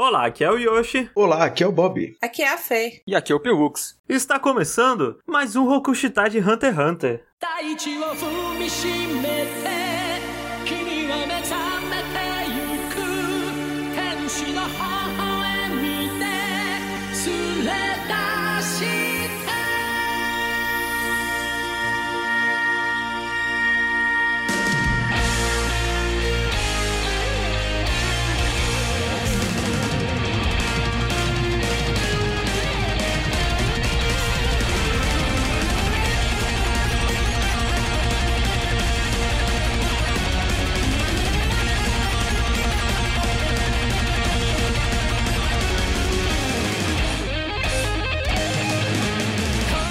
Olá, aqui é o Yoshi. Olá, aqui é o Bob. Aqui é a Fê. E aqui é o Pelux. Está começando mais um Rokushita de Hunter x Hunter.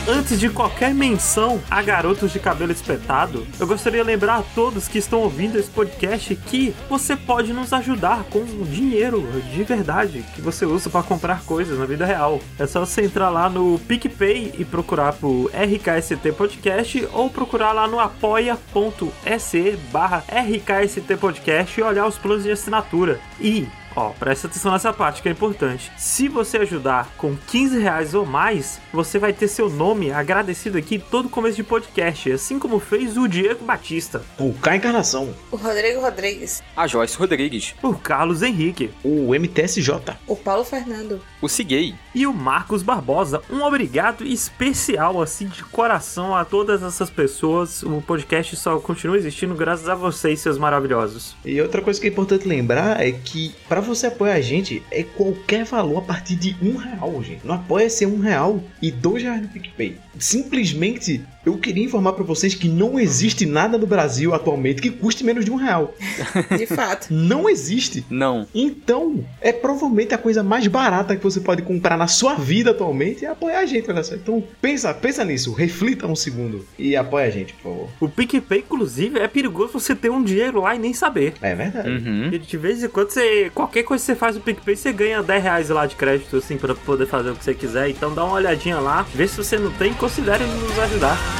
Antes de qualquer menção a garotos de cabelo espetado, eu gostaria de lembrar a todos que estão ouvindo esse podcast que você pode nos ajudar com dinheiro de verdade que você usa para comprar coisas na vida real. É só você entrar lá no PicPay e procurar por RKST Podcast ou procurar lá no apoia.se barra RKST Podcast e olhar os planos de assinatura. E Ó, presta atenção nessa parte que é importante. Se você ajudar com 15 reais ou mais, você vai ter seu nome agradecido aqui todo começo de podcast, assim como fez o Diego Batista, O K Encarnação. O Rodrigo Rodrigues. A Joyce Rodrigues. o Carlos Henrique O MTSJ. O Paulo Fernando. O Ciguei. E o Marcos Barbosa. Um obrigado especial, assim, de coração a todas essas pessoas. O podcast só continua existindo graças a vocês, seus maravilhosos. E outra coisa que é importante lembrar é que para você apoiar a gente é qualquer valor a partir de um real, gente. Não apoia ser um real e dois reais no PicPay. Simplesmente eu queria informar para vocês que não existe nada no Brasil atualmente que custe menos de um real. De fato. Não existe. Não. Então, é provavelmente a coisa mais barata que você pode comprar na sua vida atualmente é apoiar a gente, olha só. Então, pensa, pensa nisso, reflita um segundo e apoia a gente, por favor. O PicPay, inclusive, é perigoso você ter um dinheiro lá e nem saber. É verdade. Uhum. E de vez em quando você. Qualquer coisa que você faz no PicPay, você ganha 10 reais lá de crédito, assim, pra poder fazer o que você quiser. Então dá uma olhadinha lá, vê se você não tem, considere nos ajudar.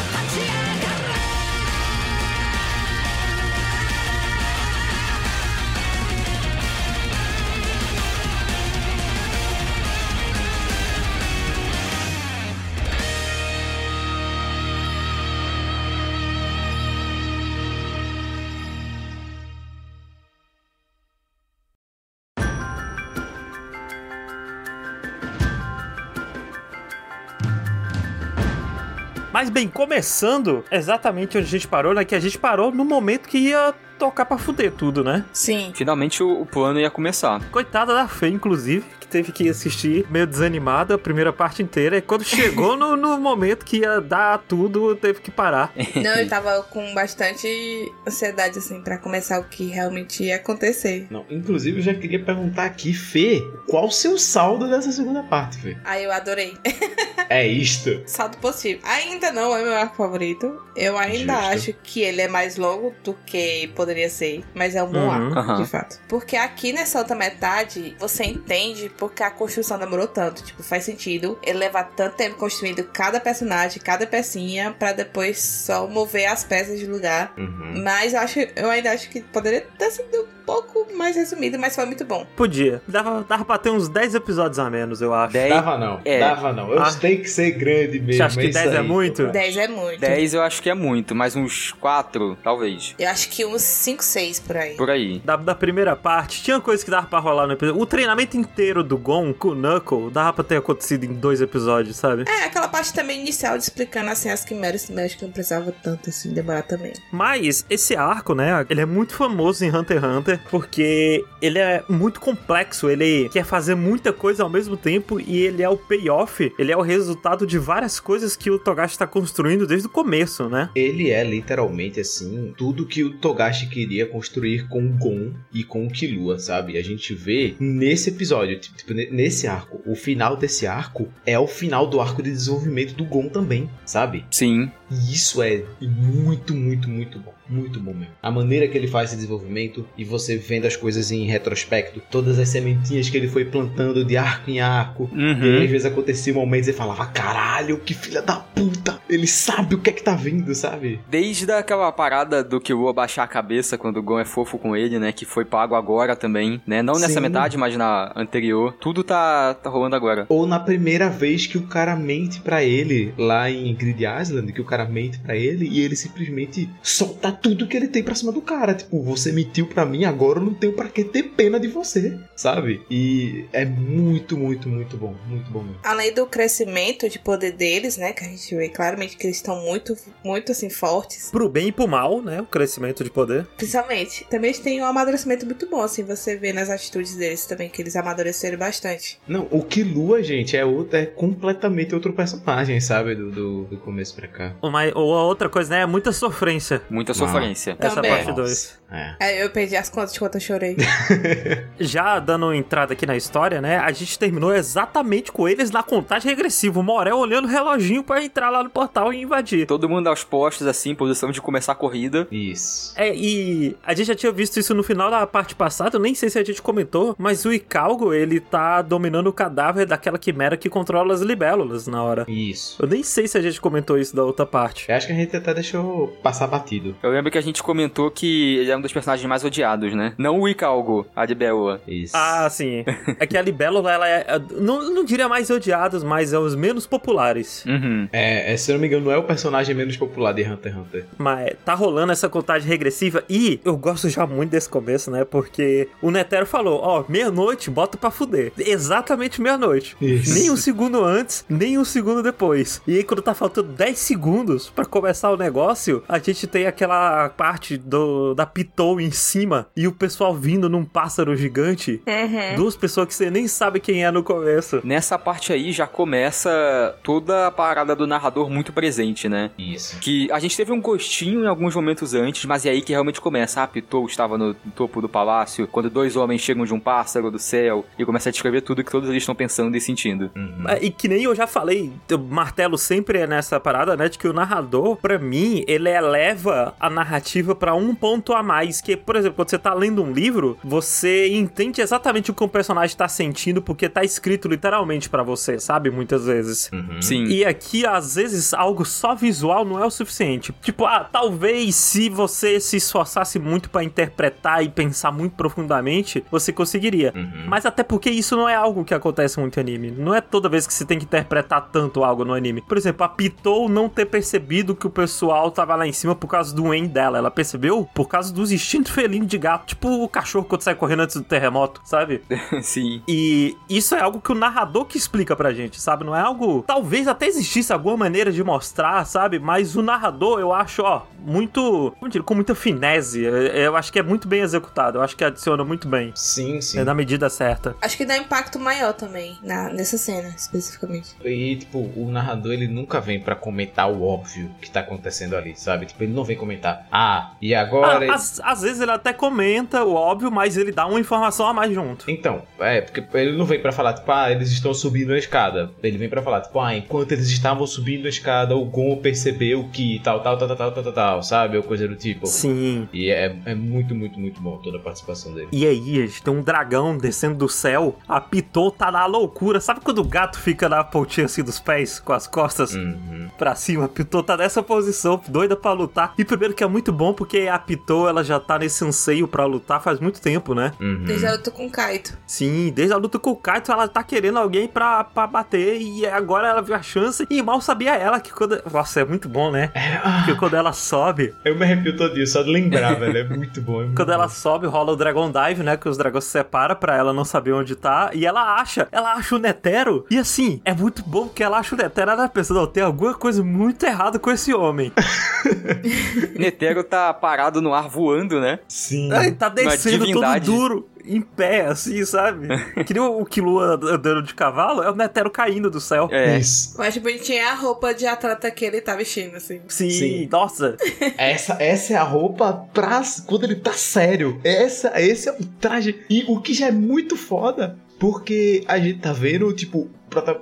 'Mas bem, começando exatamente onde a gente parou, né? Que a gente parou no momento que ia tocar pra fuder tudo, né? Sim. Finalmente o, o plano ia começar. Coitada da Fê, inclusive, que teve que assistir meio desanimada a primeira parte inteira. E quando chegou no, no momento que ia dar tudo, teve que parar. Não, eu tava com bastante ansiedade, assim, pra começar o que realmente ia acontecer. Não, inclusive eu já queria perguntar aqui, Fê, qual o seu saldo dessa segunda parte, Fê? Aí eu adorei. É isto. Saldo positivo. Ainda não é meu arco favorito. Eu ainda Justo. acho que ele é mais longo do que poderia ser. Mas é um bom Uhum. arco, Aham. de fato. Porque aqui nessa outra metade, você entende porque a construção demorou tanto. Tipo, faz sentido ele levar tanto tempo construindo cada personagem, cada pecinha, pra depois só mover as peças de lugar. Uhum. Mas acho, eu ainda acho que poderia ter sido pouco mais resumido, mas foi muito bom. Podia. Dava, dava pra ter uns 10 episódios a menos, eu acho. 10, Dava não, É. dava não. Eu Ah. tenho que ser grande mesmo. Você acha que isso 10 é aí, muito? cara. 10 é muito. 10 eu acho que é muito, mas uns 4, talvez. Eu acho que uns 5, 6 por aí. Por aí. Da, da primeira parte, tinha coisa que dava pra rolar no episódio. O treinamento inteiro do Gon com o Knuckle dava pra ter acontecido em dois episódios, sabe? É, aquela parte também inicial de explicando assim as quimeras também acho que não precisava tanto assim demorar também. Mas esse arco, né, ele é muito famoso em Hunter x Hunter porque ele é muito complexo, ele quer fazer muita coisa ao mesmo tempo e ele é o payoff, ele é o resultado de várias coisas que o Togashi está construindo desde o começo, né? Ele é literalmente assim, tudo que o Togashi queria construir com o Gon e com o Killua, sabe? A gente vê nesse episódio, tipo, tipo, ne- nesse arco, o final desse arco é o final do arco de desenvolvimento do Gon também, sabe? Sim. E isso é muito, muito, muito bom. Muito bom mesmo. A maneira que ele faz esse desenvolvimento e você vendo as coisas em retrospecto, todas as sementinhas que ele foi plantando de arco em arco. E aí, às Uhum. vezes acontecia momentos e falava: caralho, que filha da puta! Ele sabe o que é que tá vindo, sabe? Desde aquela parada do Killua baixar a cabeça quando o Gon é fofo com ele, né? Que foi pago agora também, né? Não nessa Sim. metade, mas na anterior. Tudo tá, tá rolando agora. Ou na primeira vez que o cara mente pra ele lá em Grid Island, que o cara mente pra ele e ele simplesmente solta tudo que ele tem pra cima do cara. Tipo, você mentiu pra mim, agora eu não tenho pra que ter pena de você, sabe? E é muito, muito, muito bom. Muito bom mesmo. Além do crescimento de poder deles, né? Que a gente vê claramente que eles estão muito, muito assim, fortes. Pro bem e pro mal, né? O crescimento de poder. Principalmente. Também eles têm um amadurecimento muito bom, assim, você vê nas atitudes deles também, que eles amadureceram bastante. Não, o Killua, gente, é, outro, é completamente outro personagem, sabe? Do, do, do começo pra cá. Uma, ou a outra coisa, né? É muita sofrência. Muita Ah. sofrência. Essa Também. parte 2. É. Aí eu perdi as contas de quanto eu chorei. Já dando entrada aqui na história, né? A gente terminou exatamente com eles na contagem regressiva. O Morel olhando o reloginho pra entrar lá no portal e invadir. Todo mundo aos postos, assim, posição de começar a corrida. Isso. É, e a gente já tinha visto isso no final da parte passada, eu nem sei se a gente comentou, mas o Icalgo, ele tá dominando o cadáver daquela quimera que controla as libélulas na hora. Isso. Eu nem sei se a gente comentou isso da outra parte. Eu acho que a gente até deixou passar batido. Eu lembro que a gente comentou que ele é um dos personagens mais odiados, né? Não o Icalgo, a de Bella. Isso. Ah, sim. É que a libélula, ela é. Não, não diria mais odiados, mas é os menos populares. Uhum. É, é, se eu não me engano, não é o personagem menos popular de Hunter x Hunter. Mas tá rolando essa contagem regressiva e eu gosto já muito desse começo, né? Porque o Netero falou: ó, meia-noite, bota pra fuder. Exatamente meia-noite. Isso. Nem um segundo antes, nem um segundo depois. E aí, quando tá faltando 10 segundos pra começar o negócio, a gente tem aquela parte do, da Pitou em cima e o pessoal vindo num pássaro gigante. Uhum. Duas pessoas que você nem sabe quem é no começo. Nessa parte aí já começa toda a parada do narrador muito presente, né? Isso. Que a gente teve um gostinho em alguns momentos antes, mas é aí que realmente começa. Ah, Pitou estava no topo do palácio, quando dois homens chegam de um pássaro do céu e começa a descrever tudo que todos eles estão pensando e sentindo. Uhum. É, E que nem eu já falei, eu martelo sempre é nessa parada, né? De que o narrador, pra mim, ele eleva a narrativa pra um ponto a mais. Que, por exemplo, quando você tá lendo um livro, você entende exatamente o que o personagem tá sentindo, porque tá escrito literalmente pra você, sabe? Muitas vezes. Uhum. Sim. E aqui, às vezes, algo só visual não é o suficiente. Tipo, ah, talvez se você se esforçasse muito pra interpretar e pensar muito profundamente, você conseguiria. Uhum. Mas até porque isso não é algo que acontece muito em anime. Não é toda vez que você tem que interpretar tanto algo no anime. Por exemplo, a Pitou não ter percebido que o pessoal tava lá em cima por causa do en dela. Ela percebeu por causa dos instintos felinos de gato. Tipo o cachorro quando sai correndo antes do terremoto, sabe? Sim. E isso é algo que o narrador que explica pra gente, sabe? Não é algo. Talvez até existisse alguma maneira de mostrar, sabe? Mas o narrador, eu acho, ó, muito. Como dizer, com muita finese. Eu acho que é muito bem executado. Eu acho que adiciona muito bem. Sim, sim. É na medida certa. Acho que dá impacto maior também, na, nessa cena, especificamente. E, tipo, o narrador, ele nunca vem pra comentar o óbvio que tá acontecendo ali, sabe? Tipo, ele não vem comentar, ah, e agora... Ah, às, às vezes ele até comenta o óbvio, mas ele dá uma informação a mais junto. Então, é, porque ele não vem pra falar, tipo, ah, eles estão subindo a escada. Ele vem pra falar, tipo, ah, enquanto eles estavam subindo a escada, o Gon percebeu que tal, tal, tal, tal, tal, tal, tal, tal sabe? Ou coisa do tipo. Sim. E é, é muito, muito, muito bom toda a participação dele. E aí, a gente tem um dragão descendo do céu. A Pitou tá na loucura. Sabe quando o gato fica na pontinha assim dos pés, com as costas Uhum. pra cima? A Pitou tá nessa posição, doida pra lutar. E primeiro que é muito bom, porque a Pitou, ela já tá nesse anseio pra lutar faz muito tempo, né? Uhum. Desde a luta com o Kaito. Sim, desde a luta com o Kaito, ela tá querendo alguém pra, pra bater. E agora ela viu a chance. E mal sabia ela que quando. Nossa, é muito bom, né? Porque quando ela sobe, Eu me arrepio todinho, só de lembrar, velho. É muito bom. É muito Quando bom. ela sobe, rola o Dragon Dive, né? Que os dragões se separam pra ela não saber onde tá. E ela acha, ela acha o Netero. E assim, é muito bom que ela acha o Netero. Ela pensa, não, tem alguma coisa muito errada com esse homem. Netero tá parado no ar voando, né? Sim. Ele tá descendo todo duro, em pé, assim, sabe? que nem o Killua andando de cavalo, é o Netero caindo do céu. É. Isso. Eu acho bonitinha a roupa de atleta que ele tá vestindo, assim. Sim, Sim. nossa. Essa, essa é a roupa pra quando ele tá sério. Essa, esse é o traje. E o que já é muito foda, porque a gente tá vendo, tipo,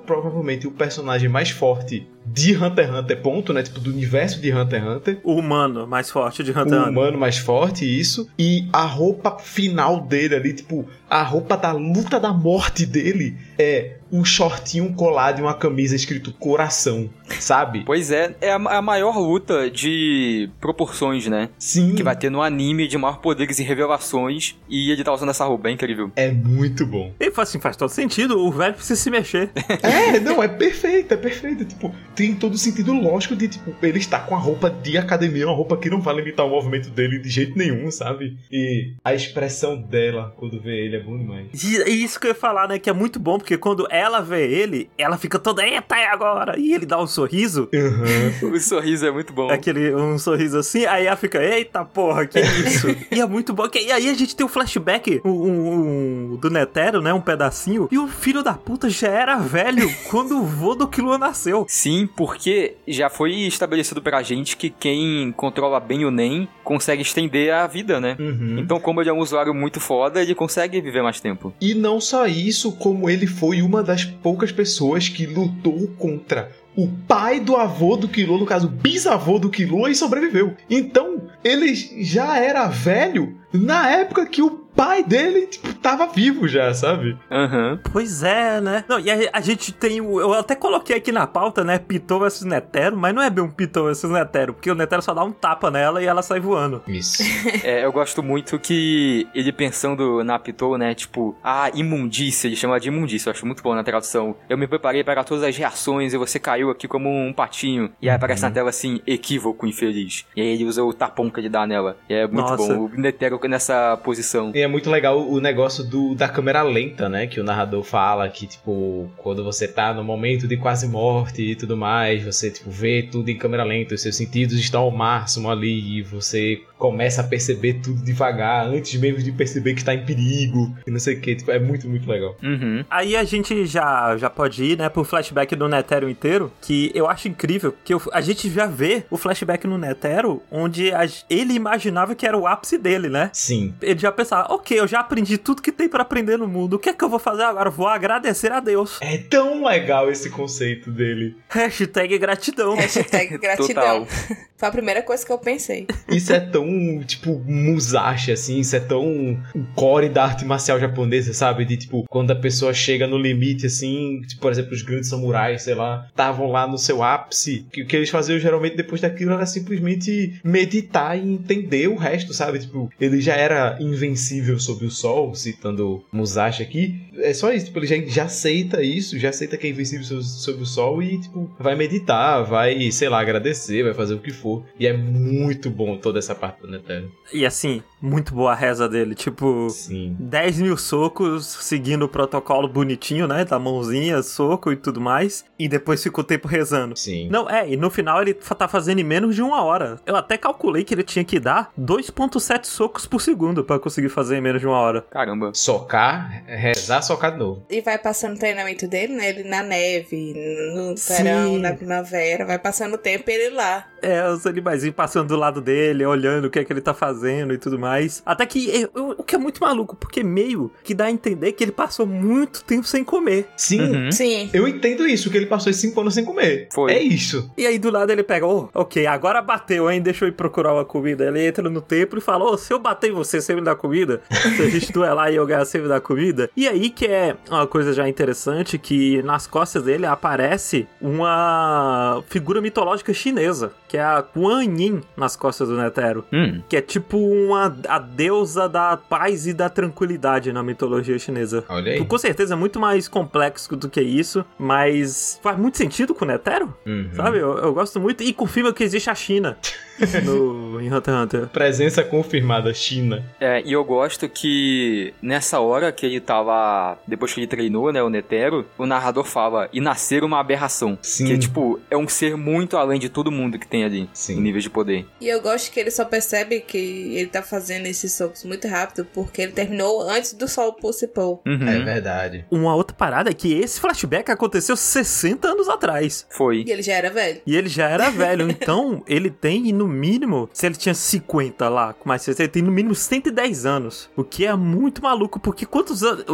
provavelmente o personagem mais forte de Hunter x Hunter, ponto, né? Tipo, do universo de Hunter x Hunter. O humano mais forte de Hunter x o Hunter. humano mais forte, isso. E a roupa final dele ali, tipo, a roupa da luta da morte dele é um shortinho colado e uma camisa escrito coração, sabe? Pois é, é a, a maior luta de proporções, né? Sim. Que vai ter no anime de maior poderes e revelações. E ele tá usando essa roupa, é incrível. É muito bom. E assim, faz todo sentido, o velho precisa se mexer. É, não, é perfeito, é perfeito. Tipo, tem todo o sentido lógico de, tipo, ele está com a roupa de academia, uma roupa que não vai limitar o movimento dele de jeito nenhum, sabe? E a expressão dela quando vê ele é bom demais. E é isso que eu ia falar, né? Que é muito bom, porque quando ela vê ele, ela fica toda, eita, é agora! E ele dá um sorriso, Aham. O sorriso é muito bom. aquele um sorriso assim, aí ela fica, eita porra, que isso? e é muito bom. que- E aí a gente tem um flashback um, um- um- do Netero, né? Um pedacinho. E o filho da puta já era velho quando o vô do Killua nasceu. Sim, porque já foi estabelecido pra gente que quem controla bem o Nen consegue estender a vida, né? Uhum. Então, como ele é um usuário muito foda, ele consegue viver mais tempo. E não só isso, como ele foi uma das poucas pessoas que lutou contra o pai do avô do Killua, no caso, o bisavô do Killua, e sobreviveu. Então, ele já era velho na época que o pai dele, tipo, tava vivo já, sabe? Aham. Pois é, né? Não, e a, a gente tem o. Eu até coloquei aqui na pauta, né? Pitou versus Netero, mas não é bem um Pitou versus Netero, porque o Netero só dá um tapa nela e ela sai voando. Isso. É, eu gosto muito que ele pensando na Pitou, né? Tipo, a imundícia, ele chama de imundícia, eu acho muito bom na tradução. Eu me preparei para todas as reações e você caiu aqui como um patinho. E aí aparece na tela assim, equívoco infeliz. E aí ele usa o tapão que ele dá nela. E é muito Nossa. bom. O Netero nessa posição. E é muito legal o negócio do, da câmera lenta, né? Que o narrador fala que, tipo, quando você tá no momento de quase morte e tudo mais, você, tipo, vê tudo em câmera lenta, os seus sentidos estão ao máximo ali e você começa a perceber tudo devagar, antes mesmo de perceber que está em perigo e não sei o que. Tipo, é muito, muito legal. Uhum. Aí a gente já, já pode ir, né, pro flashback do Netero inteiro, que eu acho incrível, que eu- a gente já vê o flashback no Netero, onde a- ele imaginava que era o ápice dele, né? Sim. Ele já pensava, ok, eu já aprendi tudo que tem pra aprender no mundo, o que é que eu vou fazer agora? Vou agradecer a Deus. É tão legal esse conceito dele. Hashtag gratidão. Hashtag gratidão. Foi a primeira coisa que eu pensei. Isso é tão, tipo, Musashi, assim, isso é tão o core da arte marcial japonesa, sabe? De, tipo, quando a pessoa chega no limite, assim, tipo, por exemplo, os grandes samurais, sei lá, estavam lá no seu ápice, que o que eles faziam geralmente depois daquilo era simplesmente meditar e entender o resto, sabe? Tipo, ele já era invencível sob o sol, citando Musashi aqui, é só isso, tipo, ele já, já aceita isso, já aceita que é invencível sob, sob o sol e, tipo, vai meditar, vai, sei lá, agradecer, vai fazer o que for. E é muito bom toda essa parte do Netero. E assim, muito boa a reza dele, tipo... Sim. 10 mil socos, seguindo o protocolo bonitinho, né? Da mãozinha, soco e tudo mais. E depois fica o tempo rezando. Sim. Não, é, e no final ele tá fazendo em menos de uma hora. Eu até calculei que ele tinha que dar 2.7 socos por segundo pra conseguir fazer em menos de uma hora. Caramba. Socar, rezar, socar de novo. E vai passando o treinamento dele, né? Ele na neve, no Sim. verão, na primavera, vai passando o tempo e ele lá. É, os animaizinhos passando do lado dele, olhando o que é que ele tá fazendo e tudo mais. Até que, eu- eu- o que é muito maluco, porque meio que dá a entender que ele passou muito tempo sem comer. Sim. Uhum. Sim. Eu entendo isso, que ele passou esses 5 anos sem comer. Foi. É isso. E aí do lado ele pega, oh, ok, agora bateu, hein? Deixa eu ir procurar uma comida. Ele entra no templo e fala, ô, se eu bater em você, você me dá comida? Se a gente duelar e eu ganhar, você me dá comida? E aí que é uma coisa já interessante, que nas costas dele aparece uma figura mitológica chinesa, que é a Kuan Yin nas costas do Netero. Hum. Que é tipo uma a deusa da paz e da tranquilidade na mitologia chinesa. Olha aí. Com certeza é muito mais complexo do que isso, mas faz muito sentido com o Netero. Uhum. Sabe? Eu, eu gosto muito. E confirma que existe a China no, em Hunter x Hunter. Presença confirmada, China. É, e eu gosto que nessa hora que ele tava. Depois que ele treinou, né, o Netero, o narrador fala, e nascer uma aberração. Sim. Que, tipo, é um ser muito além de todo mundo que tem ali. Sim. Em nível de poder. E eu gosto que ele só percebe que ele tá fazendo esses socos muito rápido porque ele terminou antes do sol se pôr. Uhum. É verdade. Uma outra parada é que esse flashback aconteceu 60 anos atrás. Foi. E ele já era velho. E ele já era velho, então ele tem no no mínimo, se ele tinha 50 lá, com mais 60, ele tem no mínimo 110 anos. O que é muito maluco, porque quantos anos.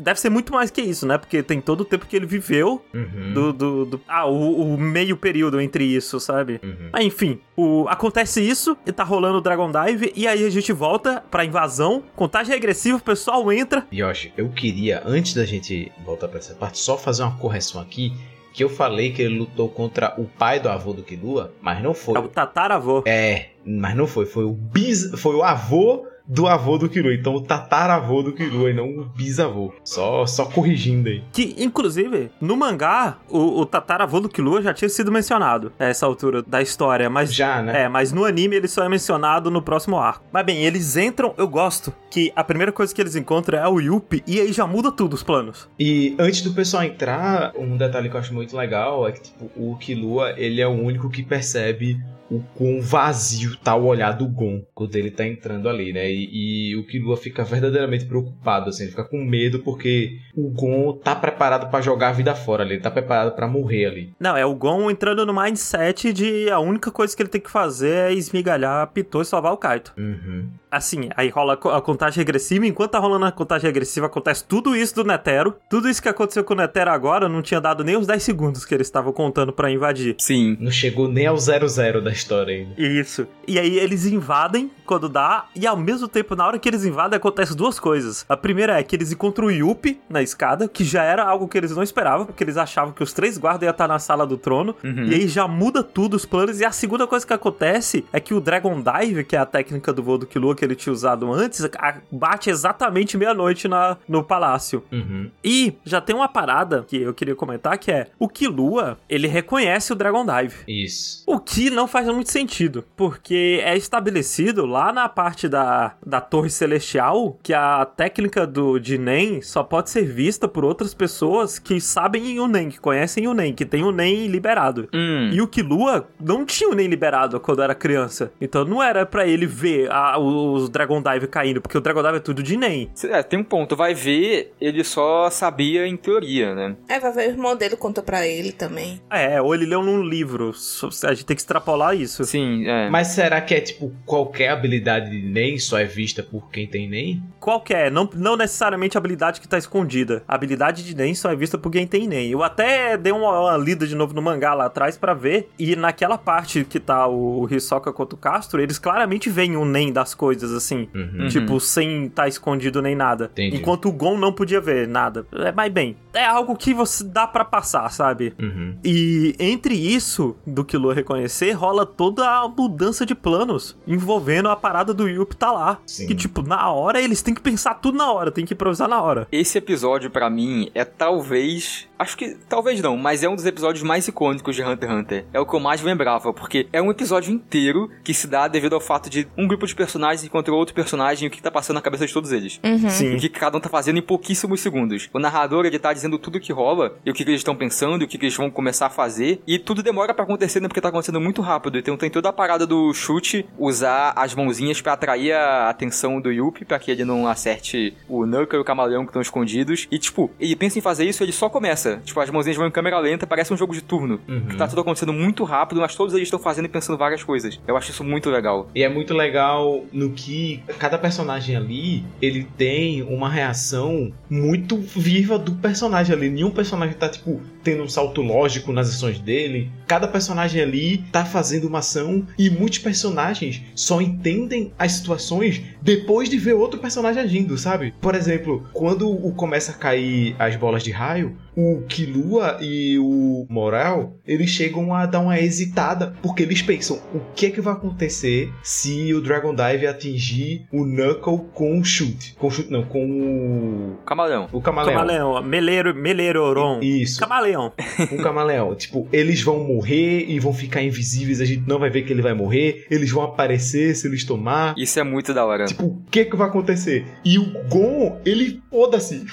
Deve ser muito mais que isso, né? Porque tem todo o tempo que ele viveu Uhum. do. do, do- ah, o, o meio período entre isso, sabe? Uhum. Mas enfim, o, acontece isso, e tá rolando o Dragon Dive, e aí a gente volta pra invasão, contagem regressiva, o pessoal entra. Yoshi, eu queria, antes da gente voltar pra essa parte, só fazer uma correção aqui. Que eu falei que ele lutou contra o pai do avô do Killua, mas não foi. É o tataravô. É, mas não foi. Foi o bis, foi o avô do avô do Killua. Então o tataravô do e não o bisavô. Só, só corrigindo aí. Que, inclusive, no mangá, o, o tataravô do Killua já tinha sido mencionado a essa altura da história, mas Já, né? É, mas no anime ele só é mencionado no próximo arco. Mas bem, eles entram, eu gosto que a primeira coisa que eles encontram é o Yuppie e aí já muda tudo os planos. E antes do pessoal entrar, um detalhe que eu acho muito legal é que tipo, o Killua, ele é o único que percebe o quão vazio tá o olhar do Gon quando ele tá entrando ali, né? E, e o Killua fica verdadeiramente preocupado, assim, ele fica com medo porque o Gon tá preparado pra jogar a vida fora ali, ele tá preparado pra morrer ali. Não, é o Gon entrando no mindset de a única coisa que ele tem que fazer é esmigalhar a Pitou e salvar o Kaito. Uhum. Assim, aí rola a co- a contagem regressiva, enquanto tá rolando a contagem regressiva, acontece tudo isso do Netero. Tudo isso que aconteceu com o Netero agora não tinha dado nem os 10 segundos que eles estavam contando pra invadir. Sim. Não chegou nem ao 00 da história ainda. Isso. E aí eles invadem quando dá, e ao mesmo tempo, na hora que eles invadem, acontece duas coisas. A primeira é que eles encontram o Yuppie na escada, que já era algo que eles não esperavam, porque eles achavam que os três guardas iam estar na sala do trono. Uhum. E aí já muda tudo os planos. E a segunda coisa que acontece é que o Dragon Dive, que é a técnica do voo do Killua que ele tinha usado antes, bate exatamente meia-noite na- no palácio. Uhum. E já tem uma parada que eu queria comentar, que é o Killua, ele reconhece o Dragon Dive. Isso. O que não faz muito sentido, porque é estabelecido lá na parte da, da Torre Celestial que a técnica do de Nen só pode ser vista por outras pessoas que sabem o Nen, que conhecem o Nen, que tem o Nen liberado. Hum. E o Killua não tinha o Nen liberado quando era criança. Então não era pra ele ver a- os Dragon Dive caindo, porque o Dragon Dive é tudo de Nen. É, tem um ponto. Vai ver, ele só sabia em teoria, né? É, vai ver o irmão dele contou pra ele também. É, ou ele leu num livro. A gente tem que extrapolar isso. Sim, é. Mas será que é tipo qualquer habilidade de NEM só é vista por quem tem NEM? Qual que é? Não, não necessariamente a habilidade que tá escondida. A habilidade de Nen só é vista por quem tem Nen. Eu até dei uma, uma lida de novo no mangá lá atrás pra ver. E naquela parte que tá o Hisoka contra o Castro, eles claramente veem o Nen das coisas, assim. Uhum. Tipo, sem tá escondido nem nada. Entendi. Enquanto o Gon não podia ver nada. É, mas bem, é algo que você dá pra passar, sabe? Uhum. E entre isso, do Killua reconhecer, rola toda a mudança de planos envolvendo a parada do Yuppie tá lá. Sim. Que, tipo, na hora eles têm que pensar tudo na hora, tem que improvisar na hora. Esse episódio, pra mim, é talvez. Acho que. Talvez não, mas é um dos episódios mais icônicos de Hunter x Hunter. É o que eu mais lembrava, porque é um episódio inteiro que se dá devido ao fato de um grupo de personagens encontrou outro personagem e o que tá passando na cabeça de todos eles. Sim. O que cada um tá fazendo em pouquíssimos segundos. O narrador, ele tá dizendo tudo o que rola, e o que, que eles estão pensando, e o que, que eles vão começar a fazer, e tudo demora pra acontecer, né, porque tá acontecendo muito rápido. Então tem toda a parada do chute, usar as mãozinhas pra atrair a atenção do Yuppie, pra que ele não acerte o Knuckle e o Camaleão que estão escondidos. E, tipo, ele pensa em fazer isso, ele só começa. Tipo, as mãozinhas vão em câmera lenta, parece um jogo de turno. Uhum. Que tá tudo acontecendo muito rápido, mas todos eles estão fazendo e pensando várias coisas. Eu acho isso muito legal. E é muito legal no que cada personagem ali, ele tem uma reação muito viva do personagem ali. Nenhum personagem tá, tipo, tendo um salto lógico nas ações dele. Cada personagem ali tá fazendo uma ação e muitos personagens só entendem as situações depois de ver outro personagem agindo, sabe? Por exemplo, quando começa a cair as bolas de raio, o Killua e o Moral, eles chegam a dar uma hesitada, porque eles pensam, o que é que vai acontecer se o Dragon Dive atingir o Knuckle com o chute? Com o chute não, com o... Camaleão. o camaleão. Camaleão, Meleiro, Meleiroron. Isso, Camaleão. um camaleão. tipo, eles vão morrer e vão ficar invisíveis, a gente não vai ver que ele vai morrer, eles vão aparecer se eles tomar. Isso é muito da hora. Tipo, o que que vai acontecer? E o Gon, ele, foda-se,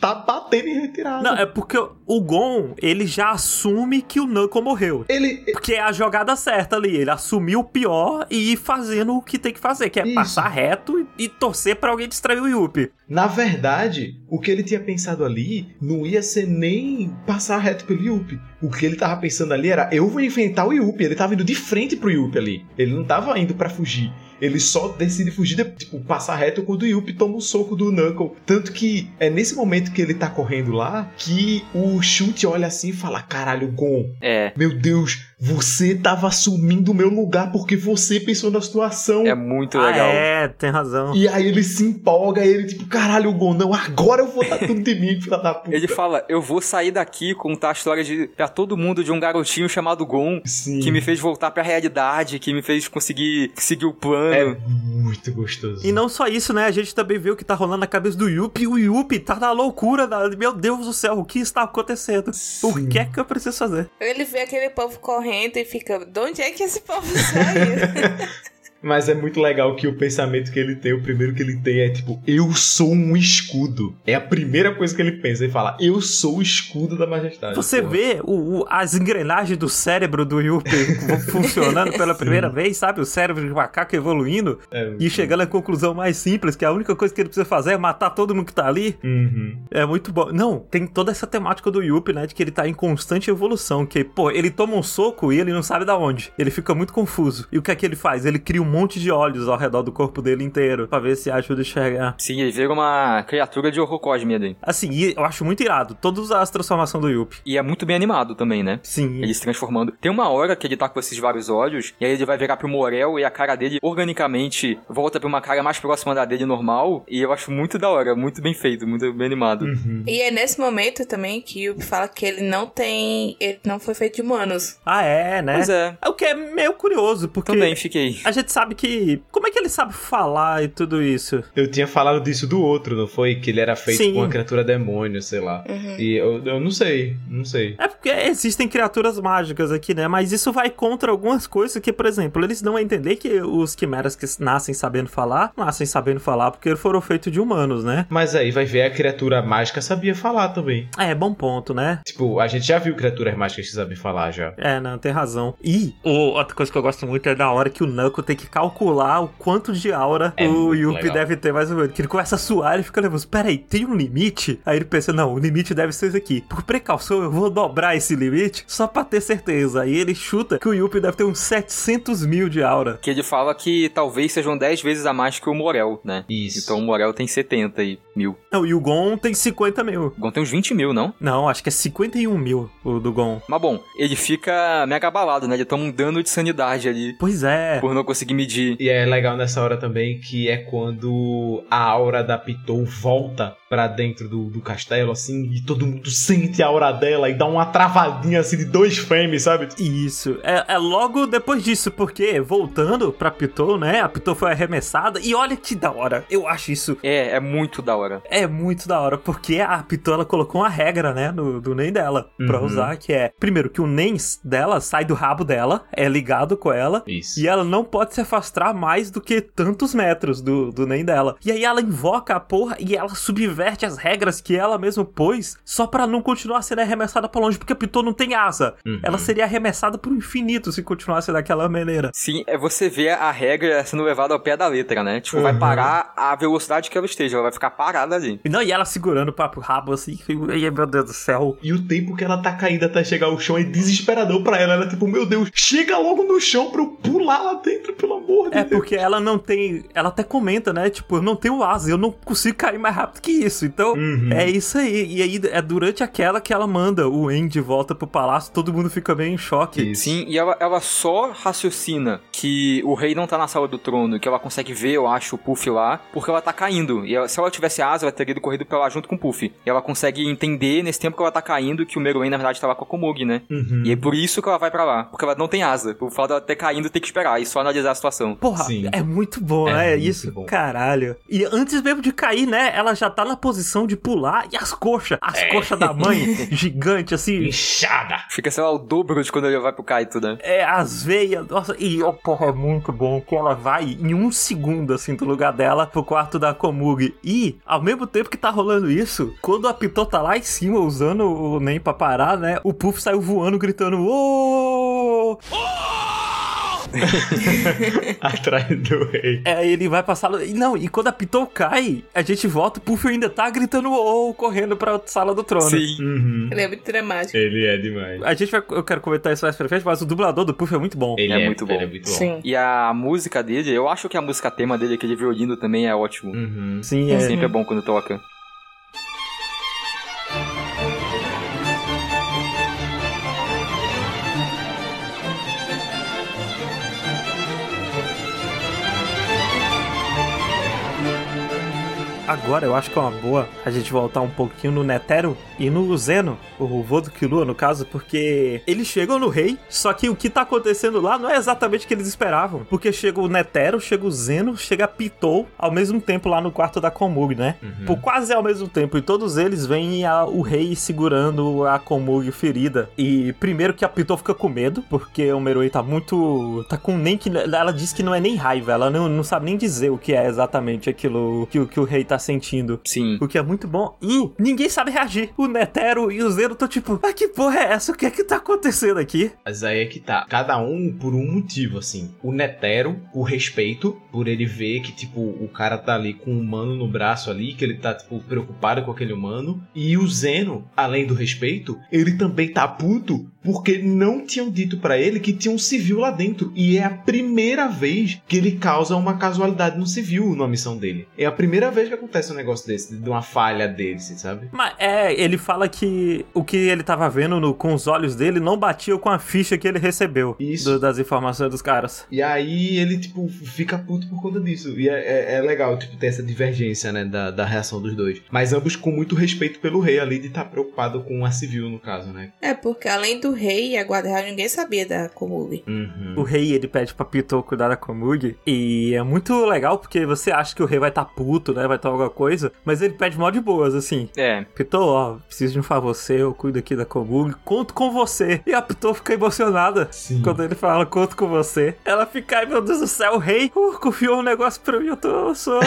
tá batendo em retirada. Não, é porque porque o Gon, ele já assume que o Knuckle morreu. Ele. Porque é a jogada certa ali. Ele assumiu o pior e ir fazendo o que tem que fazer, que é Isso. passar reto e, e torcer pra alguém distrair o Yuppie. Na verdade, o que ele tinha pensado ali não ia ser nem passar reto pelo Yuppie. O que ele tava pensando ali era: eu vou enfrentar o Yuppie. Ele tava indo de frente pro Yuppie ali. Ele não tava indo pra fugir. Ele só decide fugir, de, tipo, passar reto quando o Yuppie toma o soco do Knuckle. Tanto que é nesse momento que ele tá correndo lá que o Chute olha assim e fala: Caralho, Gon, É. meu Deus, você tava assumindo o meu lugar porque você pensou na situação. É muito Ah, legal. é, tem razão. E aí ele se empolga e ele, tipo, caralho, Gon, não, agora eu vou dar tudo de mim, filha da puta. Ele fala, eu vou sair daqui e contar a história de pra todo mundo de um garotinho chamado Gon, Sim. que me fez voltar pra realidade, que me fez conseguir seguir o plano. É muito gostoso. E não só isso, né? A gente também vê o que tá rolando na cabeça do Yuppie. O Yuppie tá na loucura. Da... Meu Deus do céu, o que está acontecendo? O Sim. que é que eu preciso fazer? Ele vê aquele povo correndo e fica, de onde é que esse povo saiu? Mas é muito legal que o pensamento que ele tem, o primeiro que ele tem é tipo, eu sou um escudo. É a primeira coisa que ele pensa. Ele fala, eu sou o escudo da majestade. Você porra. vê o, o- as engrenagens do cérebro do Yuppie funcionando pela primeira vez, sabe? O cérebro de macaco evoluindo É, e chegando à conclusão mais simples, que a única coisa que ele precisa fazer é matar todo mundo que tá ali. Uhum. É muito bom. Não, tem toda essa temática do Yuppie, né? De que ele tá em constante evolução. Que, pô, ele toma um soco e ele não sabe da onde. Ele fica muito confuso. E o que é que ele faz? Ele cria um monte de olhos ao redor do corpo dele inteiro. Pra ver se ajuda a enxergar. Sim, ele vira uma criatura de horror cósmico ali. Assim, e eu acho muito irado. Todas as transformações do Yuppie. E é muito bem animado também, né? Sim. Ele se transformando. Tem uma hora que ele tá com esses vários olhos, e aí ele vai virar pro Morel e a cara dele, organicamente, volta pra uma cara mais próxima da dele normal. E eu acho muito da hora, muito bem feito, muito bem animado. Uhum. e é nesse momento também que o Yuppie fala que ele não tem. Ele não foi feito de humanos. Ah, é, né? Pois é, É o que é meio curioso, porque também fiquei. a gente sabe que. Como é que ele sabe falar e tudo isso? Eu tinha falado disso do outro, não foi? Que ele era feito Sim. com uma criatura demônio, sei lá. Uhum. E eu, eu não sei, não sei. É porque existem criaturas mágicas aqui, né? Mas isso vai contra algumas coisas que, por exemplo, eles não vão entender que os quimeras que nascem sabendo falar, nascem sabendo falar porque foram feitos de humanos, né? Mas aí vai ver a criatura mágica sabia falar também. É, bom ponto, né? Tipo, a gente já viu criaturas mágicas que sabem falar já. É, não, tem razão. E outra coisa que eu gosto muito é da hora que o Knuckle tem que calcular o quanto de aura É o Yuppie legal. deve ter mais ou menos. Que ele começa a suar e fica nervoso. Peraí, tem um limite? Aí ele pensa, não, o limite deve ser esse aqui. Por precaução, eu vou dobrar esse limite só pra ter certeza. Aí ele chuta que o Yuppie deve ter uns 700 mil de aura. Que ele fala que talvez sejam 10 vezes a mais que o Morel, né? Isso. Então o Morel tem 70 e mil. Não, e o Gon tem 50 mil. O Gon tem uns 20 mil, não? Não, acho que é 51 mil o do Gon. Mas bom, ele fica mega abalado, né? Ele toma um dano de sanidade ali Pois é. por não conseguir medir. E é legal nessa hora também que é quando a aura da Pitou volta pra dentro do, do castelo, assim, e todo mundo sente a aura dela e dá uma travadinha assim de dois frames, sabe? Isso. É, é logo depois disso, porque voltando pra Pitou, né? A Pitou foi arremessada. E olha que da hora. Eu acho isso É, é muito da hora. é muito da hora, porque a Pitou ela colocou uma regra, né, no, do NEM dela, pra Uhum. usar, que é, primeiro, que o NEM dela sai do rabo dela, é ligado com ela, Isso. e ela não pode se afastar mais do que tantos metros do, do NEM dela. E aí ela invoca a porra e ela subverte as regras que ela mesma pôs, só pra não continuar sendo arremessada pra longe, porque a Pitou não tem asa. Uhum. Ela seria arremessada pro infinito se continuasse daquela maneira. Sim, é você vê a regra sendo levada ao pé da letra, né? Tipo, vai Uhum. parar a velocidade que ela esteja, ela vai ficar parada ali. E não, e ela segurando o papo rabo assim, e, meu Deus do céu. E o tempo que ela tá caindo até chegar ao chão é desesperador pra ela. Ela é tipo, meu Deus, chega logo no chão pra eu pular lá dentro, pelo amor de É Deus. porque ela não tem. Ela até comenta, né? Tipo, eu não tenho asa, eu não consigo cair mais rápido que isso. Então, Uhum. é isso aí. E aí é durante aquela que ela manda o En de volta pro palácio, todo mundo fica meio em choque. Isso. Sim, e ela, ela só raciocina que o rei não tá na sala do trono, que ela consegue ver, eu acho, o Puff lá, porque ela tá caindo. E ela- se ela tivesse asa, ela teria ido corrido pra lá junto com o Puff. E ela consegue entender, nesse tempo que ela tá caindo, que o Meruem, na verdade, tava com a Komugi, né? Uhum. E é por isso que ela vai pra lá, porque ela não tem asa. O fato dela ter caindo, tem que esperar e só analisar a situação. Porra, Sim. é muito bom, É né? muito isso, bom. caralho. E antes mesmo de cair, né? Ela já tá na naquela posição de pular e as coxas, as É. coxas da mãe, gigante, assim. Inchada. Fica, sei lá, o dobro de quando ele vai pro Kaito, né? É, as veias, nossa, e ó, porra, é muito bom que ela vai em um segundo, assim, do lugar dela pro quarto da Komugi. E, ao mesmo tempo que tá rolando isso, quando a Pitô tá lá em cima usando o Nen pra parar, né, o Puff saiu voando, gritando, ô! Atrás do rei. É, ele vai passar. E não, e quando a Pitô cai, a gente volta, o Puff ainda tá gritando ô, correndo pra sala do trono. Sim. Uhum. Ele é muito dramático. Ele é demais. A gente vai. Eu quero comentar isso mais pra frente, mas o dublador do Puff é muito bom. Ele É é, muito bom. Ele é muito bom. Sim. E a música dele, eu acho que a música tema dele, aquele violino também é ótimo. Uhum. Sim, é. Sempre é bom quando toca. Agora eu acho que é uma boa a gente voltar um pouquinho no Netero e no Zeno, o vô do Killua, no caso, porque eles chegam no rei, só que o que tá acontecendo lá não é exatamente o que eles esperavam. Porque chega o Netero, chega o Zeno, chega a Pitou ao mesmo tempo lá no quarto da Komugi, né? Por quase ao mesmo tempo. E todos eles veem a- o rei segurando a Komugi ferida. E primeiro que a Pitou fica com medo, porque o Meruei tá muito. tá com nem que. Ela diz que não é nem raiva, ela não, não sabe nem dizer o que é exatamente aquilo que, o- que o rei tá sentindo. Sim. O que é muito bom. E ninguém sabe reagir. O Netero e o Zeno estão tipo, ah, que porra é essa? O que é que tá acontecendo aqui? Mas aí é que tá. Cada um por um motivo, assim. O Netero, o respeito, por ele ver que, tipo, o cara tá ali com um humano no braço ali, que ele tá, tipo, preocupado com aquele humano. E o Zeno, além do respeito, ele também tá puto porque não tinham dito pra ele que tinha um civil lá dentro. E é a primeira vez que ele causa uma casualidade no civil na missão dele. É a primeira vez que acontece um negócio desse, de uma falha dele, você sabe? Mas é, ele fala que o que ele tava vendo no- com os olhos dele não batia com a ficha que ele recebeu Isso. do- das informações dos caras. E aí ele, tipo, fica puto por conta disso. E é, é- é legal, tipo, ter essa divergência, né, da, da reação dos dois. Mas ambos com muito respeito pelo rei ali, de estar preocupado com a civil, no caso, né? É, porque além do rei e a guarda real, ninguém sabia da Komugi. Uhum. O rei, ele pede pra Pitou cuidar da Komugi. E é muito legal porque você acha que o rei vai estar tá puto, né? Vai estar alguma coisa. Mas ele pede mal de boas, assim. É. Pitou, ó, preciso de um favor seu, eu cuido aqui da Komugi, conto com você. E a Pitou fica emocionada Sim. quando ele fala, conto com você. Ela fica, ai meu Deus do céu, o rei uh, confiou um negócio pra mim, eu, tô, eu sou,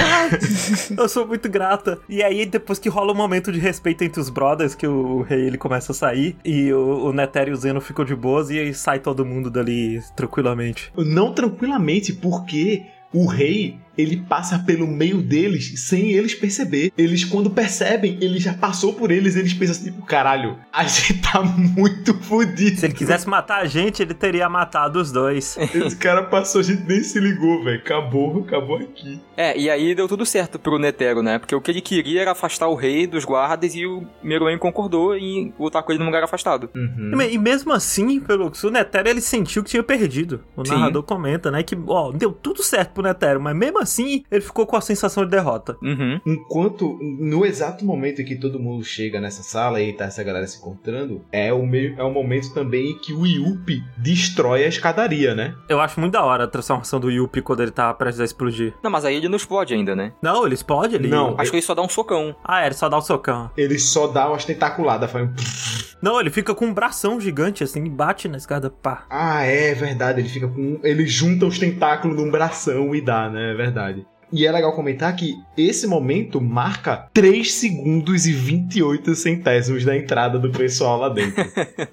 eu sou muito grata. E aí, depois que rola um momento de respeito entre os brothers, que o rei ele começa a sair, e o, o Netero e o Zeno ficam de boas, e aí sai todo mundo dali tranquilamente. Não tranquilamente, porque o rei, ele passa pelo meio deles sem eles perceber. Eles, quando percebem, ele já passou por eles, eles pensam assim, tipo, caralho, a gente tá muito fodido. Se ele quisesse matar a gente, ele teria matado os dois. Esse cara passou, a gente nem se ligou, velho. Acabou, acabou aqui. É, e aí deu tudo certo pro Netero, né? Porque o que ele queria era afastar o rei dos guardas e o Meruem concordou em lutar com ele num lugar afastado. Uhum. E me- E mesmo assim, pelo o Netero ele sentiu que tinha perdido. O Sim. narrador comenta, né, que ó, deu tudo certo pro Netero, mas mesmo assim ele ficou com a sensação de derrota. Uhum. Enquanto, no exato momento em que todo mundo chega nessa sala e tá essa galera se encontrando, é o, meio, é o momento também em que o Yuppie destrói a escadaria, né? Eu acho muito da hora a transformação do Yuppie quando ele tá prestes a explodir. Não, mas aí ele não explode ainda, né? Não, ele explode, ele... Não. Acho que ele só dá um socão. Ah, é, ele só dá o socão. Ele só dá umas tentaculadas, faz um... Não, ele fica com um bração gigante, assim, e bate na escada, pá. Ah, é verdade, ele fica com... Ele junta os tentáculos num bração e dá, né? É verdade. E é legal comentar que esse momento marca 3 segundos e 28 centésimos da entrada do pessoal lá dentro.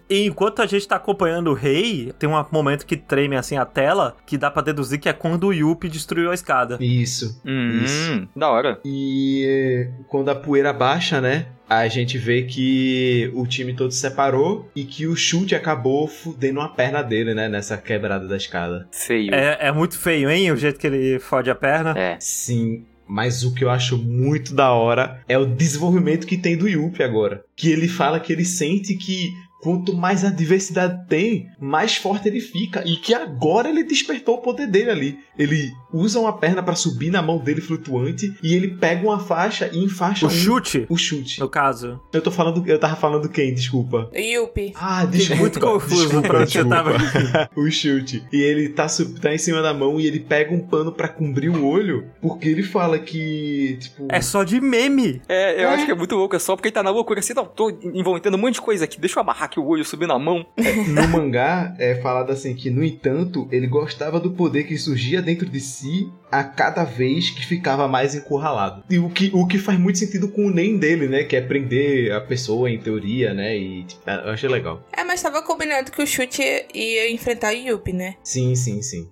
E enquanto a gente tá acompanhando o rei, tem um momento que treme, assim, a tela, que dá pra deduzir que é quando o Yuppie destruiu a escada. Isso. Hum, Isso. da hora. E quando a poeira baixa, né? A gente vê que o time todo se separou e que o chute acabou fudendo uma perna dele, né? Nessa quebrada da escada. Feio. É, é muito feio, hein, o jeito que ele fode a perna. É. Sim. Mas o que eu acho muito da hora é o desenvolvimento que tem do Yuppie agora. Que ele fala que ele sente que quanto mais adversidade tem, mais forte ele fica. E que agora ele despertou o poder dele ali. Ele usa uma perna pra subir na mão dele flutuante e ele pega uma faixa e enfaixa O um- chute, o chute. no caso. Eu tô falando, eu tava falando quem, desculpa. Yuppie. Ah, desculpa. muito confuso pra onde você desculpa. o chute. E ele tá, sub- tá em cima da mão e ele pega um pano pra cobrir o olho, porque ele fala que, tipo... É só de meme. É, eu É. acho que é muito louco, é só porque ele tá na loucura assim, não, tô inventando um monte de coisa aqui, deixa eu amarrar aqui o olho, subir na mão. No mangá é falado assim que, no entanto, ele gostava do poder que surgia dentro de si a cada vez que ficava mais encurralado. E o que, o que faz muito sentido com o NEM dele, né? Que é prender a pessoa em teoria, né? E tipo, eu achei legal. É, mas tava combinado que o chute ia enfrentar o Yuppie, né? Sim, sim, sim.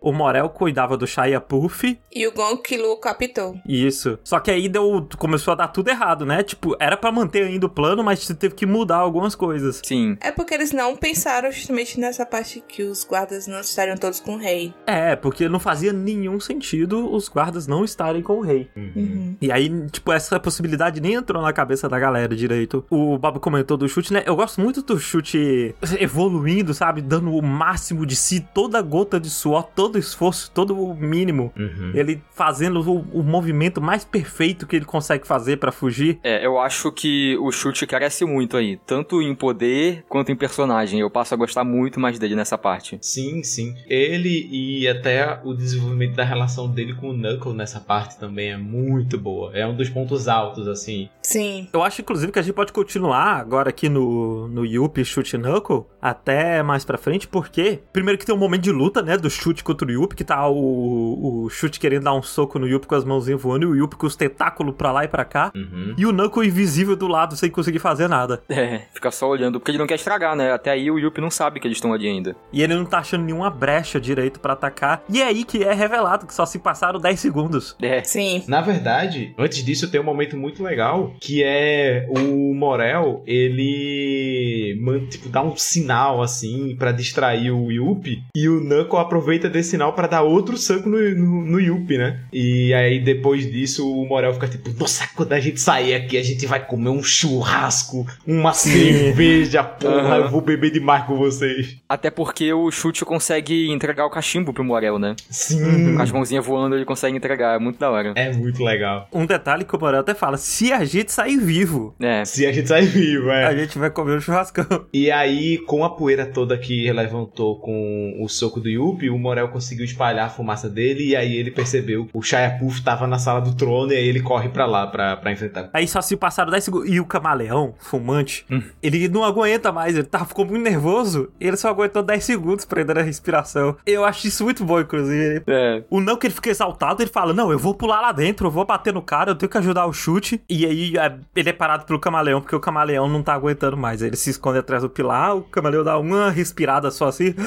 O Morel cuidava do Shia Puff. E o Gon que Lu captou. Isso. Só que aí deu, começou a dar tudo errado, né? Tipo, era pra manter ainda o plano, mas teve que mudar algumas coisas. Sim. É porque eles não pensaram justamente nessa parte que os guardas não estariam todos com o rei. É, porque não fazia nenhum sentido os guardas não estarem com o rei. Uhum. E aí, tipo, essa possibilidade nem entrou na cabeça da galera direito. O Bob comentou do chute, né? Eu gosto muito do chute evoluindo, sabe? Dando o máximo de si, toda gota de suor, todo esforço, todo o mínimo. Uhum. Ele fazendo o, o movimento mais perfeito que ele consegue fazer pra fugir. É, eu acho que o chute cresce muito aí, tanto em poder quanto em personagem. Eu passo a gostar muito mais dele nessa parte. Sim, sim. Ele e até o desenvolvimento da relação dele com o Knuckle nessa parte também é muito boa. É um dos pontos altos, assim. Sim. Eu acho, inclusive, que a gente pode continuar agora aqui no, no Yuppie Chute Knuckle até mais pra frente, porque primeiro que tem um momento de luta, né, do chute contra o Yuppie, que tá o, o chute querendo dar um soco no Yuppie com as mãozinhas voando e o Yuppie com os tentáculos pra lá e pra cá. Uhum. E o Knuckle invisível do lado sem conseguir fazer nada. É, fica só olhando, porque ele não quer estragar, né? Até aí o Yuppie não sabe que eles estão ali ainda. E ele não tá achando nenhuma brecha direito pra atacar. E é aí que é revelado que só se passaram 10 segundos. É, Sim. Na verdade, antes disso tem um momento muito legal, que é o Morel, ele tipo, dá um sinal assim pra distrair o Yuppie, e o Knuckle aproveita desse sinal pra dar outro soco no, no, no Yuppie, né? E aí depois disso o Morel fica tipo, nossa, quando a gente sair aqui a gente vai comer um churrasco, uma cerveja, porra, Aham. eu vou beber demais com vocês. até porque o chute consegue entregar o cachimbo pro Morel, né? Sim, Com as mãozinhas voando ele consegue entregar, é muito da hora. é muito legal. Um detalhe que o Morel até fala: se a gente sair vivo, É, Se a gente sair vivo, é. a gente vai comer um churrascão. E aí, com a poeira toda que levantou com o soco do Yuppie, o Morel conseguiu espalhar a fumaça dele e aí ele percebeu que o Shia Puff tava na sala do trono e aí ele corre pra lá pra, pra enfrentar. Aí só se passaram 10 segundos. E o camaleão, fumante, Hum. ele não aguenta mais. Ele tá, ficou muito nervoso. Ele só aguentou 10 segundos prendendo a respiração. Eu acho isso muito bom, inclusive. é. O não que ele fica exaltado, ele fala: Não, eu vou pular lá dentro, eu vou bater no cara, eu tenho que ajudar o chute. E aí é, ele é parado pelo camaleão, porque o camaleão não tá aguentando mais. Ele se esconde atrás do pilar, o camaleão dá uma respirada só assim.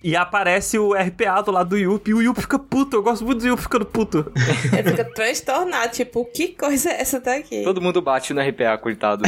E aparece o RPA do lado do Yuppie. E o Yuppie fica puto. Eu gosto muito do Yuppie ficando puto. Ele fica transtornado, tipo, que coisa é essa daqui? Todo mundo bate no RPA, coitado.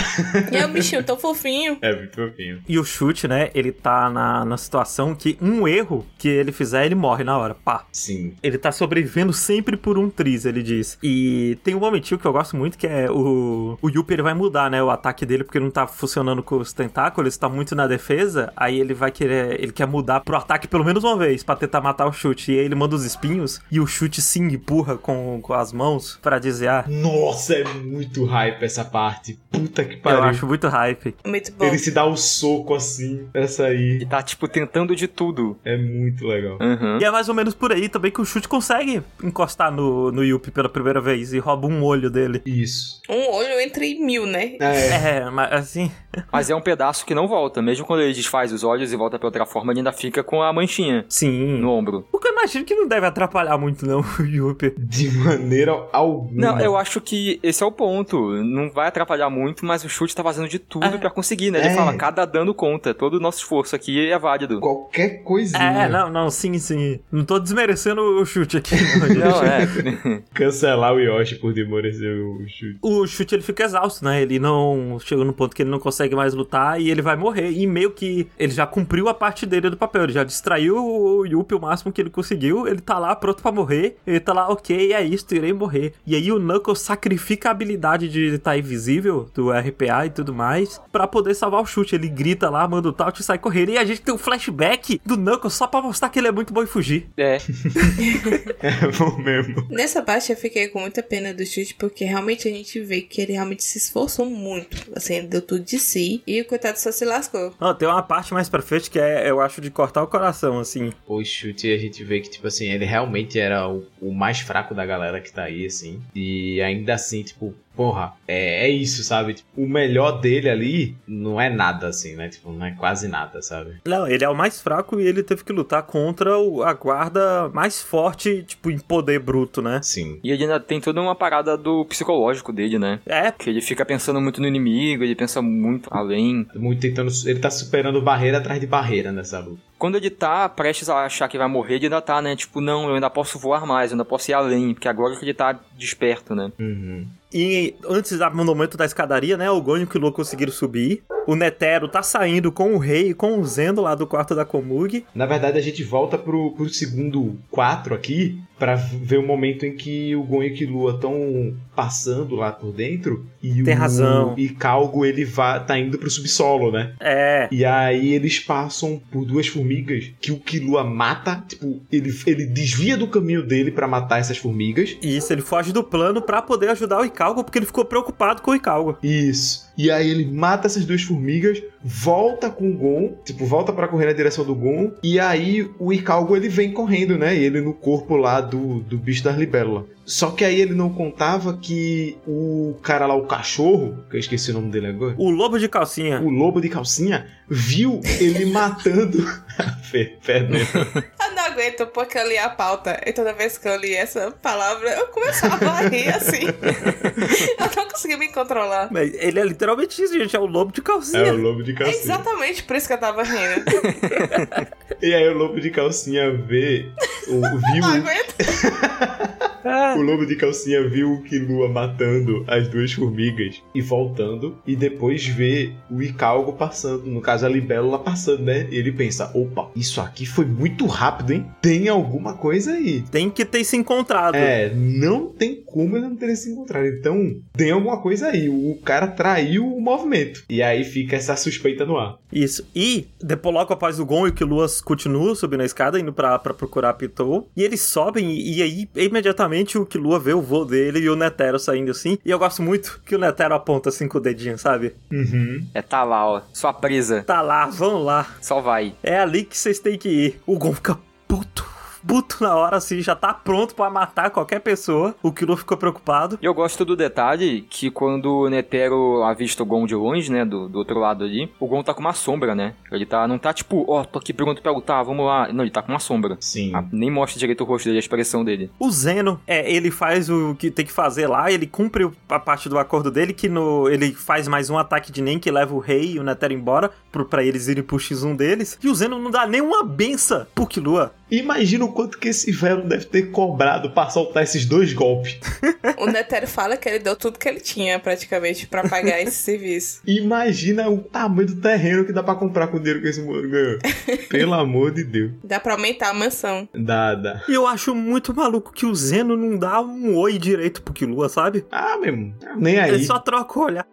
E é um bichinho tão fofinho. É muito fofinho. E o chute, né? Ele tá na, na situação que um erro que ele fizer, ele morre na hora. Pá. Sim. Ele tá sobrevivendo sempre por um triz, ele diz. E tem um momentinho que eu gosto muito, que é o, o Yuppie, ele vai mudar, né, o ataque dele, porque não tá funcionando com os tentáculos, tá muito na defesa, aí ele vai querer, ele quer mudar pro ataque pelo menos uma vez, pra tentar matar o chute. E aí ele manda os espinhos, e o chute se empurra com, com as mãos pra desviar. Nossa, é muito hype essa parte. Puta que Eu pariu. acho muito hype. Muito bom. Ele se dá o soco assim, essa aí. E tá, tipo, tentando de tudo. É muito legal. Uhum. E é mais ou menos por aí também que o chute consegue encostar no, no Yuppie pela primeira vez e rouba um olho dele. Isso. Um olho entre mil, né? É. É, mas assim, Mas é um pedaço que não volta. Mesmo quando ele desfaz os olhos e volta pra outra forma, ele ainda fica com a manchinha sim. no ombro. O que eu imagino que não deve atrapalhar muito, não, o Yuppie. De maneira alguma. Não, eu acho que esse é o ponto. Não vai atrapalhar muito, mas o chute tá fazendo de tudo É. pra conseguir, né? Ele É. fala, cada dano conta. Todo o nosso esforço aqui é válido. Qualquer coisinha. É, não, não, sim, sim. Não tô desmerecendo o chute aqui, não, é. Cancelar o Yoshi por demorecer o chute. O chute ele fica exausto, né? Ele não chega no ponto que ele não consegue mais lutar e ele vai morrer. E meio que ele já cumpriu a parte dele do papel. Ele já distraiu o Yuppie o máximo que ele conseguiu. Ele tá lá pronto pra morrer. Ele tá lá, ok, é isso, irei morrer. E aí o Knuckles sacrifica a habilidade de estar invisível do RPA e tudo mais pra poder salvar o chute. Ele grita lá, manda o taut e sai correndo. E a gente tem um flashback do Knuckles só pra mostrar que ele é muito bom em fugir. É, É bom mesmo. Nessa parte eu fiquei com muita pena do chute, porque realmente a gente vê que ele realmente se esforçou muito. Assim, ele deu tudo de si. E o coitado só se lascou. Não, tem uma parte mais pra frente que é, eu acho, de cortar o coração, assim. O chute a gente vê que, tipo assim, ele realmente era o, o mais fraco da galera que tá aí, assim. E ainda assim, tipo, porra, é, é isso, sabe? Tipo, o melhor dele ali não é nada, assim, né? Tipo, não é quase nada, sabe? Não, ele é o mais fraco e ele teve que lutar contra o- a guarda mais forte, tipo, em poder bruto, né? Sim. e ele ainda tem toda uma parada do psicológico dele, né? É, Que ele fica pensando muito no inimigo, ele pensa muito além. Muito tentando. Ele tá superando barreira atrás de barreira nessa luta. Quando ele tá prestes a achar que vai morrer, ele ainda tá, né? Tipo, não, eu ainda posso voar mais, eu ainda posso ir além, porque agora que ele tá desperto, né? Uhum. E antes do momento da escadaria, né? O Gonho e o Kilo conseguiram subir. O Netero tá saindo com o rei e com o Zendo lá do quarto da Komug. Na verdade, a gente volta pro, pro segundo 4 aqui pra ver o momento em que o Gon e o Killua estão passando lá por dentro e Tem o razão. e Calgo ele vai tá indo pro subsolo, né? É. E aí eles passam por duas formigas que o Killua mata, tipo, ele, ele desvia do caminho dele pra matar essas formigas. Isso, ele foge do plano pra poder ajudar o Icalgo, porque ele ficou preocupado com o Icalgo. Isso. E aí ele mata essas duas formigas, volta com o Gon, tipo, volta pra correr na direção do Gon, e aí o Icalgo ele vem correndo, né? Ele no corpo lá do, do bicho das libélulas. Só que aí ele não contava que o cara lá, o cachorro, que eu esqueci o nome dele agora, O lobo de calcinha. o lobo de calcinha, viu ele matando. Fernando. Eu não aguento porque eu li a pauta. E toda vez que eu li essa palavra, eu começava a rir assim. eu não consegui me controlar. Mas ele é literalmente isso, gente. É o lobo de calcinha. É o lobo de É calcinha. exatamente por isso que eu tava rindo. E aí o lobo de calcinha vê. O, viu. Não aguento. O lobo de calcinha viu o Killua matando as duas formigas e voltando, e depois vê o Icalgo passando, no caso a libélula passando, né? E ele pensa: opa, isso aqui foi muito rápido, hein? Tem alguma coisa aí. Tem que ter se encontrado. É, não tem como ele não ter se encontrado. Então, tem alguma coisa aí. O cara traiu o movimento. E aí fica essa suspeita no ar. Isso. E depois, logo após o Gon e o Killuas continuam subindo a escada, indo pra, pra procurar a Pitou. E eles sobem, e, e aí imediatamente o Killua vê o voo dele e o Netero saindo assim. E eu gosto muito que o Netero aponta assim com o dedinho, sabe? Uhum. É, tá lá, ó. Sua presa. Tá lá, vamos lá. Só vai. É ali que vocês têm que ir. O Gon fica puto. Puto na hora, assim, já tá pronto pra matar qualquer pessoa. O Killua ficou preocupado. E eu gosto do detalhe que quando o Netero avista o Gon de longe, né, do, do outro lado ali, o Gon tá com uma sombra, né? Ele tá, não tá tipo, ó, tô aqui pronto pra lutar, vamos lá. Não, ele tá com uma sombra. Sim. Ah, nem mostra direito o rosto dele, a expressão dele. O Zeno, é, ele faz o que tem que fazer lá, ele cumpre a parte do acordo dele, que no, ele faz mais um ataque de Nen que leva o rei e o Netero embora, pro, pra eles irem pro X1 deles. E o Zeno não dá nenhuma benção pro Killua. Imagina o quanto que esse velho deve ter cobrado pra soltar esses dois golpes. O Netero fala que ele deu tudo que ele tinha, praticamente, pra pagar esse serviço. Imagina o tamanho do terreno que dá pra comprar com o dinheiro que esse moço ganhou. Pelo amor de Deus. Dá pra aumentar a mansão. Dá, dá. E eu acho muito maluco que o Zeno não dá um oi direito pro Killua, sabe? Ah, mesmo. Nem aí. Ele só troca o olhar.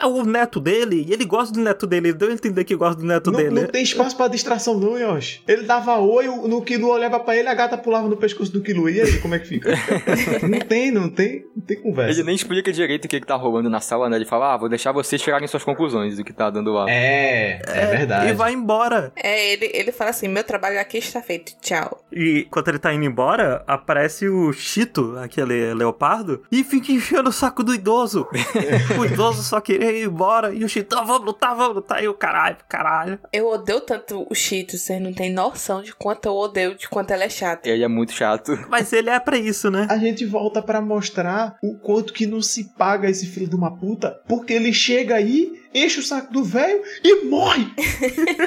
É o neto dele, e ele gosta do neto dele, ele deu a entender que gosta do neto Não, dele. não tem espaço pra distração, não, Yoshi. Ele dava oi, o- no Kilo olhava pra ele, a gata pulava no pescoço do Kilo. E aí, como é que fica? não tem, não tem, não tem conversa. Ele nem explica direito o que, que tá rolando na sala, né? Ele fala, ah, vou deixar vocês tirarem suas conclusões do que tá dando lá. É, é, verdade. E vai embora. É, ele, ele fala assim: meu trabalho aqui está feito, tchau. E quando ele tá indo embora, aparece o Chito, aquele leopardo, e fica enchendo o saco do idoso. o idoso só queria ir embora, e o Chito, ah, vamos lutar, vamos lutar. E o caralho, caralho. Eu odeio tanto o Cheetos, vocês não têm noção de quanto eu odeio, de quanto ela é chata. Ele é muito chato. Mas ele é pra isso, né? A gente volta pra mostrar o quanto que não se paga esse filho de uma puta, porque ele chega aí, enche o saco do velho e morre.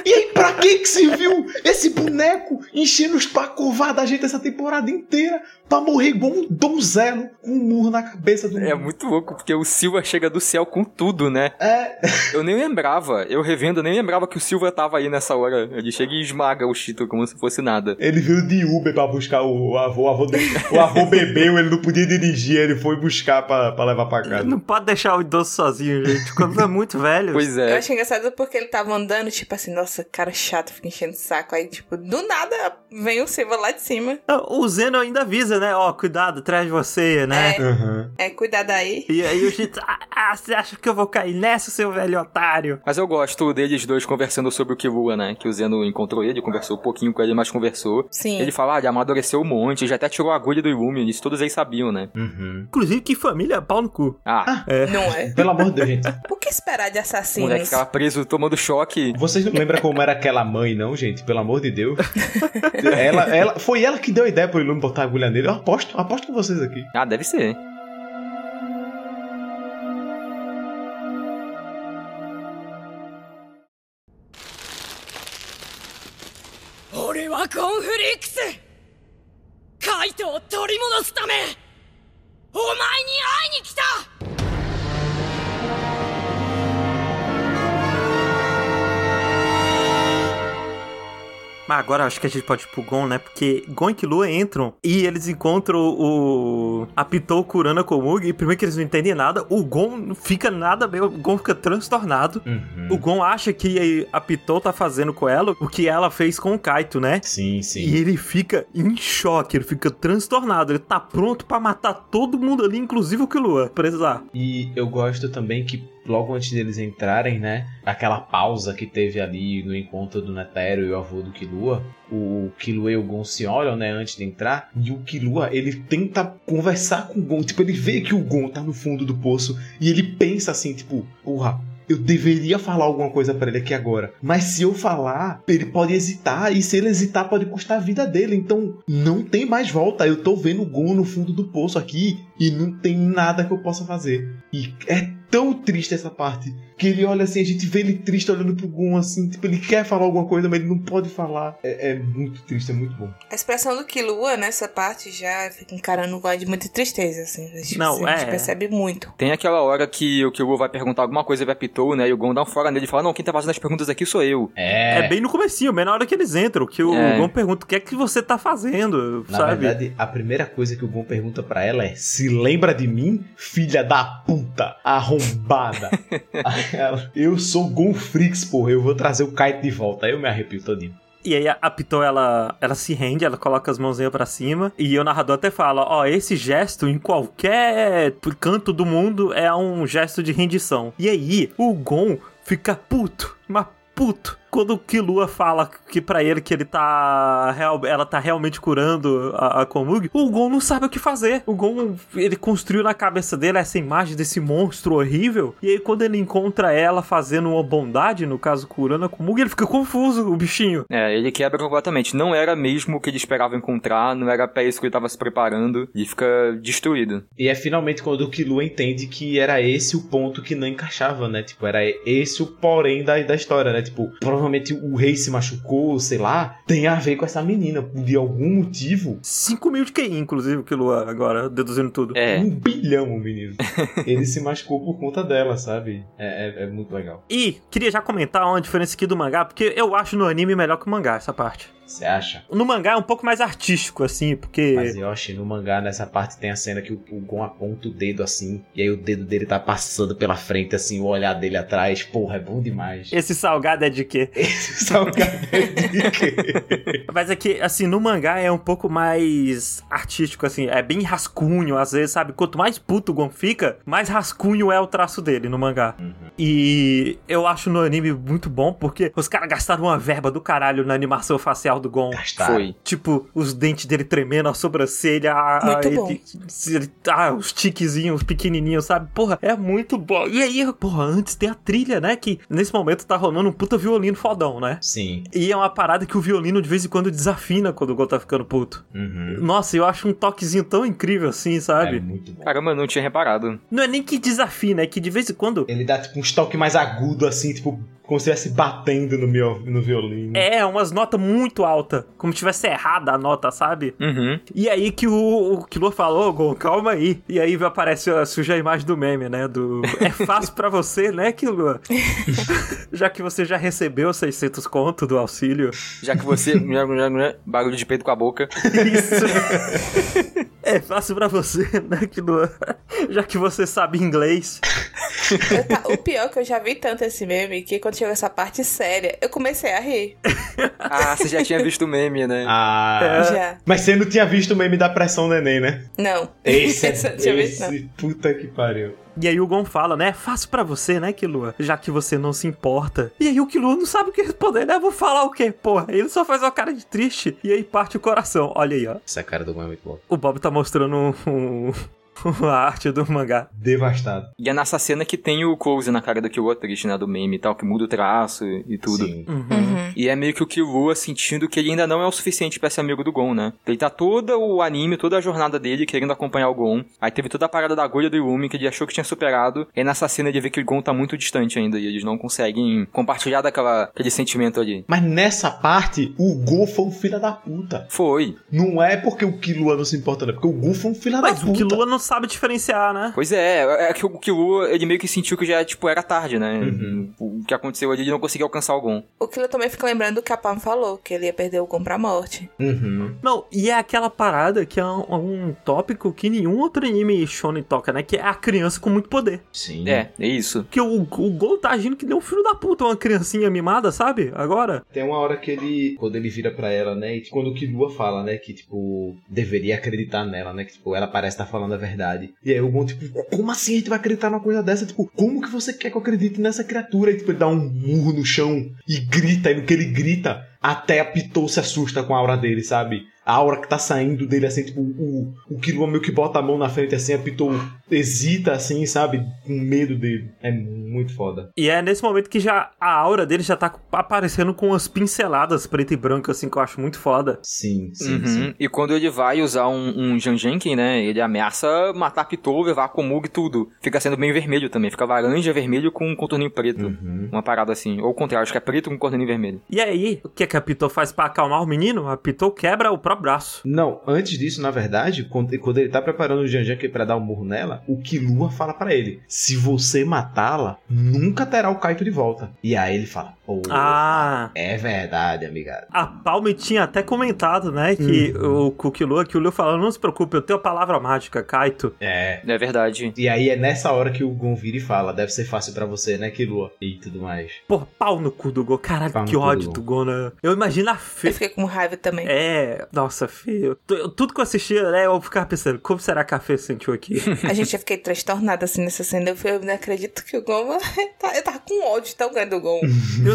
e aí, pra que que se viu esse boneco enchendo os pacová da gente essa temporada inteira pra morrer igual um donzelo com um murro na cabeça do É muito louco, porque o Silva chega do céu com tudo, né? É, Eu nem lembrava, eu revendo, eu nem lembrava que o Silva tava aí nessa hora. Ele chega e esmaga o Chito como se fosse nada. ele veio de Uber pra buscar o, o avô. O avô, dele- o avô bebeu, ele não podia dirigir, ele foi buscar pra, pra levar pra casa. Não pode deixar o idoso sozinho, gente. Quando é muito velho. Pois Eu é. achei engraçado porque ele tava andando, tipo assim, nossa, cara chato, fica enchendo o saco. Aí, tipo, do nada vem o Silva lá de cima. O Zeno ainda avisa, né? Ó, cuidado atrás de você, né? É. Aham. É, cuidado aí. E aí o Chito, ah, ah, você acha que eu vou cair nessa, seu velho otário? Mas eu gosto deles dois conversando sobre o Killua, né? Que o Zeno encontrou ele, conversou um pouquinho com ele, mas conversou. Sim. Ele fala, ah, ele amadureceu um monte, já até tirou a agulha do Yumi, isso todos eles sabiam, né? Uhum. Inclusive, que família pau no cu. Ah, Não é? Pelo amor de Deus, gente. O que esperar de o assassinos? moleque ficava preso tomando choque. Vocês não lembram como era aquela mãe, não, gente? Pelo amor de Deus. ela, ela, foi ela que deu a ideia pro Ilume botar a agulha nele. Eu aposto, eu aposto com vocês aqui. Ah, deve ser. 俺はコンフリックスカイトを取り戻すためお前に会いに来た Mas agora acho que a gente pode ir pro Gon, né? Porque Gon e Killua entram e eles encontram o Apitou Kurana Komugi. E primeiro que eles não entendem nada, o Gon não fica nada bem, o Gon fica transtornado. Uhum. O Gon acha que a Pitou tá fazendo com ela o que ela fez com o Kaito, né? Sim, sim. E ele fica em choque, ele fica transtornado, ele tá pronto pra matar todo mundo ali, inclusive o Killua, precisar. E eu gosto também que logo antes deles entrarem, né? Aquela pausa que teve ali no encontro do Netero e o avô do Killua. O Killua e o Gon se olham, né? Antes de entrar. E o Killua, ele tenta conversar com o Gon. Tipo, ele vê que o Gon tá no fundo do poço. E ele pensa assim, tipo, porra. Eu deveria falar alguma coisa pra ele aqui agora. Mas se eu falar, ele pode hesitar. E se ele hesitar, pode custar a vida dele. Então, não tem mais volta. Eu tô vendo o Gon no fundo do poço aqui. E não tem nada que eu possa fazer. E é tão triste essa parte. Que ele olha assim, a gente vê ele triste olhando pro Gon assim, tipo, ele quer falar alguma coisa, mas ele não pode falar. É, é muito triste, é muito bom. A expressão do Killua nessa parte já fica encarando o Gon de muita tristeza, assim. A gente, Não, a gente é. percebe muito. Tem aquela hora que o Killua vai perguntar alguma coisa pra Pitou, né? E o Gon dá um fora nele e fala, não, quem tá fazendo as perguntas aqui sou eu. É, bem no comecinho, bem na hora que eles entram, que o É. Gon pergunta o que é que você tá fazendo, Na sabe? verdade, a primeira coisa que o Gon pergunta pra ela é: Se lembra de mim, filha da puta, arrombada? Aí ela, eu sou Gon Frix, porra, eu vou trazer o Kaito de volta. Aí eu me arrepio todinho. E aí a Pitou, ela, ela se rende, ela coloca as mãozinhas pra cima. E o narrador até fala, ó, esse gesto em qualquer canto do mundo é um gesto de rendição. E aí o Gon fica puto, mas puto. Quando o Killua fala que pra ele que ele tá real, ela tá realmente curando a, a Komugi, o Gon não sabe o que fazer. O Gon, ele construiu na cabeça dele essa imagem desse monstro horrível. E aí quando ele encontra ela fazendo uma bondade, no caso curando a Komugi, ele fica confuso, o bichinho. É, ele quebra completamente. Não era mesmo o que ele esperava encontrar, não era pra isso que ele tava se preparando. E fica destruído. E é finalmente quando o Killua entende que era esse o ponto que não encaixava, né? Tipo, era esse o porém da, da história, né? Tipo, provavelmente o rei se machucou, sei lá, tem a ver com essa menina. De algum motivo, 5 mil de QI, inclusive, o Killua agora, deduzindo tudo. É. um bilhão o menino. Ele se machucou por conta dela, sabe? É, é- é muito legal. E queria já comentar uma diferença aqui do mangá, porque eu acho no anime melhor que o mangá, essa parte. Você acha? No mangá é um pouco mais artístico, assim, porque. Mas Yoshi, no mangá, nessa parte tem a cena que o, o Gon aponta o dedo assim, e aí o dedo dele tá passando pela frente, assim, o olhar dele atrás. Porra, é bom demais. Esse salgado é de quê? Esse salgado é de quê? Mas é que, assim, no mangá é um pouco mais artístico, assim, é bem rascunho, às vezes, sabe? Quanto mais puto o Gon fica, mais rascunho é o traço dele no mangá. E eu acho no anime muito bom, porque os caras gastaram uma verba do caralho na animação facial facial do Gon. Gastaram. Foi. Tipo, os dentes dele tremendo, a sobrancelha, a, Muito a- bom. ele- ele- ah, os tiquezinhos pequenininhos, sabe? Porra, é muito bom. E aí, porra, antes tem a trilha, né? Que nesse momento tá rolando um puta violino fodão, né? Sim. E é uma parada que o violino de vez em quando desafina quando o Gon tá ficando puto. Uhum. Nossa, eu acho um toquezinho tão incrível assim, É sabe? muito bom. Caramba, eu não tinha reparado. Não é nem que desafina, é que de vez em quando Ele dá tipo um toque mais agudo, assim, tipo, como se estivesse batendo no, meu, no violino. é umas notas muito altas, como se tivesse errada a nota, sabe? Uhum. E aí que o, o Killua falou, Gon, calma aí. E aí aparece a suja a imagem do meme, né? Do é fácil pra você, né, Killua? já que você já recebeu 600 conto do auxílio. Já que você. barulho de peito com a boca. Isso. é fácil pra você, né, Killua? Já que você sabe inglês. Tá- o pior é que eu já vi tanto esse meme que quando chegou essa parte séria, eu comecei a rir. Ah, você já tinha visto o meme, né? Ah. É. Já. Mas você não tinha visto o meme da pressão neném, né? Não. Esse é Esse eu não tinha visto, não. esse, puta que pariu. E aí o Gon fala, né? É fácil pra você, né, Killua? Já que você não se importa. E aí o Killua não sabe o que responder, né? Vou falar o quê, porra? Ele só faz uma cara de triste e aí parte o coração. Olha aí, ó. Essa cara do Gon é muito boa. O Bob tá mostrando um, um- a arte do mangá. Devastado. E é nessa cena que tem o close na cara do Killua triste, né? Do meme e tal, que muda o traço e tudo. Sim. Uhum. E é meio que o Killua sentindo que ele ainda não é o suficiente pra ser amigo do Gon, né? Ele tá todo o anime, toda a jornada dele querendo acompanhar o Gon. Aí teve toda a parada da agulha do Yumi que ele achou que tinha superado. E nessa cena ele vê que o Gon tá muito distante ainda e eles não conseguem compartilhar daquela, aquele sentimento ali. Mas nessa parte, o Gon foi um filho da puta. Foi. Não é porque o Killua não se importa, não. É porque o Gon foi um filho da Mas puta. o Killua não sabe diferenciar, né? Pois é, é que o Killua, ele meio que sentiu que já, tipo, era tarde, né? Uhum. O que aconteceu ali, ele não conseguia alcançar o Gon. O que eu também fico lembrando do que a Pam falou, que ele ia perder o Gon pra morte. Uhum. Não, e é aquela parada que é um, um tópico que nenhum outro anime shonen toca, né? Que é a criança com muito poder. Sim. É, é isso. Porque o, o Gon tá agindo que nem um filho da puta, uma criancinha mimada, sabe? Agora. Tem uma hora que ele, quando ele vira pra ela, né, e quando o Killua fala, né, que, tipo, deveria acreditar nela, né, que, tipo, ela parece estar falando a verdade. E aí o Gon, tipo, como assim a gente vai acreditar numa coisa dessa? Tipo, como que você quer que eu acredite nessa criatura? E, tipo, ele dá um murro no chão e grita, e no que ele grita, até a Pitou se assusta com a aura dele, sabe? A aura que tá saindo dele, assim, tipo, o, o Killua meio que bota a mão na frente, assim, a Pitou hesita, assim, sabe? Com medo dele. É muito foda. E é nesse momento que já a aura dele já tá aparecendo com umas pinceladas preto e branco, assim, que eu acho muito foda. Sim, sim, Uhum. sim. E quando ele vai usar um, um Janjenkin, né? Ele ameaça matar Pitou, levar a Komug e tudo. Fica sendo bem vermelho também. Fica laranja, vermelho com um contorninho preto. Uhum. Uma parada assim. Ou o contrário, acho que é preto com contorninho vermelho. E aí, o que, é que a Pitou faz pra acalmar o menino? A Pitou quebra o próprio braço. Não, antes disso, na verdade, quando, quando ele tá preparando o Janjank pra dar um murro nela, o Killua fala pra ele: se você matá-la, nunca terá o Kaito de volta. E aí ele fala: pô, Ah. é verdade, amigado. A Palme tinha até comentado, né, que o Kukilua, que o Liu falou, não se preocupe, eu tenho a palavra mágica, Kaito. É. É verdade. E aí é nessa hora que o Gon vira e fala: deve ser fácil pra você, né, Killua? E tudo mais. Porra, pau no cu do Gon. Caralho, Pau que ódio do Gon, né? Eu imagino a Eu Fê. fiquei com raiva também. É, nossa, Fê. eu- tu- Tudo que eu assistia, né, eu ficava pensando, como será que a Fê sentiu aqui? A gente já fiquei transtornada assim nessa cena. Eu, eu não acredito que o Gon. tá- Eu tava com ódio tão grande do Gon.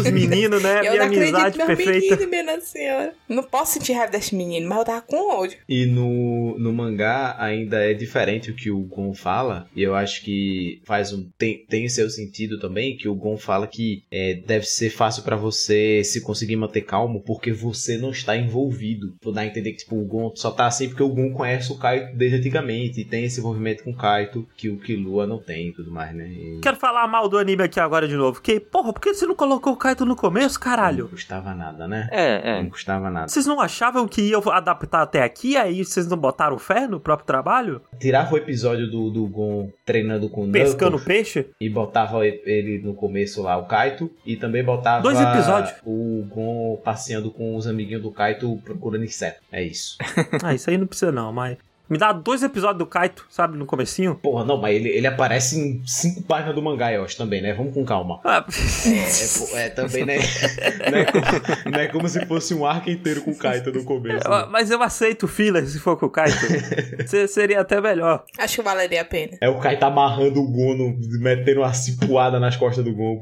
Meus meninos, né, eu minha não acredito amizade meus perfeita. meninos, minha senhora. Não posso sentir raiva desse menino, mas eu tava com ódio. E no, no mangá ainda é diferente o que o Gon fala. E eu acho que faz um. Tem, tem seu sentido também. Que o Gon fala que é, deve ser fácil pra você se conseguir manter calmo. Porque você não está envolvido. Tu dá a entender que tipo, o Gon só tá assim porque o Gon conhece o Kaito desde antigamente. E tem esse envolvimento com o Kaito que o Killua não tem e tudo mais, né? E Quero falar mal do anime aqui agora de novo. Que, porra, por que você não colocou o Kaito no começo, não caralho? custava nada, né? É, é. Não custava nada. Vocês não achavam que ia adaptar até aqui, aí vocês não botaram fé no próprio trabalho? Tirava o episódio do, do Gon treinando com o Pescando Knuckles peixe? e botava ele no começo lá, o Kaito, e também botava Dois episódios. o Gon passeando com os amiguinhos do Kaito procurando inseto. É isso. ah, isso aí não precisa não, mas... Me dá dois episódios do Kaito, sabe, no comecinho. Porra, não, mas ele, ele aparece em cinco páginas do mangá, eu acho também, né? Vamos com calma. Ah, É, pô, é também, né? não, é como, não é como se fosse um arco inteiro com o Kaito no começo. né? mas eu aceito o filler se for com o Kaito. Se- seria até melhor. Acho que valeria a pena. É o Kaito amarrando o Gono, metendo uma cipuada nas costas do Gon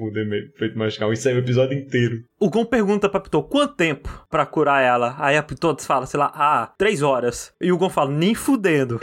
feito mais calmo. Isso aí é o episódio inteiro. O Gon pergunta pra Pitou quanto tempo pra curar ela. Aí a Pitou fala, sei lá, ah, três horas. E o Gon fala, nem fudendo.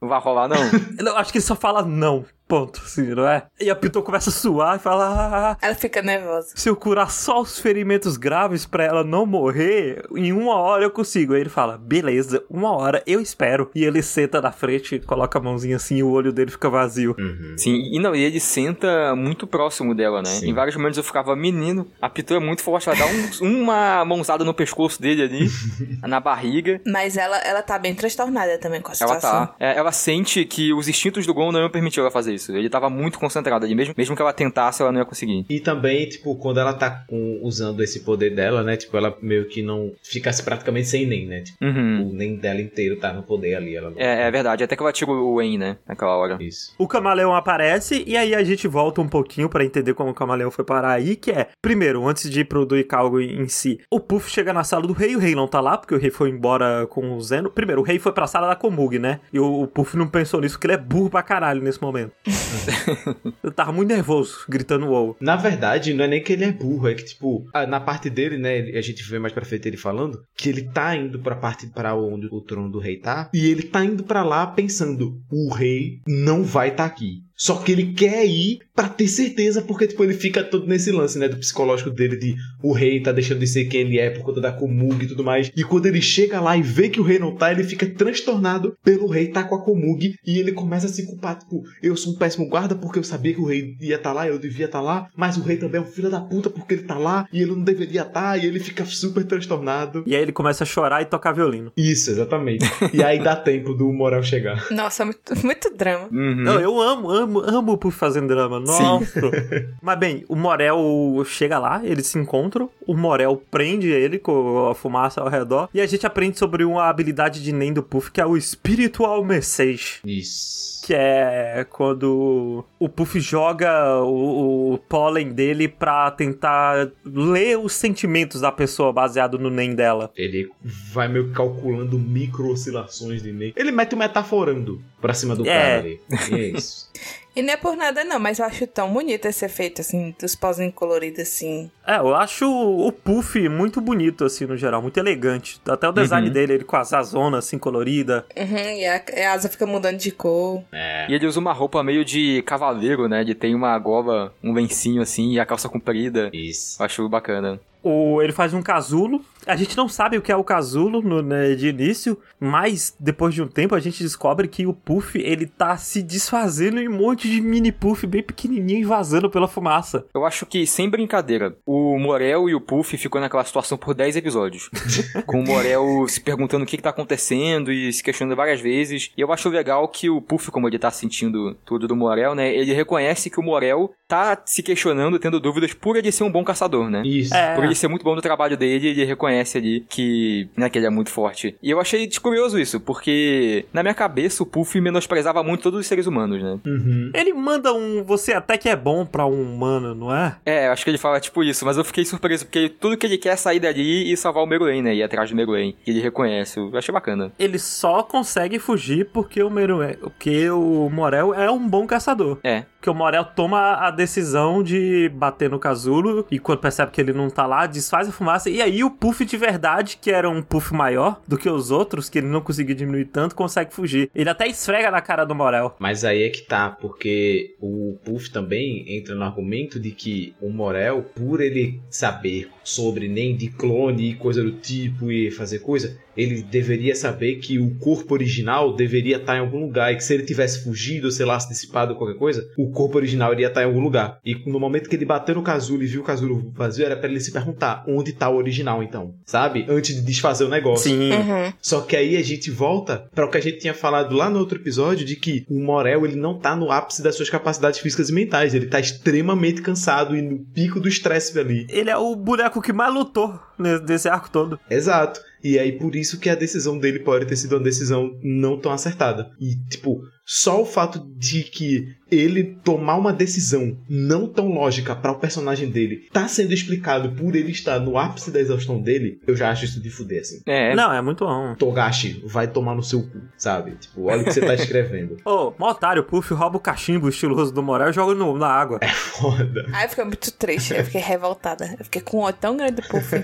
Não vai rolar, não. Eu acho que ele só fala não. Ponto, assim, não é? E a Pitou começa a suar e fala: ah, Ela fica nervosa. se eu curar só os ferimentos graves pra ela não morrer, em uma hora eu consigo. Aí ele fala: beleza, uma hora eu espero. E ele senta na frente, coloca a mãozinha assim e o olho dele fica vazio. Sim, e não, e ele senta muito próximo dela, né? Sim. Em vários momentos eu ficava, menino, a Pitu é muito forte, ela dá um- uma mãozada no pescoço dele ali, na barriga. Mas ela, ela tá bem transtornada também com a Ela situação. tá. é, ela sente que os instintos do Gon não iam permitir ela fazer isso. Ele tava muito concentrado ali. Mesmo, mesmo que ela tentasse, ela não ia conseguir. E também, tipo, quando ela tá com- usando esse poder dela, né? Tipo, ela meio que não ficasse praticamente sem nem, né? Tipo, Uhum. o nem dela inteiro tá no poder ali. Ela não... É, é verdade. Até que ela tira o En, né? Naquela hora. Isso. O camaleão aparece e aí a gente volta um pouquinho pra entender como o camaleão foi parar aí, que é, primeiro, antes de ir pro Duikalgo em si, o Puff chega na sala do rei, o rei não tá lá, porque o rei foi embora com o Zeno. Primeiro, o rei foi pra sala da Komug, né? E o, o Puff não pensou nisso, porque ele é burro pra caralho nesse momento. Eu tava muito nervoso, gritando wow. Na verdade, não é nem que ele é burro, é que, tipo, a- na parte dele, né, a gente vê mais pra frente ele falando, que ele tá indo pra parte para onde o trono do rei tá, e ele tá indo pra lá pensando, o rei não vai tá aqui. Só que ele quer ir pra ter certeza, porque, tipo, ele fica todo nesse lance, né, do psicológico dele, de o rei tá deixando de ser quem ele é por conta da Komug e tudo mais. E quando ele chega lá e vê que o rei não tá, ele fica transtornado pelo rei tá com a Komug, e ele começa a se culpar, tipo, eu sou um péssimo guarda porque eu sabia que o rei ia estar lá, eu devia estar lá, mas o rei também é um filho da puta porque ele tá lá e ele não deveria estar, e ele fica super transtornado. E aí ele começa a chorar e tocar violino. Isso, exatamente. e aí dá tempo do Morel chegar. Nossa, muito, muito drama. Uhum. Não, eu amo, amo, amo o Puff fazendo drama. Nossa. Mas bem, o Morel chega lá, eles se encontram, o Morel prende ele com a fumaça ao redor, e a gente aprende sobre uma habilidade de Nen do Puff, que é o Spiritual Message. Isso. Que é quando o Puff joga o, o pólen dele pra tentar ler os sentimentos da pessoa baseado no Nen dela. Ele vai meio que calculando micro oscilações de Ney. Ele mete o metaforando pra cima do É. cara ali. E é isso. E não é por nada não, mas eu acho tão bonito esse efeito, assim, dos pozinhos coloridos, assim. É, eu acho o Puff muito bonito, assim, no geral, muito elegante. Até o design Uhum. dele, ele com as azonas, assim, colorida. Uhum, e a, a asa fica mudando de cor. E ele usa uma roupa meio de cavaleiro, né? Ele tem uma gola, um lencinho assim, e a calça comprida. Isso. Eu acho bacana. O, ele faz um casulo. A gente não sabe o que é o casulo no, né, de início, mas depois de um tempo a gente descobre que o Puff, ele tá se desfazendo em um monte de mini Puff bem pequenininho e vazando pela fumaça. Eu acho que, sem brincadeira, o Morel e o Puff ficou naquela situação por 10 episódios. com o Morel se perguntando o que, que tá acontecendo e se questionando várias vezes. E eu acho legal que o Puff, como ele tá sentindo tudo do Morel, né? Ele reconhece que o Morel tá se questionando, tendo dúvidas por ele ser um bom caçador, né? Isso. É. Por ele ser muito bom no trabalho dele, ele reconhece ali que, né, que ele é muito forte. E eu achei curioso isso, porque na minha cabeça o Puff menosprezava muito todos os seres humanos, né? Uhum. Ele manda um você até que é bom pra um humano, não é? É, eu acho que ele fala tipo isso, mas eu fiquei surpreso, porque tudo que ele quer é sair dali e salvar o Meruem, né? Ir atrás do Meruem. Que ele reconhece. Eu achei bacana. Ele só consegue fugir porque o Meruem, porque o Morel é um bom caçador. É. Porque o Morel toma a decisão de bater no casulo e quando percebe que ele não tá lá, desfaz a fumaça. E aí o Puff de verdade, que era um Puff maior do que os outros, que ele não conseguiu diminuir tanto, consegue fugir. Ele até esfrega na cara do Morel. Mas aí é que tá, porque o Puff também entra no argumento de que o Morel, por ele saber sobre nem de clone e coisa do tipo e fazer coisa, ele deveria saber que o corpo original deveria estar em algum lugar e que se ele tivesse fugido, sei lá, se dissipado ou qualquer coisa, o corpo original iria estar em algum lugar. E no momento que ele bateu no casulo e viu o casulo vazio, era pra ele se perguntar onde tá o original então, sabe? Antes de desfazer o negócio. Sim. Uhum. Só que aí a gente volta para o que a gente tinha falado lá no outro episódio de que o Morel ele não tá no ápice das suas capacidades físicas e mentais, ele tá extremamente cansado e no pico do estresse ali. Ele é o boneco que mais lutou ne- nesse arco todo. Exato. E aí por isso que a decisão dele pode ter sido uma decisão não tão acertada. E tipo, só o fato de que ele tomar uma decisão não tão lógica para o personagem dele tá sendo explicado por ele estar no ápice da exaustão dele, eu já acho isso de fuder assim. É, Não, é muito bom. Togashi, vai tomar no seu cu, sabe? Tipo, olha o que você tá escrevendo. Ô, mó otário, Puff rouba o cachimbo estiloso do Morel e joga no, na água. Foda. Aí eu fiquei muito triste, eu fiquei revoltada. Eu fiquei com um ódio tão grande do Puff.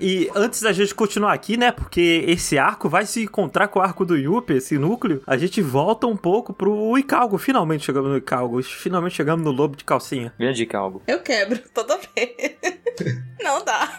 E antes da gente continuar aqui, né? Porque esse arco vai se encontrar com o arco do Yuppie, esse núcleo. A gente volta um pouco pro Icalgo. Finalmente chegamos no Icalgo. Finalmente chegamos no lobo de calcinha. minha dica, algo. Eu quebro toda vez. Não dá.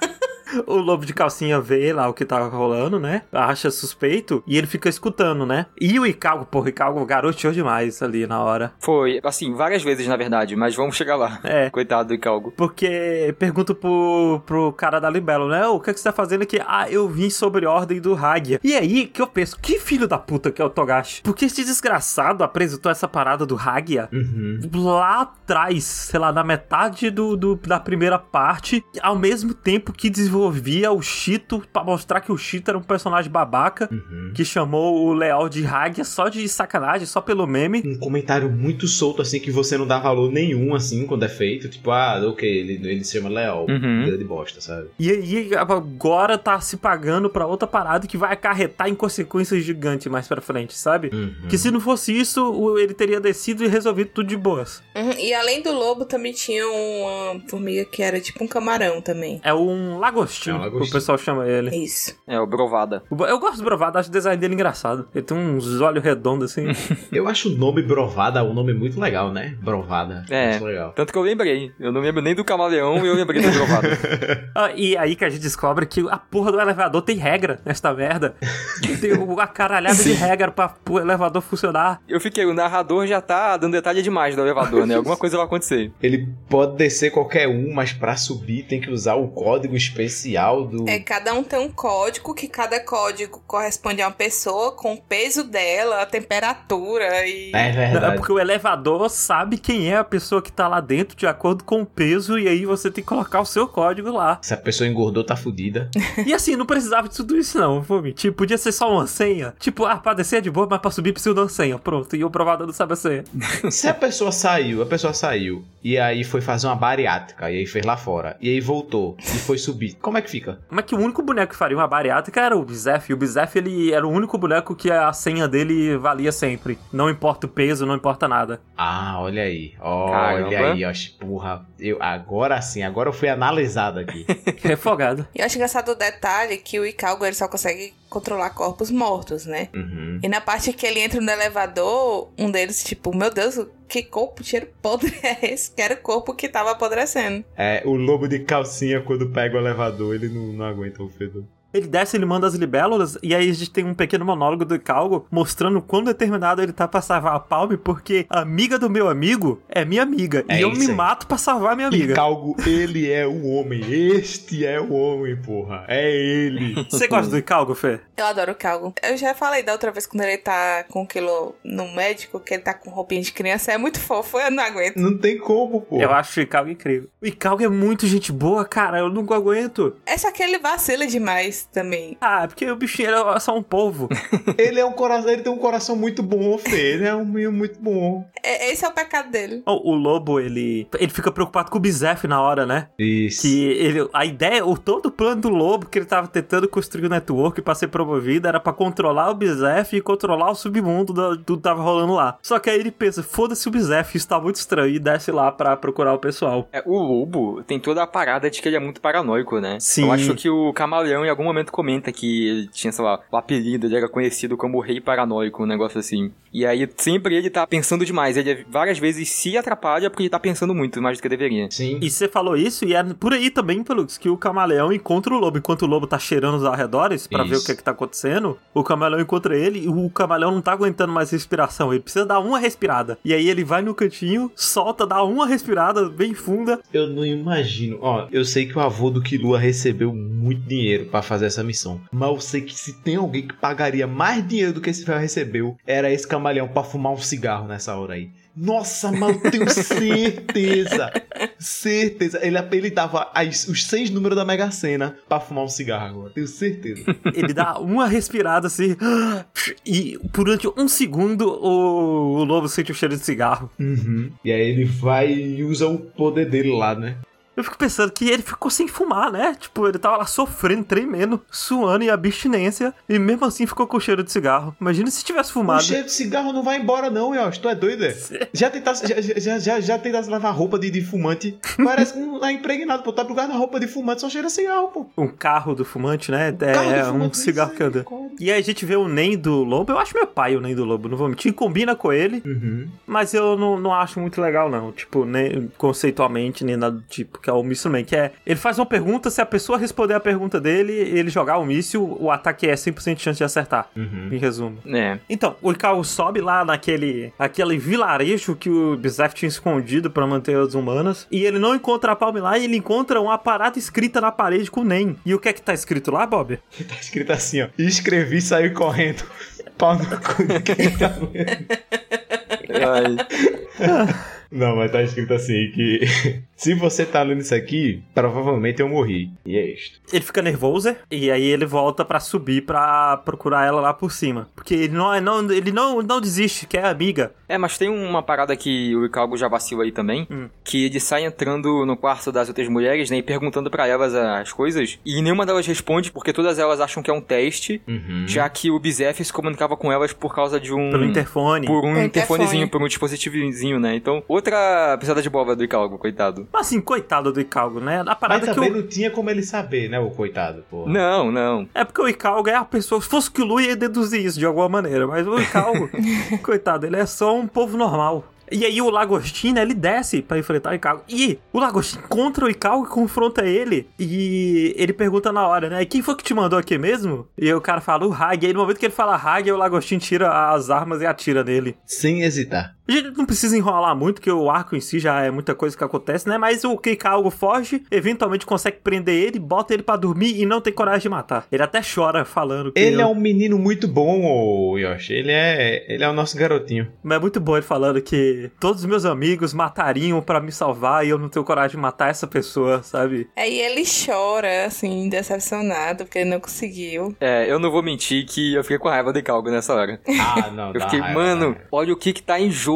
O lobo de calcinha vê lá o que tá rolando, né? Acha suspeito e ele fica escutando, né? E o Icalgo, porra, o Icalgo garoteou demais ali na hora. Foi, assim, várias vezes na verdade, mas vamos chegar lá. É. Coitado do Calgo. Porque pergunto pro, pro cara da Libelo, né? "Ô, O que, é que você tá fazendo aqui? Ah, eu vim sobre ordem do Hagia. E aí que eu penso, que filho da puta que é o Togashi? Porque esse desgraçado apresentou essa parada do Hagia Uhum. lá atrás, sei lá, na metade do, do- da primeira parte, ao mesmo tempo que desenvolvia o Chito pra mostrar que o Chito era um personagem babaca Uhum. que chamou o Leal de Hagia só de sacanagem, só pelo meme. Um comentário muito solto, assim, que você não dá valor nenhum, assim, quando é feito. Tipo, ah, ok, ele, ele se chama Leal. Uhum. Grande bosta, sabe? E aí agora tá se pagando pra outra parada que vai acarretar em consequências gigantes mais pra frente, sabe? Uhum. Que se não fosse isso, o- ele teria descido e resolvido tudo de boas. Uhum, E além do lobo, também tinha uma formiga que era tipo um camarão também. É um lagostinho, É um lagostinho. É o pessoal chama ele. Isso. É, o Brovada. Eu gosto do Brovado, acho o design dele engraçado. Ele tem uns olhos redondos assim. Eu acho o nome Brovada um nome muito legal, né? Brovada. É. Muito legal. Tanto que eu lembrei. Eu não lembro nem do camaleão e eu lembrei do Brovada. Ah, e aí que a gente descobre que a porra do elevador tem regra nesta merda. tem uma caralhada de regra pra o elevador funcionar. eu fiquei, o narrador já tá dando detalhe demais do elevador, né? Alguma coisa vai acontecer. Ele pode descer qualquer um, mas pra subir tem que usar o código especial do. É, cada um tem um código, que cada código corresponde a uma pessoa com o peso dela, a temperatura e. É É verdade. porque o elevador sabe quem é a pessoa que tá lá dentro de acordo com o peso, e aí você tem que colocar o seu código lá. Se a pessoa engordou, tá fudida. E assim, não precisava de tudo isso, não, vou mentir. Podia ser só uma senha. Tipo, ah, pra descer é de boa, mas pra subir precisa de uma senha. Pronto, e o provador não sabe a senha. Se a pessoa saiu, a pessoa saiu, e aí foi fazer uma bariátrica, e aí fez lá fora, e aí voltou, e foi subir, como é que fica? Como é que o único boneco que faria uma bariátrica era o Bizef. E o Bizef, ele era o único boneco que a senha dele valia sempre. Não importa o peso, não importa nada. Ah, olha aí. Olha Caramba. aí, ó. Porra, eu, agora sim, agora eu fui analisado aqui. Refogado. E eu acho engraçado o detalhe que o Icalgo ele só consegue controlar corpos mortos, né? Uhum. E na parte que ele entra no elevador, um deles, tipo, meu Deus, que corpo cheiro podre é esse? Que era o corpo que tava apodrecendo. É, o lobo de calcinha, quando pega o elevador, ele não, não aguenta o fedor. Ele desce, ele manda as libélulas, e aí a gente tem um pequeno monólogo do Calgo mostrando quão determinado ele tá pra salvar a Palme, porque a amiga do meu amigo é minha amiga. É e eu me aí. mato pra salvar a minha E amiga. Calgo, ele é o homem. Este é o homem, porra. É ele. Você gosta do Calgo, Fê? Eu adoro o Calgo. Eu já falei da outra vez quando ele tá com o quilo no médico, que ele tá com roupinha de criança. É muito fofo, eu não aguento. Não tem como, pô. Eu acho o Calgo incrível. O Calgo é muito gente boa, cara. Eu não aguento. É só que ele vacila demais também. Ah, porque o bichinho é só um polvo. Ele é um coração, ele tem um coração muito bom, Fê. Ele é um menino muito bom. É- esse é o pecado dele. o, o lobo, ele, ele fica preocupado com o Bizef na hora, né? Isso. Que ele, a ideia, o todo o plano do lobo que ele tava tentando construir o network pra ser promovido era pra controlar o Bizef e controlar o submundo do, do que tava rolando lá. Só que aí ele pensa, foda-se o Bizef, isso tá muito estranho, e desce lá pra procurar o pessoal. É, o lobo tem toda a parada de que ele é muito paranoico, né? Sim. Eu acho que o camaleão em algum momento comenta que ele tinha, sei lá, o apelido, ele era conhecido como o rei paranoico, um negócio assim. E aí sempre ele tá pensando demais. Ele várias vezes se atrapalha porque ele tá pensando muito mais do que deveria. Sim. E você falou isso, e é por aí também, Pelux, que o camaleão encontra o lobo. Enquanto o lobo tá cheirando os arredores pra ver o que, é que tá acontecendo, o camaleão encontra ele e o camaleão não tá aguentando mais respiração. Ele precisa dar uma respirada. E aí ele vai no cantinho, solta, dá uma respirada bem funda. Eu não imagino. Ó, eu sei que o avô do Kilua recebeu muito dinheiro pra fazer essa missão. Mas eu sei que se tem alguém que pagaria mais dinheiro do que esse velho recebeu, era esse camaleão pra fumar um cigarro nessa hora aí. Nossa, mano, tenho certeza. certeza. Ele, ele dava as- os seis números da Mega Sena pra fumar um cigarro agora. Tenho certeza. Ele dá uma respirada assim. E durante um segundo o, o lobo sente o cheiro de cigarro. Uhum. E aí ele vai e usa o poder dele lá, né? Eu fico pensando que ele ficou sem fumar, né? Tipo, ele tava lá sofrendo, tremendo, suando em abstinência, e mesmo assim ficou com cheiro de cigarro. Imagina se tivesse O fumado. cheiro de cigarro não vai embora, não, Yoshi. Tu é doido, é? Já tentasse, já, já, já, já tentasse lavar roupa de, de fumante? Parece que não tá impregnado, pô. Tá pro guarda-roupa de fumante, só cheira cigarro, pô. Um carro do fumante, né? do É, um fumante, cigarro isso que anda. E aí a gente vê o Nen do Lobo. Eu acho meu pai o Nen do Lobo, não vou mentir. Combina com ele, Uhum. mas eu não, não acho muito legal, não. Tipo, nem conceitualmente, nem nada do tipo, que é o Mr. Man. Que é, ele faz uma pergunta, se a pessoa responder a pergunta dele, ele jogar o míssil, o ataque é 100% de chance de acertar. Uhum. Em resumo. É. Então, o Ikaru sobe lá naquele aquele vilarejo que o Bizarre tinha escondido pra manter as humanas. E ele não encontra a Palme lá e ele encontra uma parada escrita na parede com o Nen. E o que é que tá escrito lá, Bob? Tá escrito assim, ó. Escrevi e saí correndo. Pau no cu de quem tá vendo. Ai, Não, mas tá escrito assim que se você tá lendo isso aqui, provavelmente eu morri. E é isto. Ele fica nervoso e aí ele volta pra subir pra procurar ela lá por cima. Porque ele não, é- não, ele não, não desiste, que é amiga. É, mas tem uma parada que o Icalgo já vacila aí também, Hum. que ele sai entrando no quarto das outras mulheres, né, e perguntando pra elas as coisas, e nenhuma delas responde porque todas elas acham que é um teste, Uhum. já que o Bizef se comunicava com elas por causa de um... Pelo interfone. Por um Por interfonezinho, interfone. por um dispositivozinho, né? Então, outra pisada de bola do Icalgo, coitado. Mas assim, coitado do Icalgo, né? A Mas parada que também o... não tinha como ele saber, né, o coitado, pô. Não, não. É porque o Icalgo é a pessoa. Se fosse que o Lu ia deduzir isso de alguma maneira. Mas o Icalgo, coitado, ele é só um povo normal. E aí o Lagostinho, né, ele desce pra enfrentar o Icalgo. E o Lagostinho encontra o Icalgo e confronta ele. E ele pergunta na hora, né? Quem foi que te mandou aqui mesmo? E aí o cara fala, o Hag. E aí no momento que ele fala Hag, o Lagostinho tira as armas e atira nele. Sem hesitar. A gente não precisa enrolar muito, que o arco em si já é muita coisa que acontece, né? Mas o Icalgo foge, eventualmente consegue prender ele, bota ele pra dormir e não tem coragem de matar. Ele até chora falando que... Ele é um menino muito bom, ô Yoshi. Ele é, ele é o nosso garotinho. Mas é muito bom ele falando que todos os meus amigos matariam pra me salvar e eu não tenho coragem de matar essa pessoa, sabe? Aí ele chora, assim, decepcionado, porque ele não conseguiu. É, eu não vou mentir que eu fiquei com raiva do Icalgo nessa hora. Ah, não, Eu fiquei, raiva, mano, olha o que que tá em jogo.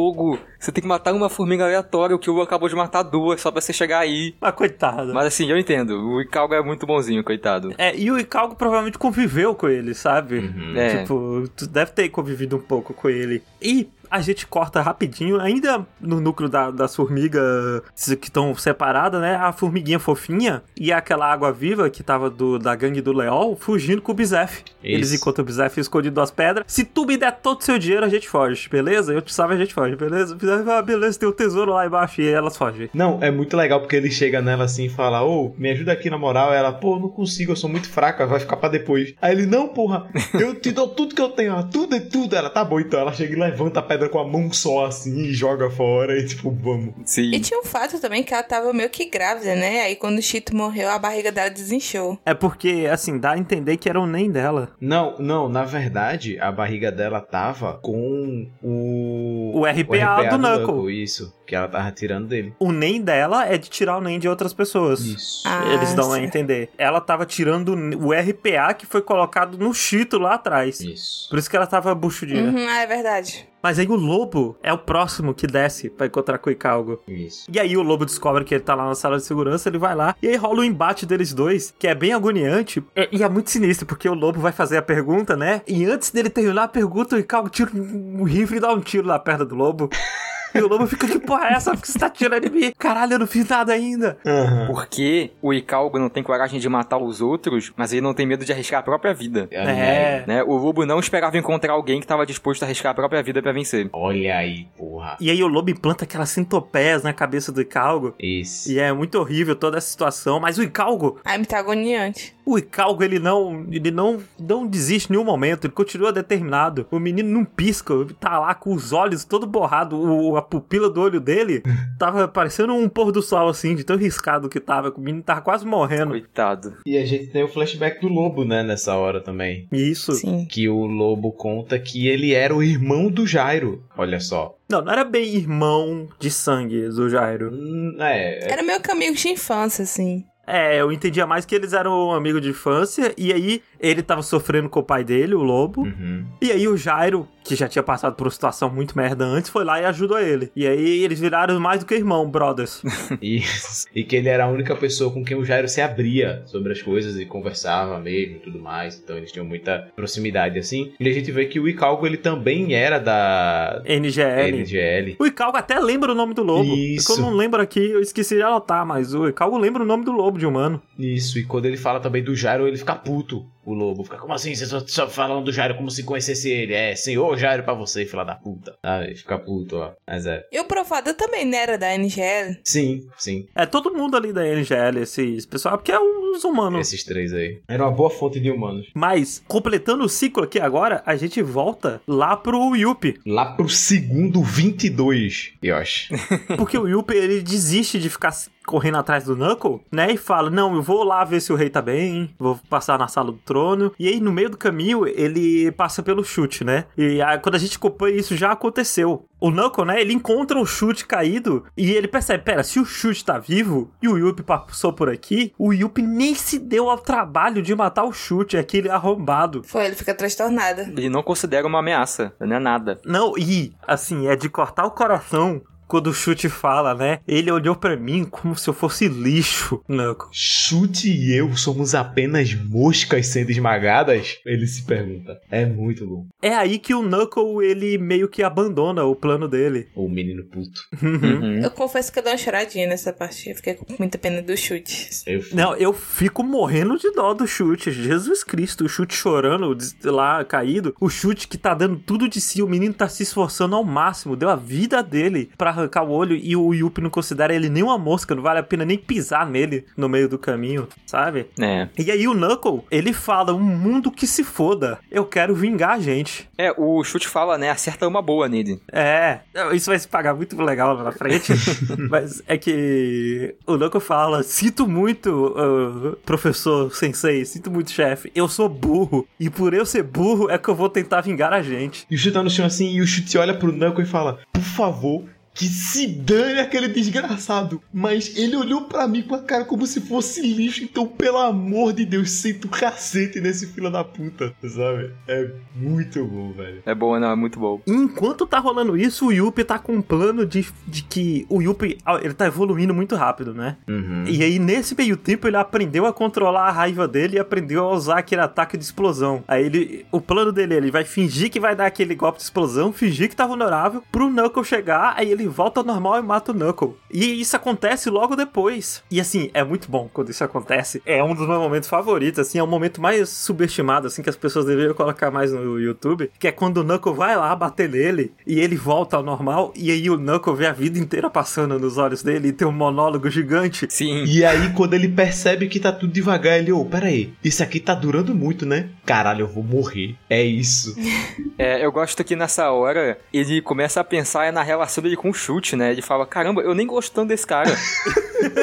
Você tem que matar uma formiga aleatória, o que o acabou de matar duas só pra você chegar aí. Mas coitado. Mas assim, eu entendo. O Icalgo é muito bonzinho, coitado. É, e o Icalgo provavelmente conviveu com ele, sabe? Uhum. É. Tipo, tu deve ter convivido um pouco com ele. E a gente corta rapidinho, ainda no núcleo da, das formigas que estão separadas, né? A formiguinha fofinha e aquela água viva que tava do, da gangue do Leol fugindo com o Bizef. Eles encontram o Bizef escondido das pedras. Se tu me der todo o seu dinheiro, a gente foge, beleza? Eu te salvo, a gente foge, beleza? O Bizef, ah, beleza, tem o tesouro lá embaixo e elas fogem. Não, é muito legal porque ele chega nela assim e fala: Ô, me ajuda aqui na moral. Ela, pô, não consigo, eu sou muito fraca, vai ficar pra depois. Aí ele, não, porra, eu te dou tudo que eu tenho, ó, tudo e tudo. Ela, tá bom, então. Ela chega e levanta a pedra com a mão só assim e joga fora e tipo, vamos. Sim. E tinha um fato também que ela tava meio que grávida, né? Aí quando o Chito morreu, a barriga dela desinchou. É porque, assim, dá a entender que era o nem dela. Não, não, na verdade, a barriga dela tava com o. O RPA do Knuckle. Isso, que ela tava tirando dele. O nem dela é de tirar o nem de outras pessoas. Isso. Ah, Eles dão a entender. Ela tava tirando o RPA que foi colocado no Cheeto lá atrás. Isso. Por isso que ela tava buchudinha. Uhum, ah, é verdade. Mas aí o lobo é o próximo que desce pra encontrar com o Icalgo. Isso. E aí o lobo descobre que ele tá lá na sala de segurança, ele vai lá, e aí rola o embate deles dois, que é bem agoniante, é- e é muito sinistro, porque o lobo vai fazer a pergunta, né? E antes dele terminar a pergunta, o Icalgo tira um rifle e dá um tiro na perna do lobo. E o lobo fica, que porra é essa? Por que você tá tirando em mim? Caralho, eu não fiz nada ainda. Aham. Porque o Icalgo não tem coragem de matar os outros, mas ele não tem medo de arriscar a própria vida. É. Né? O lobo não esperava encontrar alguém que estava disposto a arriscar a própria vida pra vencer. Olha aí, porra. E aí o lobo implanta aquelas centopeias na cabeça do Icalgo. Esse. E é muito horrível toda essa situação, mas o Icalgo, Ai, me tá agoniante. O Icalgo, ele não, ele não, não desiste em nenhum momento, ele continua determinado. O menino não pisca, ele tá lá com os olhos todo borrado, o, a pupila do olho dele tava parecendo um pôr do sol, assim, de tão riscado que tava, que o menino tava quase morrendo. Coitado. E a gente tem o flashback do lobo, né, nessa hora também. Isso. Sim. Que o lobo conta que ele era o irmão do Jairo. Olha só. Não, não era bem irmão de sangue do Jairo. Hum, É, é Era meu amigo de infância, assim. É, eu entendia mais que eles eram amigos de infância, e aí ele tava sofrendo com o pai dele, o lobo. Uhum. E aí o Jairo, que já tinha passado por uma situação muito merda antes, foi lá e ajudou ele. E aí eles viraram mais do que irmão, brothers. Isso. E que ele era a única pessoa com quem o Jairo se abria sobre as coisas e conversava mesmo e tudo mais. Então eles tinham muita proximidade assim. E a gente vê que o Icalgo ele também era da NGL. NGL. O Icalgo até lembra o nome do lobo. Isso. Eu não lembro aqui, eu esqueci de anotar, mas o Icalgo lembra o nome do lobo de humano. Isso, e quando ele fala também do Jairo, ele fica puto. O lobo fica, como assim? Você só, só falando do Jairo como se conhecesse ele? É, senhor Jairo pra você, filha da puta. Ah, ele fica puto, ó. Mas é. E o Provado também não era da NGL. Sim, sim. É todo mundo ali da NGL, esses pessoal, porque é os humanos. Esses três aí. Era uma boa fonte de humanos. Mas, completando o ciclo aqui agora, a gente volta lá pro Yuppie. Lá pro segundo 22, eu acho. Porque o Yuppie, ele desiste de ficar correndo atrás do Knuckle, né? E fala, não, eu vou lá ver se o rei tá bem, vou passar na sala do trono. E aí, no meio do caminho, ele passa pelo chute, né? E aí, quando a gente acompanha isso, já aconteceu. O Knuckle, né, ele encontra o chute caído e ele percebe, pera, se o chute tá vivo e o Yuppie passou por aqui, o Yuppie nem se deu ao trabalho de matar o chute, aquele arrombado. Foi, ele fica transtornado. Ele não considera uma ameaça, não é nada. Não, e, assim, é de cortar o coração quando o chute fala, né? Ele olhou pra mim como se eu fosse lixo, Knuckle. Chute e eu somos apenas moscas sendo esmagadas? Ele se pergunta. É muito bom. É aí que o Knuckle, ele meio que abandona o plano dele. O menino puto. Uhum. Eu confesso que eu dei uma choradinha nessa parte. Eu fiquei com muita pena do chute. Eu Não, eu fico morrendo de dó do chute. Jesus Cristo, o chute chorando lá caído. O chute que tá dando tudo de si. O menino tá se esforçando ao máximo. Deu a vida dele pra arrancar o olho. E o Yuppie não considera ele nem uma mosca. Não vale a pena nem pisar nele no meio do caminho, sabe? É. E aí o Knuckle, ele fala: um mundo que se foda. Eu quero vingar a gente. É, o chute fala, né? Acerta uma boa nele. É, isso vai se pagar muito legal lá na frente. Mas é que o Knuckle fala: Sinto muito, ah, professor sensei, sinto muito, chefe. Eu sou burro. E por eu ser burro é que eu vou tentar vingar a gente. E o chute tá no chão assim, e o chute olha pro Knuckle e fala: Por favor, que se dane aquele desgraçado. Mas ele olhou pra mim com a cara como se fosse lixo, então pelo amor de Deus, senta o cacete nesse fila da puta, sabe? É muito bom, velho. É boa, não, é muito bom. Enquanto tá rolando isso, o Yuppie tá com um plano de, de que o Yuppie ah, ele tá evoluindo muito rápido, né? Uhum. E aí, nesse meio tempo, ele aprendeu a controlar a raiva dele e aprendeu a usar aquele ataque de explosão. Aí ele. O plano dele, ele vai fingir que vai dar aquele golpe de explosão, fingir que tá vulnerável, pro Knuckle chegar, aí ele volta ao normal e mata o Knuckle. E isso acontece logo depois. E assim, é muito bom quando isso acontece. É um dos meus momentos favoritos, assim, é o momento mais subestimado, assim, que as pessoas deveriam colocar mais no YouTube, que é quando o Knuckle vai lá bater nele e ele volta ao normal, e aí o Knuckle vê a vida inteira passando nos olhos dele e tem um monólogo gigante. Sim. E aí, quando ele percebe que tá tudo devagar, ele, ô, pera aí, isso aqui tá durando muito, né? Caralho, eu vou morrer. É isso. É, eu gosto que nessa hora ele começa a pensar na relação dele com o chute, né? Ele fala: caramba, eu nem gosto tanto desse cara.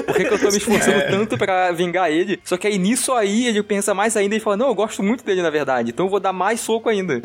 Por que, que eu tô me esforçando tanto pra vingar ele? Só que aí nisso aí ele pensa mais ainda e fala: não, eu gosto muito dele na verdade, então eu vou dar mais soco ainda.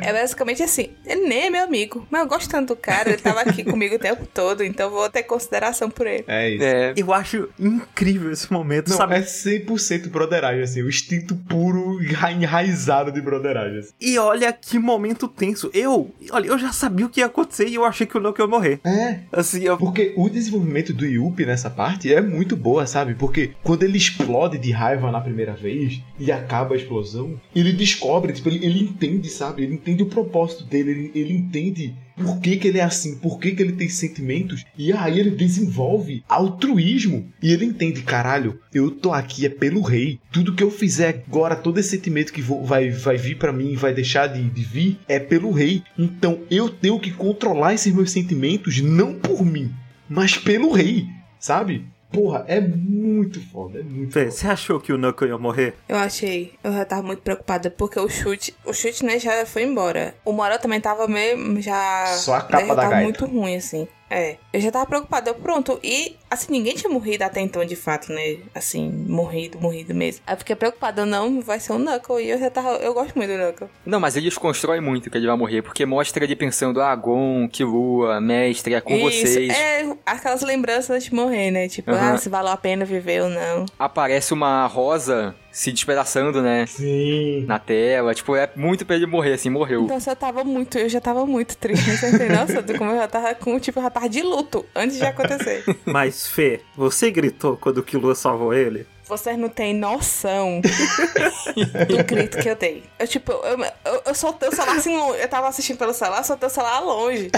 É basicamente assim, ele nem é meu amigo, mas eu gosto tanto do cara, ele tava aqui comigo o tempo todo, então eu vou ter consideração por ele. É isso. É, Eu acho incrível esse momento, Não, sabe? é 100% broderagem, assim, o instinto puro e enra- enraizado de broderagem. assim. E olha que momento tenso. Eu, olha, eu já sabia o que ia acontecer e eu achei que o Knuckle ia morrer. É, Assim, eu... Porque o desenvolvimento do Yuppie nessa parte é muito boa, sabe? Porque quando ele explode de raiva na primeira vez e acaba a explosão, ele descobre, tipo, ele, ele entende, sabe? Ele entende o propósito dele, ele, ele entende por que, que ele é assim, por que, que ele tem sentimentos, e aí ele desenvolve altruísmo. E ele entende, caralho, eu tô aqui é pelo rei. Tudo que eu fizer agora, todo esse sentimento que vou- vai, vai vir pra mim vai deixar de, de vir, é pelo rei. Então eu tenho que controlar esses meus sentimentos, não por mim, mas pelo rei, sabe? Porra, é muito foda, é muito Fê, foda. você achou que o Knuckle ia morrer? Eu achei. Eu já tava muito preocupada porque o chute. O chute, né, já foi embora. O Mora também tava meio. Já. Só a capa já da tava gaita. muito ruim, assim. É. Eu já tava preocupada. Eu, pronto. E, assim, ninguém tinha morrido até então, de fato, né? Assim, morrido, morrido mesmo. Aí eu fiquei preocupada. Não, vai ser o Knuckle. E eu já tava. Eu gosto muito do Knuckle. Não, mas eles constroem muito que ele vai morrer, porque mostra ele pensando, ah, Gon, Killua, mestre, é com Isso, vocês. É, aquelas lembranças de morrer, né? Tipo, Aham. ah, se valeu a pena viver ou não. Aparece uma rosa se despedaçando, né? Sim. Na tela, tipo, é muito pra ele morrer, assim, morreu. Então eu tava muito, eu já tava muito triste, não você tem noção de como eu já tava com, tipo, eu já tava de luto antes de acontecer. Mas, Fê, você gritou quando o Killua salvou ele? Vocês não têm noção do grito que eu dei. Eu, tipo, eu, eu, eu soltei o celular assim, longe. eu tava assistindo pelo celular, soltei o celular longe.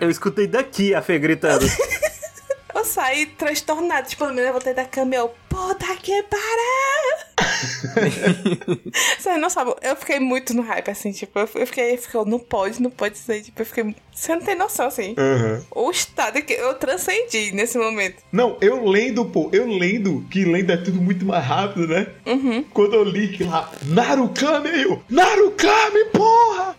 Eu escutei daqui a Fê gritando. Eu saí transtornada, tipo, eu me levantei da cama e eu, puta que pariu! Você não sabe, eu fiquei muito no hype, assim, tipo, eu fiquei, eu fiquei, não pode, não pode ser, tipo, eu fiquei, você não tem noção, assim. Aham. O estado que eu transcendi nesse momento. Não, eu lendo, pô, eu lendo, que lendo é tudo muito mais rápido, né? Uhum. Quando eu li que lá, Narukami, eu, Narukami, porra!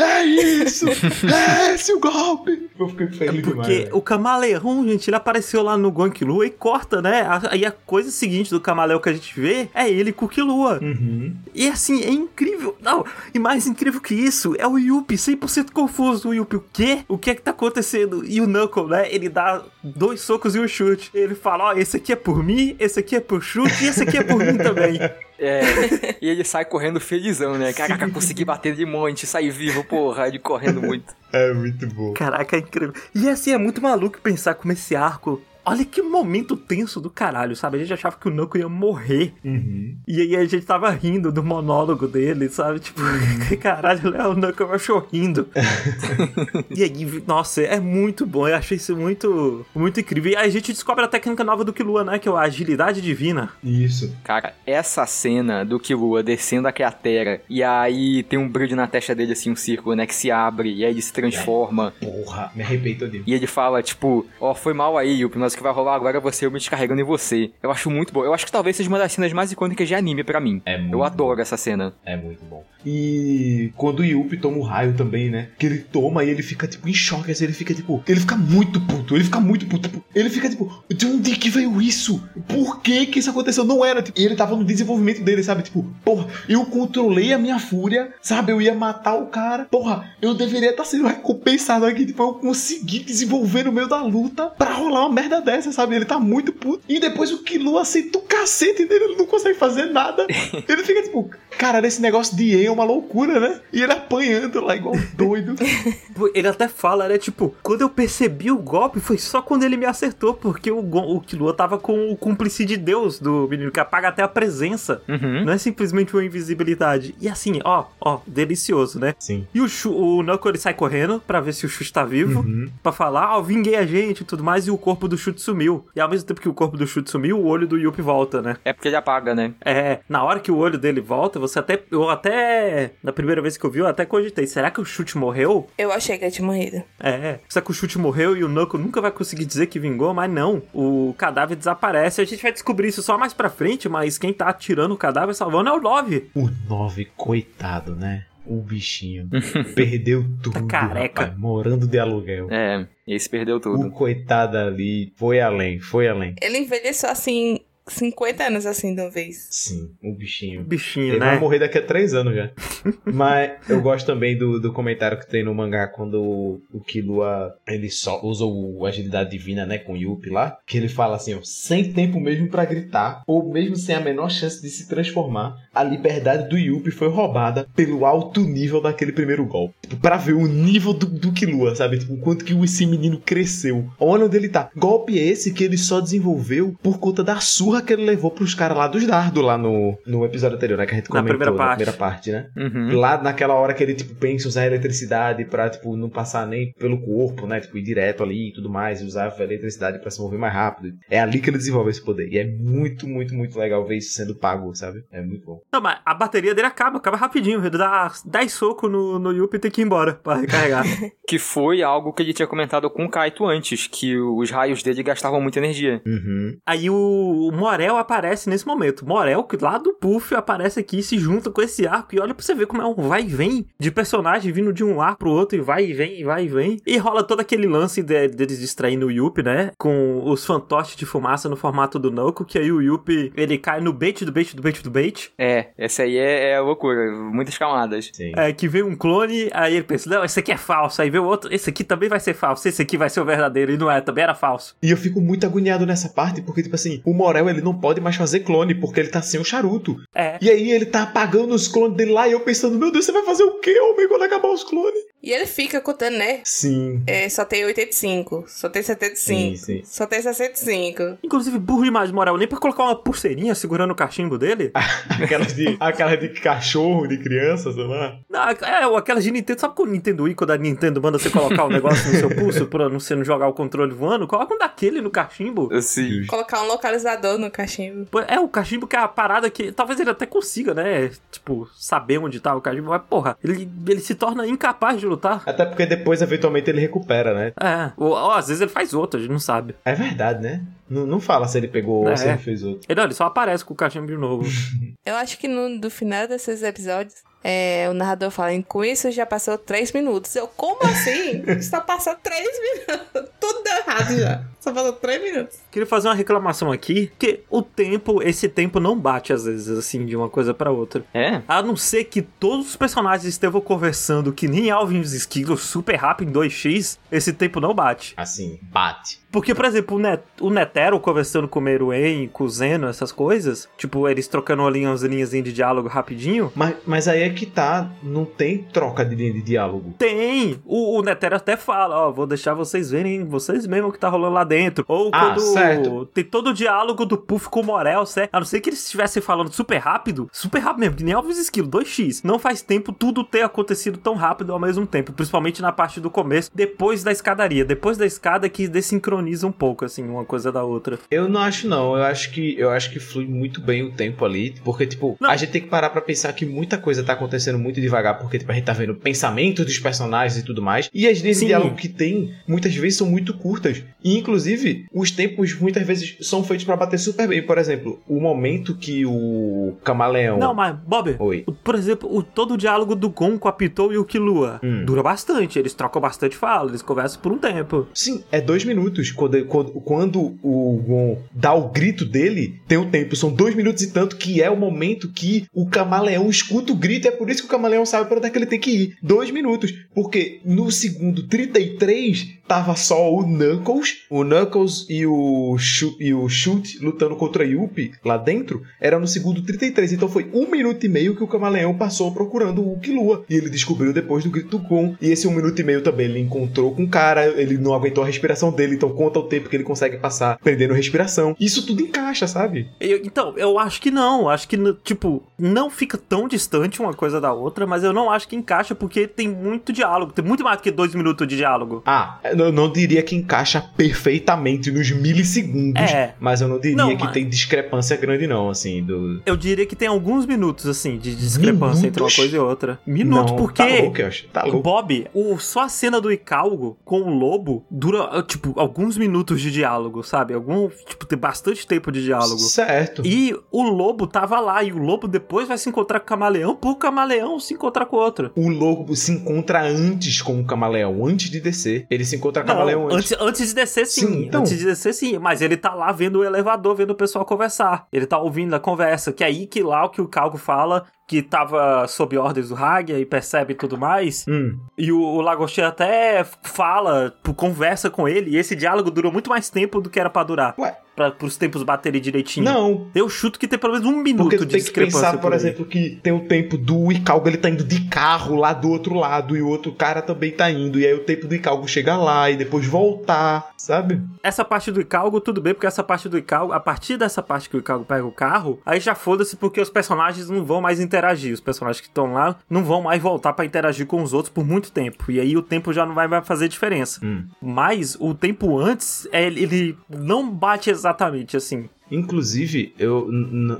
É isso! É esse o golpe! Eu fiquei feliz demais. Porque velho. o camaleão, gente, ele apareceu lá no Gon Killua e corta, né? Aí a coisa seguinte do camaleão que a gente vê é ele com o Killua. Uhum. E assim, é incrível. Não, e mais incrível que isso, é o Yuppie 100% confuso. O Yuppie, o quê? O que é que tá acontecendo? E o Knuckle, né? Ele dá dois socos e um chute. Ele fala, ó, esse aqui é por mim, esse aqui é por chute e esse aqui é por mim também. É, e ele sai correndo felizão, né? Caraca, consegui bater de monte, sair vivo, porra, ele correndo muito. É muito bom. Caraca, é incrível. E assim, é muito maluco pensar como esse arco... Olha que momento tenso do caralho, sabe? A gente achava que o Knuckle ia morrer. Uhum. E aí a gente tava rindo do monólogo dele, sabe? Tipo, caralho, o Knuckle achou rindo. e aí, nossa, é muito bom. Eu achei isso muito, muito incrível. E aí a gente descobre a técnica nova do Killua, né? Que é a agilidade divina. Isso. Cara, essa cena do Killua descendo a cratera e aí tem um brilho na testa dele, assim, um círculo, né? Que se abre e aí ele se transforma. Porra, me arrepei todinho. E ele fala, tipo, ó, foi mal aí, Yuppie, mas o que vai rolar agora é você eu me descarregando em você. Eu acho muito bom. Eu acho que talvez seja uma das cenas mais icônicas de anime pra mim. É muito Eu bom. adoro essa cena. É muito bom. E quando o Yuppie toma o raio também, né? Que ele toma e ele fica, tipo, em choque, assim, ele fica, tipo... Ele fica muito puto, ele fica muito puto. tipo, ele fica, tipo, de onde que veio isso? Por que que isso aconteceu? Não era, tipo... Ele tava no desenvolvimento dele, sabe? Tipo, porra, eu controlei a minha fúria, sabe? Eu ia matar o cara. Porra, eu deveria estar sendo recompensado aqui. Tipo, eu consegui desenvolver no meio da luta pra rolar uma merda dessa, sabe? Ele tá muito puto. E depois o Killua aceita o cacete dele, ele não consegue fazer nada. Ele fica, tipo... Cara, esse negócio de E é uma loucura, né? E ele apanhando lá igual doido. Ele até fala, né? Tipo, quando eu percebi o golpe, foi só quando ele me acertou, porque o, o Killua tava com o cúmplice de Deus do menino, que apaga até a presença. Uhum. Não é simplesmente uma invisibilidade. E assim, ó, ó, delicioso, né? Sim. E o, Shu, o Knuckle ele sai correndo pra ver se o Chute tá vivo, pra falar, ó, vinguei a gente e tudo mais, e o corpo do Chute sumiu. E ao mesmo tempo que o corpo do Chute sumiu, o olho do Yuppie volta, né? É porque ele apaga, né? É, na hora que o olho dele volta, você até. Eu até. Na primeira vez que eu vi, eu até cogitei. Será que o chute morreu? Eu achei que eu tinha morrido. É. Será que o chute morreu e o Knuckle nunca vai conseguir dizer que vingou? Mas não. O cadáver desaparece. A gente vai descobrir isso só mais pra frente, mas quem tá tirando o cadáver salvando é o Love. O 9, coitado, né? O bichinho. Perdeu tudo. Tá careca. rapaz, morando de aluguel. É, esse perdeu O tudo. coitado ali foi além, foi além. Ele envelheceu assim, 50 anos assim de uma vez. Sim, o bichinho. Bichinho, Ele né? vai morrer daqui a três anos já. Mas eu gosto também do, do comentário que tem no mangá quando o, o Killua ele só usa o agilidade divina, né, com o Yuppie lá, que ele fala assim, ó, sem tempo mesmo pra gritar, ou mesmo sem a menor chance de se transformar, a liberdade do Yuppie foi roubada pelo alto nível daquele primeiro golpe. Tipo, pra ver o nível do, do Killua, sabe? Tipo, o quanto que esse menino cresceu. Olha onde ele tá. Golpe esse que ele só desenvolveu por conta da surra surra que ele levou pros caras lá dos dardos lá no, no episódio anterior, né? Que a gente Na comentou primeira na parte. primeira parte, né? Uhum. Lá naquela hora que ele, tipo, pensa em usar a eletricidade pra, tipo, não passar nem pelo corpo, né? Tipo, ir direto ali e tudo mais, e usar a eletricidade pra se mover mais rápido. É ali que ele desenvolve esse poder. E é muito, muito, muito legal ver isso sendo pago, sabe? É muito bom. Não, mas a bateria dele acaba, acaba rapidinho. Ele dá 10 socos no, no Yuppie e tem que ir embora pra recarregar. Que foi algo que ele tinha comentado com o Kaito antes, que os raios dele gastavam muita energia. Uhum. Aí o, o Morel aparece nesse momento. Morel, que lá do Puff, aparece aqui e se junta com esse arco. E olha pra você ver como é um vai e vem de personagem vindo de um ar pro outro e vai e vem, e vai e vem. E rola todo aquele lance de- deles distraindo o Yuppie, né? Com os fantoches de fumaça no formato do Knuckle. Que aí o Yuppie, ele cai no bait do bait do bait do bait. É, essa aí é, é loucura, muitas camadas. Sim. É, que vem um clone, aí ele pensa, não, esse aqui é falso. Aí vê o outro, esse aqui também vai ser falso. Esse aqui vai ser o verdadeiro. E não é, também era falso. E eu fico muito agoniado nessa parte, porque, tipo assim, o Morel, ele não pode mais fazer clone, porque ele tá sem o charuto. É. E aí ele tá apagando os clones dele lá, e eu pensando, meu Deus, você vai fazer o quê, homem, quando acabar os clones? E ele fica contando, né? Sim. É, só tem 85, só tem 75, Sim, sim. só tem 65. Inclusive, burro demais, Morel. Nem pra colocar uma pulseirinha segurando o cachimbo dele. Aquelas de, aquelas de cachorro, de criança, sei lá. Não, é, aquelas de Nintendo. Sabe com o Nintendo Wii, quando a Nintendo manda você colocar um negócio no seu pulso pra não- você não jogar o controle voando? Coloca um daquele no cachimbo. Assim, Colocar um localizador no cachimbo. É, o cachimbo que é a parada que. Talvez ele até consiga, né? Tipo, saber onde tá o cachimbo. Mas, porra, ele, ele se torna incapaz de lutar. Até porque depois, eventualmente, ele recupera, né? É. Ou, ou às vezes ele faz outro, a gente não sabe. É verdade, né? Não, não fala se ele pegou É. ou se ele fez outro. Ele, não, ele só aparece com o cachimbo de novo. Eu acho que no do final desses episódios, é, o narrador fala, com isso já passou 3 minutos. Eu, como assim? Só passou 3 minutos. Tudo deu errado já. Só passou 3 minutos. Queria fazer uma reclamação aqui, que o tempo, esse tempo não bate às vezes, assim, de uma coisa pra outra. é. A não ser que todos os personagens estejam conversando que nem Alvin e os esquilos super rápido em 2x, esse tempo não bate. Assim, bate. Porque, por exemplo, o, Net, o Netero conversando com o Meruem, com o Zeno, essas coisas, tipo, eles trocando linha, umas linhas de diálogo rapidinho, Mas, mas aí é que tá, não tem troca de linha de diálogo. tem! O, o Netero até fala, ó, vou deixar vocês verem vocês mesmo o que tá rolando lá dentro. Ou Ah, quando certo. tem todo o diálogo do Puff com o Morel, certo? A não ser que eles estivessem falando super rápido, super rápido mesmo, que nem Alves Esquilo, 2x. Não faz tempo tudo ter acontecido tão rápido ao mesmo tempo, principalmente na parte do começo, depois da escadaria. Depois da escada que desincroniza um pouco, assim, uma coisa da outra. Eu não acho não, eu acho que eu acho que flui muito bem o tempo ali, porque tipo, Não. a gente tem que parar pra pensar que muita coisa tá acontecendo muito devagar, porque tipo, a gente tá vendo pensamentos dos personagens e tudo mais, e as linhas Sim. de diálogo que tem muitas vezes são muito curtas. E inclusive, os tempos muitas vezes são feitos pra bater super bem. Por exemplo, o momento que o camaleão Não, mas, Bob, Oi. por exemplo, o, todo o diálogo do Gon com a Pitou e o Killua Hum. dura bastante. Eles trocam bastante fala, eles conversam por um tempo. Sim, é dois minutos. Quando, quando, quando o Gon dá o grito dele, tem o tempo. São dois minutos e tanto, que é o momento que o camaleão escuta o grito. É por isso que o camaleão sabe para onde é que ele tem que ir. Dois minutos. Porque no segundo 33, tava só o Knuckles. O Knuckles e o, Shu, e o Shoot lutando contra a Yuppie lá dentro. Era no segundo 33. Então foi um minuto e meio que o camaleão passou procurando o Killua. E ele descobriu depois do grito do Gon. E esse um minuto e meio também ele encontrou com o cara. Ele não aguentou a respiração dele. Então conta o tempo que ele consegue passar prendendo respiração. Isso tudo encaixa, sabe? Eu- então, eu acho que não. Acho que, tipo, não fica tão distante uma coisa da outra, mas eu não acho que encaixa porque tem muito diálogo. Tem muito mais do que dois minutos de diálogo. Ah, eu não diria que encaixa perfeitamente nos milissegundos. É. Mas eu não diria Não, que mas- tem discrepância grande, não, assim, do. Eu diria que tem alguns minutos, assim, de discrepância entre uma Minutos? coisa e outra. Minutos, não, porque. Tá louco, eu acho. Tá louco. Bob, o, só a cena do Icalgo com o lobo dura, tipo, alguns minutos de diálogo, sabe? Algum, tipo, tem bastante tempo de diálogo. Certo. E o lobo tava lá, e o lobo depois vai se encontrar com o camaleão, por camaleão se encontrar com o outro. O lobo se encontra antes com o camaleão, antes de descer. Ele se encontra com o camaleão antes. antes, antes de descer, sim. Sim, então. Antes de descer, sim. Mas ele tá lá vendo o elevador, vendo o pessoal conversar. Ele tá ouvindo a conversa. Que é aí que lá o que o Calco fala que tava sob ordens do Hagia e percebe tudo mais. Hum, E o, o Lagostinho até fala, p- conversa com ele, e esse diálogo durou muito mais tempo do que era pra durar. Ué. Pra, pros tempos baterem direitinho. não. Eu chuto que tem pelo menos um minuto Porque tu de tem que discrepância. pensar, por aí. exemplo, que tem o tempo do Icalgo, ele tá indo de carro lá do outro lado, e o outro cara também tá indo, e aí o tempo do Icalgo chegar lá e depois voltar, sabe? Essa parte do Icalgo, tudo bem, porque essa parte do Icalgo, a partir dessa parte que o Icalgo pega o carro, aí já foda-se porque os personagens não vão mais interagir. Os personagens que estão lá não vão mais voltar pra interagir com os outros por muito tempo. E aí o tempo já não vai fazer diferença. Hum. Mas o tempo antes, é, ele não bate exatamente assim. Inclusive, eu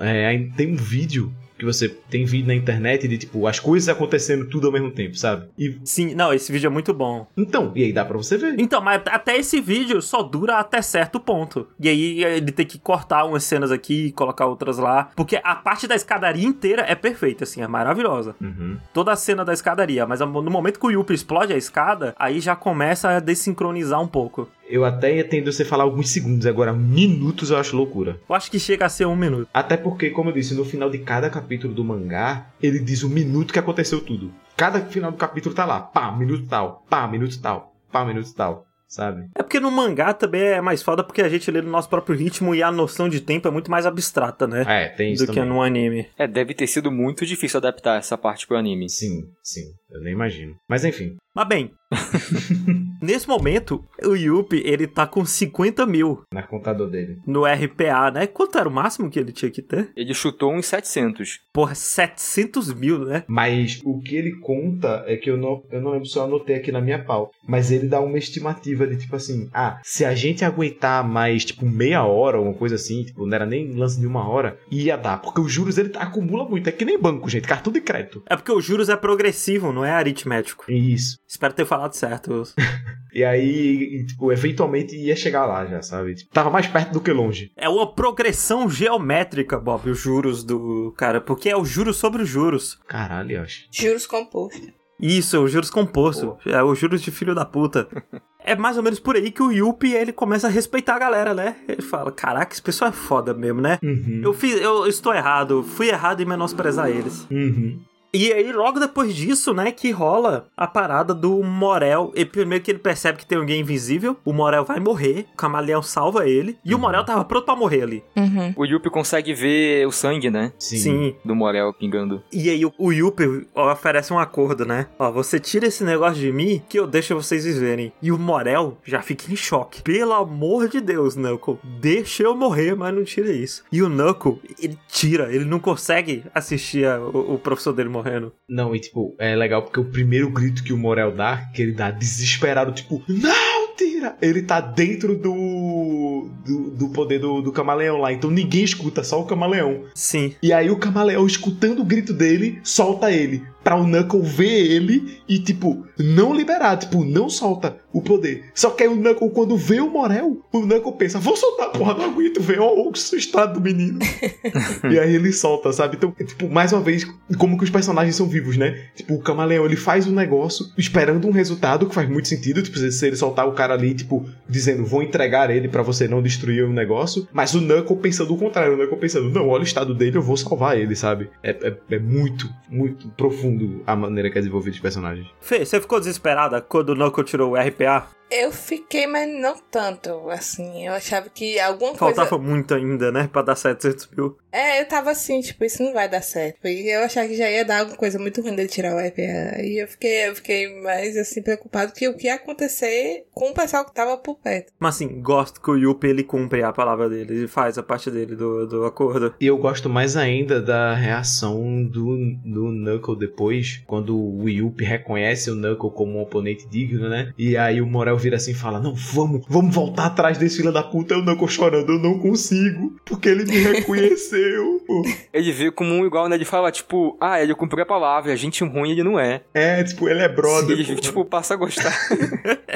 é, tem um vídeo que você tem vídeo na internet de tipo as coisas acontecendo tudo ao mesmo tempo, sabe? E Sim, não, esse vídeo é muito bom. então, e aí dá pra você ver. Então, mas até esse vídeo só dura até certo ponto. E aí ele tem que cortar umas cenas aqui e colocar outras lá. Porque a parte da escadaria inteira é perfeita, assim, é maravilhosa. Uhum. Toda a cena da escadaria. Mas no momento que o Yuppie explode a escada, aí já começa a desincronizar um pouco. Eu até entendo você falar alguns segundos, agora minutos eu acho loucura. Eu acho que chega a ser um minuto. Até porque, como eu disse, no final de cada capítulo do mangá, ele diz o minuto que aconteceu tudo. Cada final do capítulo tá lá, pá, minuto tal, pá, minuto tal, pá, minuto tal, sabe? É porque no mangá também é mais foda porque a gente lê no nosso próprio ritmo e a noção de tempo é muito mais abstrata, né? É, tem isso Do que também. no anime. É, deve ter sido muito difícil adaptar essa parte pro anime. Sim, sim, eu nem imagino. Mas enfim, Mas bem, nesse momento, o Yuppie, ele tá com 50 mil na contador dele. no RPA, né? Quanto era o máximo que ele tinha que ter? Ele chutou uns 700. Porra, 700 mil, né? Mas o que ele conta é que eu não, eu não lembro se eu anotei aqui na minha pau. Mas ele dá uma estimativa de tipo assim: ah, se a gente aguentar mais tipo meia hora ou uma coisa assim, tipo, não era nem lance de uma hora, ia dar. Porque os juros ele acumula muito. É que nem banco, gente, cartão de crédito. É porque os juros é progressivo, não é aritmético. Isso. Espero ter falado certo. E aí, tipo, eventualmente ia chegar lá já, sabe? Tipo, tava mais perto do que longe. É uma progressão geométrica, Bob, os juros do cara, porque é o juros sobre os juros. Caralho, eu acho. Juros compostos. Isso, é os juros compostos. É os juros de filho da puta. É mais ou menos por aí que o Yuppie, ele começa a respeitar a galera, né? Ele fala, caraca, esse pessoal é foda mesmo, né? Uhum. Eu fiz, eu estou errado, fui errado em menosprezar eles. Uhum. E aí, logo depois disso, né, que rola a parada do Morel. E primeiro que ele percebe que tem alguém invisível, o Morel vai morrer, o camaleão salva ele, e o Morel tava pronto pra morrer ali. Uhum. O Yuppie consegue ver o sangue, né? Sim. Do Morel pingando. E aí o, o Yuppie oferece um acordo, né? Ó, você tira esse negócio de mim que eu deixo vocês viverem. E o Morel já fica em choque. Pelo amor de Deus, Knuckle, deixa eu morrer, mas não tira isso. E o Knuckle, ele tira, ele não consegue assistir a- o, o professor dele morrendo. Não, e tipo, é legal porque o primeiro grito que o Morel dá, que ele dá desesperado, tipo, não, tira! Ele tá dentro do. do, do poder do, do camaleão lá, então ninguém escuta, só o camaleão. Sim. E aí o camaleão, escutando o grito dele, solta ele. Pra o Knuckle ver ele e, tipo, não liberar, tipo, não solta o poder. Só que aí o Knuckle, quando vê o Morel, o Knuckle pensa, vou soltar, porra, não aguento ver ó, o estado do menino. e aí ele solta, sabe? Então, tipo, mais uma vez, como que os personagens são vivos, né? Tipo, o camaleão, ele faz um negócio esperando um resultado que faz muito sentido, tipo, se ele soltar o cara ali, tipo, dizendo, vou entregar ele pra você não destruir o negócio, mas o Knuckle pensando o contrário, o Knuckle pensando, não, olha o estado dele, eu vou salvar ele, sabe? É, é, é muito, muito profundo a maneira que é desenvolvido os personagens. Fê, você ficou desesperada quando o Knuckle tirou o RPA? Eu fiquei, mas não tanto, assim. Eu achava que alguma Faltava coisa... muito ainda, né? Pra dar 700 mil. É, eu tava assim, tipo, isso não vai dar certo. E eu achava que já ia dar alguma coisa muito ruim dele tirar o RPA. E eu fiquei, eu fiquei mais, assim, preocupado que o que ia acontecer com o pessoal que tava por perto. Mas assim, gosto que o Yuppie ele cumpre a palavra dele, ele faz a parte dele do, do acordo. E eu gosto mais ainda da reação do, do Knuckle depois, quando o Yuppie reconhece o Knuckle como um oponente digno, né? E aí o Morel vira assim e fala: Não, vamos, vamos voltar atrás desse filho da puta. E o Knuckle chorando, eu não consigo, porque ele me reconheceu. Ele vê como um igual, né? Ele fala, tipo, ah, ele cumpriu a palavra, gente ruim ele não é. é, tipo, ele é brother. e ele, tipo, passa a gostar.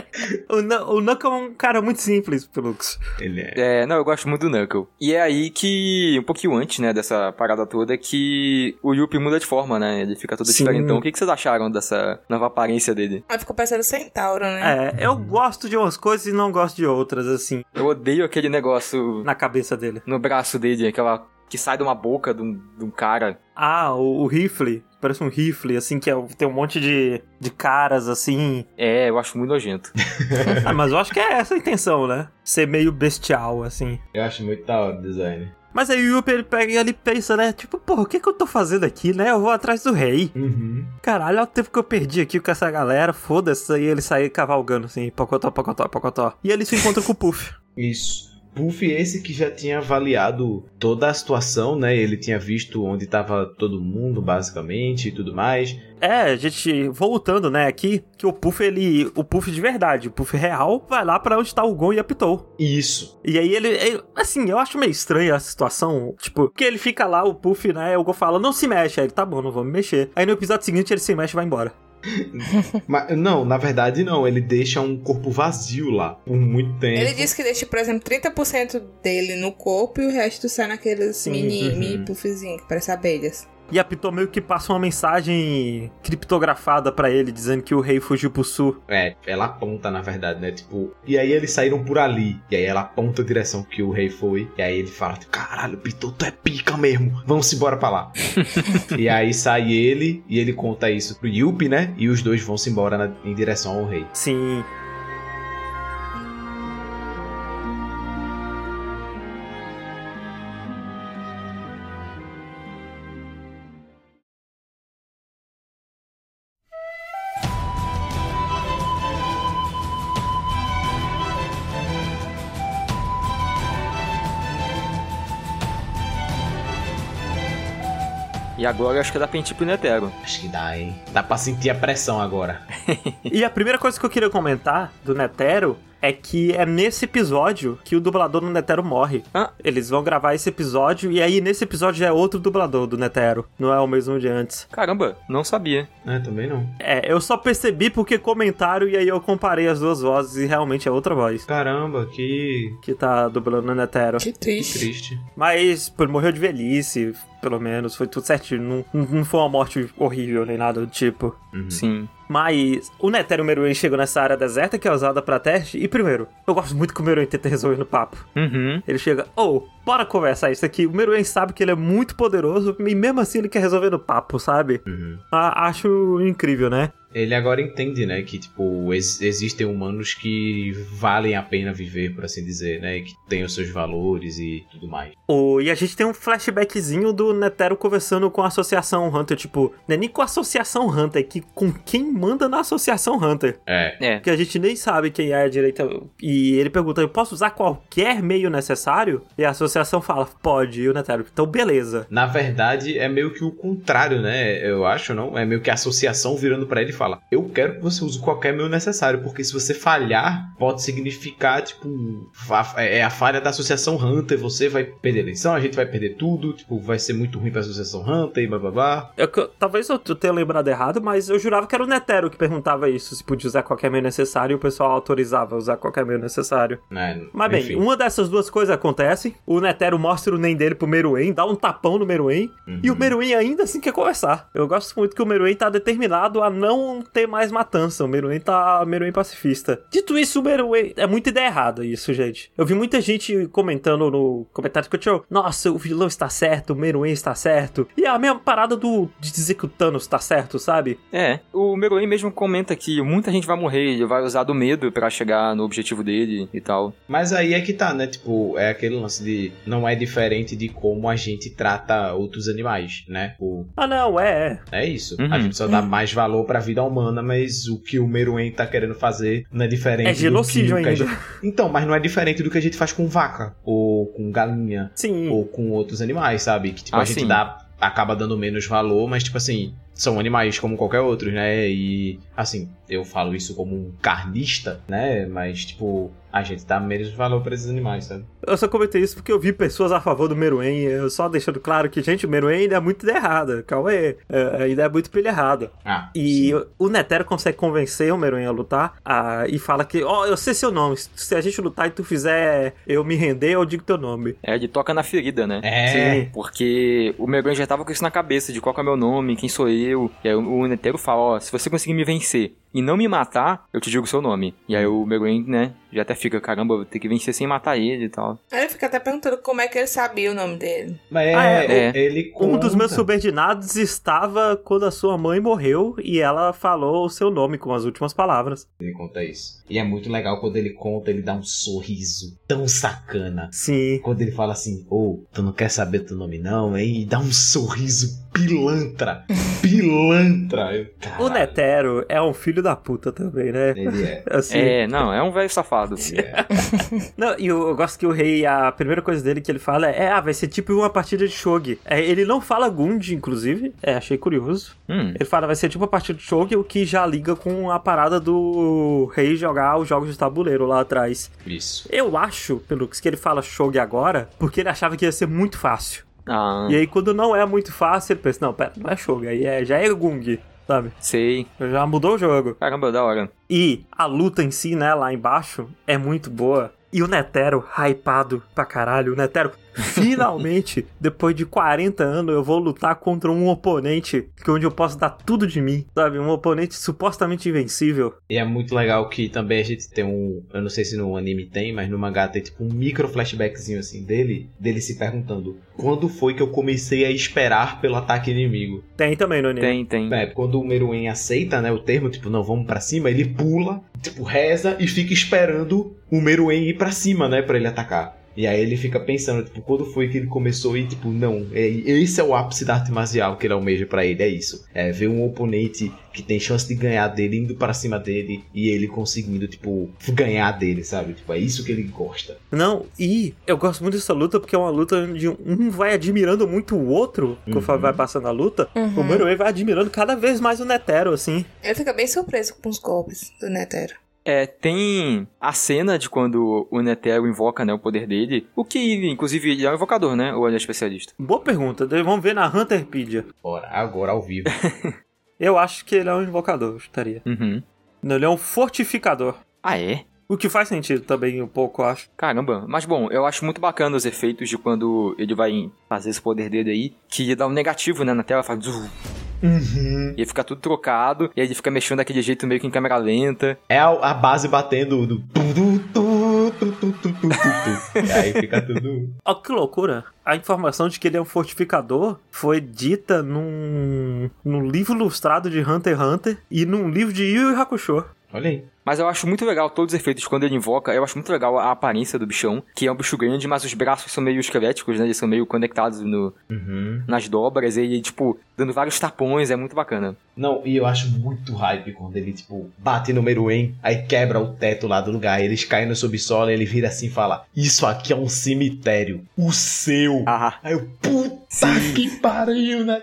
O, o Knuckle é um cara muito simples, Pelux. Ele é. É, não, eu gosto muito do Knuckle. E é aí que, um pouquinho antes, né, dessa parada toda, que o Yuppie muda de forma, né? Ele fica todo Sim. diferentão. O que, que vocês acharam dessa nova aparência dele? Aí ficou parecendo centauro, né? É, eu gosto de umas coisas e não gosto de outras, assim, Eu odeio aquele negócio na cabeça dele. no braço dele, aquela que sai de uma boca de um, de um cara. Ah, o, o rifle. Parece um rifle, assim, que é, tem um monte de, de caras, assim. É, eu acho muito nojento. ah, mas eu acho que é essa a intenção, né? Ser meio bestial, assim. Eu acho muito da hora o design. Mas aí o Yuppie, ele pega e ele pensa, né? Tipo, porra, o que que eu tô fazendo aqui, né? Eu vou atrás do rei. Uhum. Caralho, olha o tempo que eu perdi aqui com essa galera, foda-se. Aí ele sai cavalgando, assim, pocotó, pocotó, pocotó. E ele se encontra com o Puff. Isso. Puff esse que já tinha avaliado toda a situação, né? Ele tinha visto onde tava todo mundo, basicamente, e tudo mais. É, a gente voltando, né, aqui, que o Puff, ele. O Puff de verdade, o Puff real, vai lá pra onde tá o Gon e a Pitou. Isso. E aí ele, ele- Assim, eu acho meio estranha a situação. Tipo, porque ele fica lá, o Puff, né? O Gon fala, não se mexe. Aí ele, tá bom, não vou me mexer. Aí no episódio seguinte ele se mexe e vai embora. Mas, não, na verdade não. Ele deixa um corpo vazio lá por muito tempo. Ele disse que deixa, por exemplo, 30% dele no corpo e o resto sai naqueles mini, uhum. mini puffzinhos, que parece abelhas. E a Pitou meio que passa uma mensagem criptografada pra ele, dizendo que o rei fugiu pro sul. É, ela aponta, na verdade, né? Tipo, e aí eles saíram por ali. E aí ela aponta a direção que o rei foi. E aí ele fala, tipo, caralho, Pitou, tu é pica mesmo. Vamos embora pra lá. e aí sai ele e ele conta isso pro Yuppie, né? E os dois vão se embora na- em direção ao rei. Sim. E agora eu acho que dá pra gente ir pro Netero. Acho que dá, hein? Dá pra sentir a pressão agora. E a primeira coisa que eu queria comentar do Netero é que é nesse episódio que o dublador do Netero morre. Ah. Eles vão gravar esse episódio e aí nesse episódio já é outro dublador do Netero. Não é o mesmo de antes. Caramba, não sabia. É, também não. É, eu só percebi porque comentaram e aí eu comparei as duas vozes e realmente é outra voz Caramba, que, que tá dublando o Netero. Que que triste. triste. Mas, pô, morreu de velhice, pelo menos, foi tudo certinho. Não, não foi uma morte horrível nem nada do tipo. Uhum. Sim. Mas o Netero e o Meruem chegam nessa área deserta que é usada pra teste. E primeiro, eu gosto muito que o Meruem tenta resolver no papo. Uhum. Ele chega, ô, bora conversar isso aqui. O Meruem sabe que ele é muito poderoso e mesmo assim ele quer resolver no papo, sabe? Uhum. Ah, acho incrível, né? Ele agora entende, né, que, tipo, ex- existem humanos que valem a pena viver, por assim dizer, né, que têm os seus valores e tudo mais. O, e a gente tem um flashbackzinho do Netero conversando com a Associação Hunter. Tipo, não é nem com a Associação Hunter, é que com quem manda na Associação Hunter. É, É. Que a gente nem sabe quem é a direita. E ele pergunta: eu posso usar qualquer meio necessário? E a associação fala: pode. E o Netero, então beleza. na verdade, é meio que o contrário, né, eu acho, não? É meio que a associação virando pra ele e fala, eu quero que você use qualquer meio necessário, porque se você falhar, pode significar, tipo, fa- é a falha da associação Hunter, você vai perder a eleição, a gente vai perder tudo, tipo, vai ser muito ruim pra associação Hunter e blá blá blá. Eu- que eu- talvez eu tenha lembrado errado, mas eu jurava que era o Netero que perguntava isso: se podia usar qualquer meio necessário e o pessoal autorizava usar qualquer meio necessário. né? Mas bem, Enfim. uma dessas duas coisas acontece. O Netero mostra o NEM dele pro Meruem, dá um tapão no Meruem. Uhum. E o Meruem ainda assim quer conversar. Eu gosto muito que o Meruem tá determinado a não ter mais matança. O Meruem tá Meruem pacifista. Dito isso, o Meruem... É muita ideia errada isso, gente. Eu vi muita gente comentando no comentário que eu Nossa, o vilão está certo, o Meruem está certo. E a mesma parada do de dizer que o Thanos tá certo, sabe? É. O Meruem mesmo comenta que muita gente vai morrer, ele vai usar do medo pra chegar no objetivo dele e tal. Mas aí é que tá, né? Tipo, é aquele lance de. Não é diferente de como a gente trata outros animais, né? Tipo, Ah, não, é. é. é isso. Uhum. A gente só dá mais valor pra vida humana, mas o que o Meruem tá querendo fazer não é diferente. É do genocídio ainda. gente- Então, mas não é diferente do que a gente faz com vaca, ou com galinha, Sim. ou com outros animais, sabe? Que tipo, Ah, a gente sim. dá. Acaba dando menos valor, mas tipo assim, são animais como qualquer outro, né? E assim, eu falo isso como um carnista, né? Mas tipo, a gente dá menos valor pra esses animais, sabe? Eu só comentei isso porque eu vi pessoas a favor do Meruem. Eu só deixando claro que, gente, o Meruem ainda é muito ideia errada. Cauê, é, ainda é muito pilha errada. Ah, E sim. o Netero consegue convencer o Meruem a lutar ah, e fala que, ó, eu sei seu nome. Se a gente lutar e tu fizer eu me render, eu digo teu nome. É, ele toca na ferida, né? É. Sim. Porque o Meruem já tava com isso na cabeça, de qual que é meu nome, quem sou eu. E aí o Netero fala, ó, se você conseguir me vencer e não me matar, eu te digo o seu nome. E aí o Meruem, né, já até fica, caramba, vou ter que vencer sem matar ele e tal. Aí fica até perguntando como é que ele sabia o nome dele. Mas é, Ah, é, é. ele Um dos meus conta. subordinados estava quando a sua mãe morreu e ela falou o seu nome com as últimas palavras. Ele conta isso. E é muito legal quando ele conta, ele dá um sorriso tão sacana. Sim. Quando ele fala assim, ô, tu não quer saber teu nome não, hein? E dá um sorriso pilantra. Pilantra. Eu, O caralho, Netero é um filho da puta também, né? Ele é. Assim, É, não, é um velho safado. Ele é. Não, e eu, eu gosto que o rei, a primeira coisa dele que ele fala é, ah, vai ser tipo uma partida de shogi. É, ele não fala Gund, inclusive, é, achei curioso. Hum, Ele fala, vai ser tipo uma partida de shogi, o que já liga com a parada do rei jogar os jogos de tabuleiro lá atrás. Isso. Eu acho, pelo que ele fala shogi agora, porque ele achava que ia ser muito fácil. ah, E aí quando não é muito fácil, ele pensa, não, pera, não é shogi, aí é, já é gung, sabe? sei. Já mudou o jogo. Caramba, da hora. E a luta em si, né, lá embaixo, é muito boa. E o Netero, hypado pra caralho, o Netero, finalmente, depois de 40 anos, eu vou lutar contra um oponente que onde eu posso dar tudo de mim, sabe? Um oponente supostamente invencível. E é muito legal que também a gente tem um. Eu não sei se no anime tem, mas no mangá tem tipo um micro flashbackzinho assim dele, dele se perguntando quando foi que eu comecei a esperar pelo ataque inimigo. Tem também no anime. Tem, tem. É, quando o Meruem aceita, né, o termo, tipo, não, vamos pra cima, ele pula, tipo, reza e fica esperando o Meruem ir pra cima, né, pra ele atacar. E aí ele fica pensando, tipo, quando foi que ele começou e, tipo, não, é, esse é o ápice da arte marcial que ele almeja pra ele, é isso. É ver um oponente que tem chance de ganhar dele indo para cima dele e ele conseguindo, tipo, ganhar dele, sabe? Tipo, é isso que ele gosta. Não, e eu gosto muito dessa luta porque é uma luta onde um vai admirando muito o outro, conforme Uhum. vai passando a luta. Uhum. O Meruem vai admirando cada vez mais o Netero, assim. Ele fica bem surpreso com os golpes do Netero. É, tem a cena de quando o Netero invoca, né, o poder dele. O que, inclusive, ele é um invocador, né? Ou ele é especialista? Boa pergunta, vamos ver na Hunterpedia. Bora, agora ao vivo. Eu acho que ele é um invocador, eu estaria. Uhum. Não, ele é um fortificador. Ah, é? O que faz sentido também um pouco, eu acho. Caramba, mas bom, eu acho muito bacana os efeitos de quando ele vai fazer esse poder dele aí, que dá um negativo, né, na tela, faz Uhum. e aí fica tudo trocado, e aí ele fica mexendo daquele jeito meio que em câmera lenta. É a, a base batendo do. E aí fica tudo. Ó, que loucura. A informação de que ele é um fortificador foi dita num, num livro ilustrado de Hunter x Hunter e num livro de Yu Yu Hakusho. Olha aí. Mas eu acho muito legal todos os efeitos quando ele invoca, eu acho muito legal a aparência do bichão, que é um bicho grande, mas os braços são meio esqueléticos, né, eles são meio conectados no, Uhum. nas dobras, e ele, tipo, dando vários tapões, é muito bacana. Não, e eu acho muito hype quando ele, tipo, bate no Meruem, aí quebra o teto lá do lugar, eles caem no subsolo e ele vira assim e fala: Isso aqui é um cemitério, o seu. Ah, Aí eu, puta que pariu, né?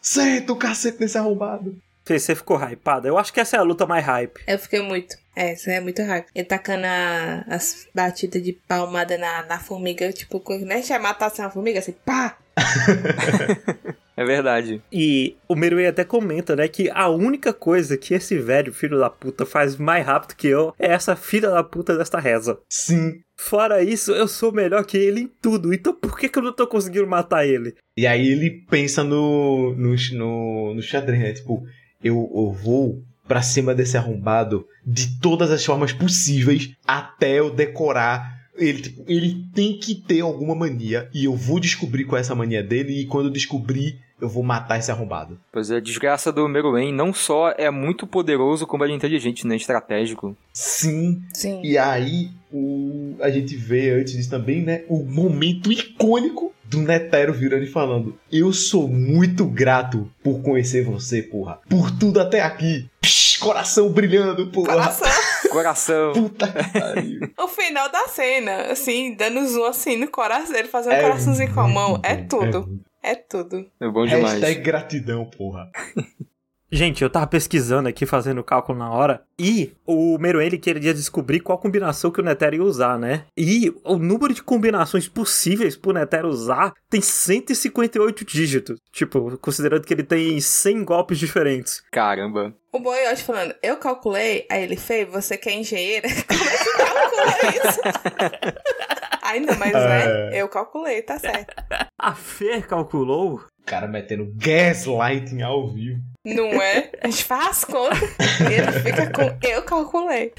Senta o cacete nesse arrombado. Você ficou hypado? Eu acho que essa é a luta mais hype. Eu fiquei muito. É, isso é muito raro. Ele tacando a- as batidas de palmada na, na formiga, tipo, nem já matasse uma formiga, assim, pá! é verdade. E o Meruem até comenta, né, que a única coisa que esse velho filho da puta faz mais rápido que eu é essa filha da puta desta reza. Sim. Fora isso, eu sou melhor que ele em tudo, então por que, que eu não tô conseguindo matar ele? E aí ele pensa no, no, no, no xadrez, né? Tipo, eu, eu vou pra cima desse arrombado de todas as formas possíveis até eu decorar. Ele, tipo, ele tem que ter alguma mania e eu vou descobrir qual é essa mania dele e quando eu descobrir, eu vou matar esse arrombado. Pois é, a desgraça do Meruem não só é muito poderoso, como ele é inteligente, né, estratégico. Sim, Sim. E aí, o, a gente vê antes disso também, né? O momento icônico do Netero virando e falando: Eu sou muito grato por conhecer você, porra. Por tudo até aqui. Psh, coração brilhando, porra. Coração. Coração. Puta que pariu. o final da cena, assim, dando zoom assim no coração, ele fazendo um É coraçãozinho com a mão. É tudo. É tudo. É bom demais. Hashtag gratidão, porra. Gente, eu tava pesquisando aqui, fazendo o cálculo na hora, e o Meruem ele queria descobrir qual combinação que o Netero ia usar, né? E o número de combinações possíveis pro Netero usar tem 158 dígitos. Tipo, considerando que ele tem 100 golpes diferentes. Caramba. O boi hoje falando, eu calculei, aí ele fez, você que é engenheira, como é que calcula isso? Ainda, mas né, eu calculei, tá certo. A Fer calculou O cara metendo gaslighting ao vivo. Não é? A gente faz as contas e ele fica com. Eu calculei.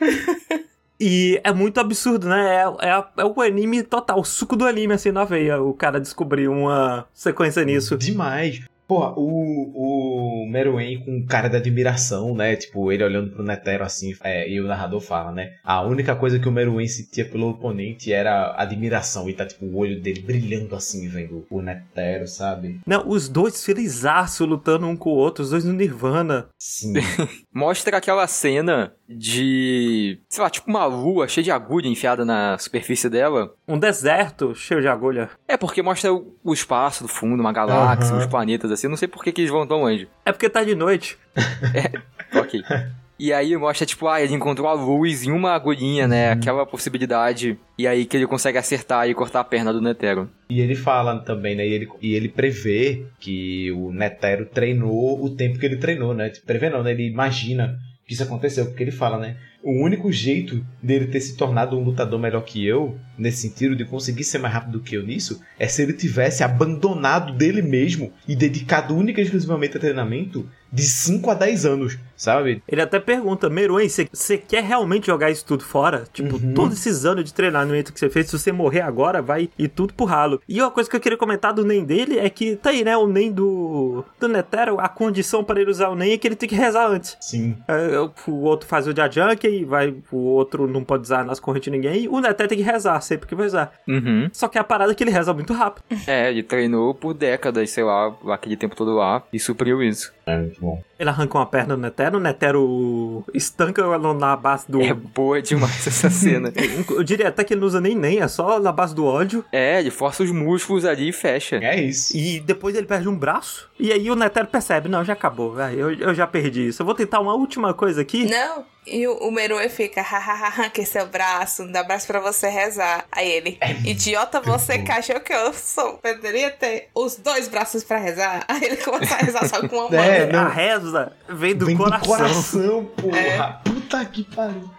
E é muito absurdo, né? É, é, é o anime total, o suco do anime, assim, na veia. O cara descobriu uma sequência nisso. Demais. Porra, o, o Meruem com cara de admiração, né? Tipo, ele olhando pro Netero assim, é, e o narrador fala, né? A única coisa que o Meruem sentia pelo oponente era admiração. E tá, tipo, o olho dele brilhando assim, vendo o Netero, sabe? Não, os dois felizaço lutando um com o outro, os dois no Nirvana. Sim. Mostra aquela cena de. sei lá, tipo uma lua cheia de agulha enfiada na superfície dela. Um deserto cheio de agulha. É porque mostra o, o espaço do fundo, uma galáxia, Aham. uns planetas assim. Não sei por que, que eles vão tão longe. É porque tá de noite. Ok. E aí mostra, tipo, ah, ele encontrou a luz em uma agulhinha, né? Aquela possibilidade. E aí que ele consegue acertar e cortar a perna do Netero. E ele fala também, né? E ele, e ele prevê que o Netero treinou o tempo que ele treinou, né? Prevê não, né? Ele imagina que isso aconteceu, porque ele fala, né? O único jeito dele ter se tornado um lutador melhor que eu, nesse sentido de conseguir ser mais rápido que eu nisso, é se ele tivesse abandonado dele mesmo e dedicado única e exclusivamente a treinamento de 5 a 10 anos, sabe? Ele até pergunta, Meruem, você quer realmente jogar isso tudo fora? Tipo, Uhum. todos esses anos de treinamento que você fez, se você morrer agora, vai ir tudo pro ralo. E uma coisa que eu queria comentar do NEM dele é que, tá aí, né, o NEM do, do Netero, a condição para ele usar o NEM é que ele tem que rezar antes. Sim. É, o outro faz o Jajunk e vai, o outro não pode usar nas correntes de ninguém, e o Netero tem que rezar sempre que vai usar. Uhum. Só que a parada é que ele reza muito rápido. É, ele treinou por décadas, sei lá, aquele tempo todo lá. E supriu isso. É muito bom. Ele arranca uma perna do Netero, o Netero estanca ela na base do... É boa demais essa cena. Eu diria até que ele não usa nem nem, é só na base do ódio. É, ele força os músculos ali e fecha. É isso. E depois ele perde um braço. E aí o Netero percebe, não, já acabou, velho. Eu, eu já perdi isso. Eu vou tentar uma última coisa aqui. Não. E o, o Meruem fica, hahaha, que seu braço, não dá braço pra você rezar. Aí ele, idiota você que achou que eu sou, poderia ter os dois braços pra rezar. Aí ele começa a rezar só com uma mão. É, não. A reza vem do Vem coração. do coração, porra. Puta que pariu.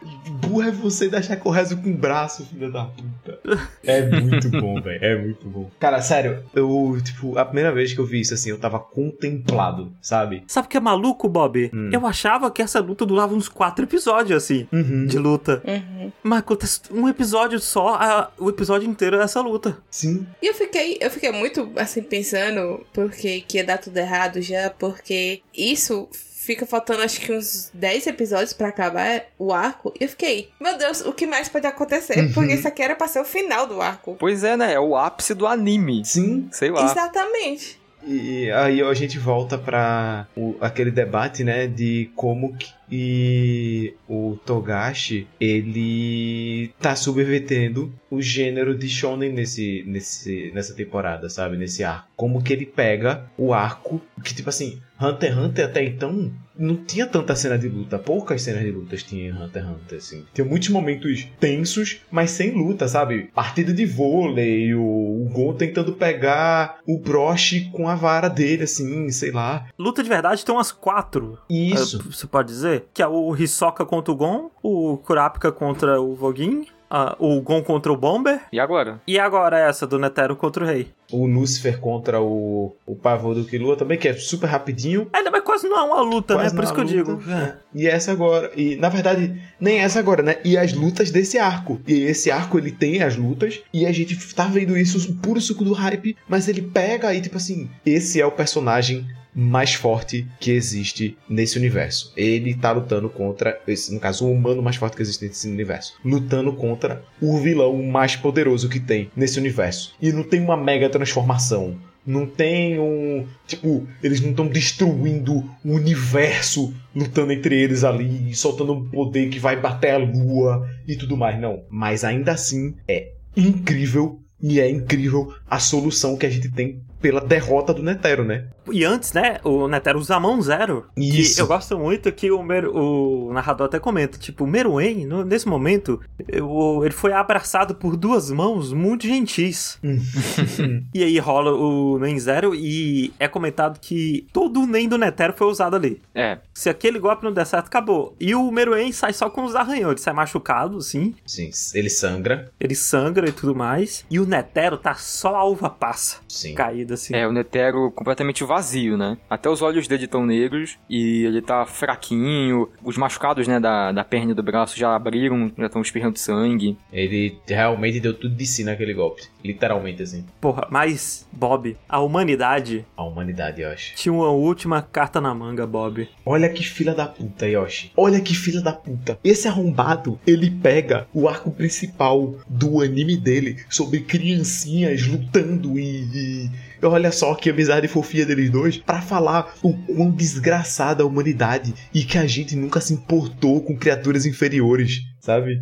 Burra é você de achar que eu rezo com o braço, filha da puta. É muito bom, velho. É muito bom. Cara, sério, eu, tipo, a primeira vez que eu vi isso assim, eu tava contemplado, sabe? Sabe o que é maluco, Bob? Hum. Eu achava que essa luta durava uns quatro episódios, assim, Uhum. de luta. Uhum. Mas acontece um episódio só, a- o episódio inteiro é essa luta. Sim. E eu fiquei, eu fiquei muito assim pensando porque que ia dar tudo errado já, porque isso fica faltando acho que uns 10 episódios pra acabar o arco. E eu fiquei, meu Deus, o que mais pode acontecer? Uhum. Porque isso aqui era pra ser o final do arco. Pois é, né? É o ápice do anime. Sim. Sei lá. Exatamente. E aí a gente volta pra o- aquele debate, né, de como que e o Togashi, ele tá subvertendo o gênero de shonen nesse, nesse, nessa temporada, sabe? Nesse arco. Como que ele pega o arco, que tipo assim, Hunter x Hunter até então não tinha tanta cena de luta, poucas cenas de lutas tinha em Hunter x Hunter, assim. Tinha muitos momentos tensos, mas sem luta, sabe? Partida de vôlei, o, o Gon tentando pegar o broche com a vara dele, assim, sei lá. Luta de verdade tem umas quatro. Isso. eh, Você pode dizer? Que é o Hisoka contra o Gon, o Kurapika contra o Vogin, ah, o Gon contra o Bomber. E agora? E agora essa do Netero contra o Rei. O Lucifer contra o, o pavô do Killua também, que é super rapidinho. Ainda mais quase não é uma luta, Quase né? Por isso que na eu digo. É. E essa agora. E na verdade, nem essa agora, né? E as lutas desse arco. E esse arco ele tem as lutas. E a gente tá vendo isso puro suco do hype. Mas ele pega aí, tipo assim, esse é o personagem mais forte que existe nesse universo. Ele tá lutando contra, esse, no caso, o humano mais forte que existe nesse universo. Lutando contra o vilão mais poderoso que tem nesse universo. E não tem uma mega transformação. Não tem um. Tipo, eles não estão destruindo o universo, lutando entre eles ali, soltando um poder que vai bater a lua e tudo mais. Não. Mas ainda assim é incrível. E é incrível a solução que a gente tem pela derrota do Netero, né? E antes, né, o Netero usa a mão zero. Isso. Que eu gosto muito que o, Mer- o narrador até comenta, tipo, o Meruem, no- nesse momento, eu- ele foi abraçado por duas mãos muito gentis. e aí rola o Nen Zero e é comentado que todo o Nen do Netero foi usado ali. É. Se aquele golpe não der certo, acabou. E o Meruem sai só com os arranhões, ele sai machucado, assim, Sim, ele sangra. ele sangra e tudo mais. E o Netero tá só a uva passa Sim. caída. Vida, assim. É, o Netero completamente vazio, né? Até os olhos dele estão negros e ele tá fraquinho. Os machucados, né, da, da perna e do braço já abriram, já estão espirrando sangue. Ele realmente deu tudo de si naquele golpe. Literalmente, assim. Porra, mas, Bob, a humanidade A humanidade, Yoshi. tinha uma última carta na manga, Bob. Olha que filha da puta, Yoshi. Olha que filha da puta. Esse arrombado, ele pega o arco principal do anime dele sobre criancinhas lutando e. e- Olha só que amizade fofinha deles dois pra falar o quão desgraçada a humanidade e que a gente nunca se importou com criaturas inferiores, sabe?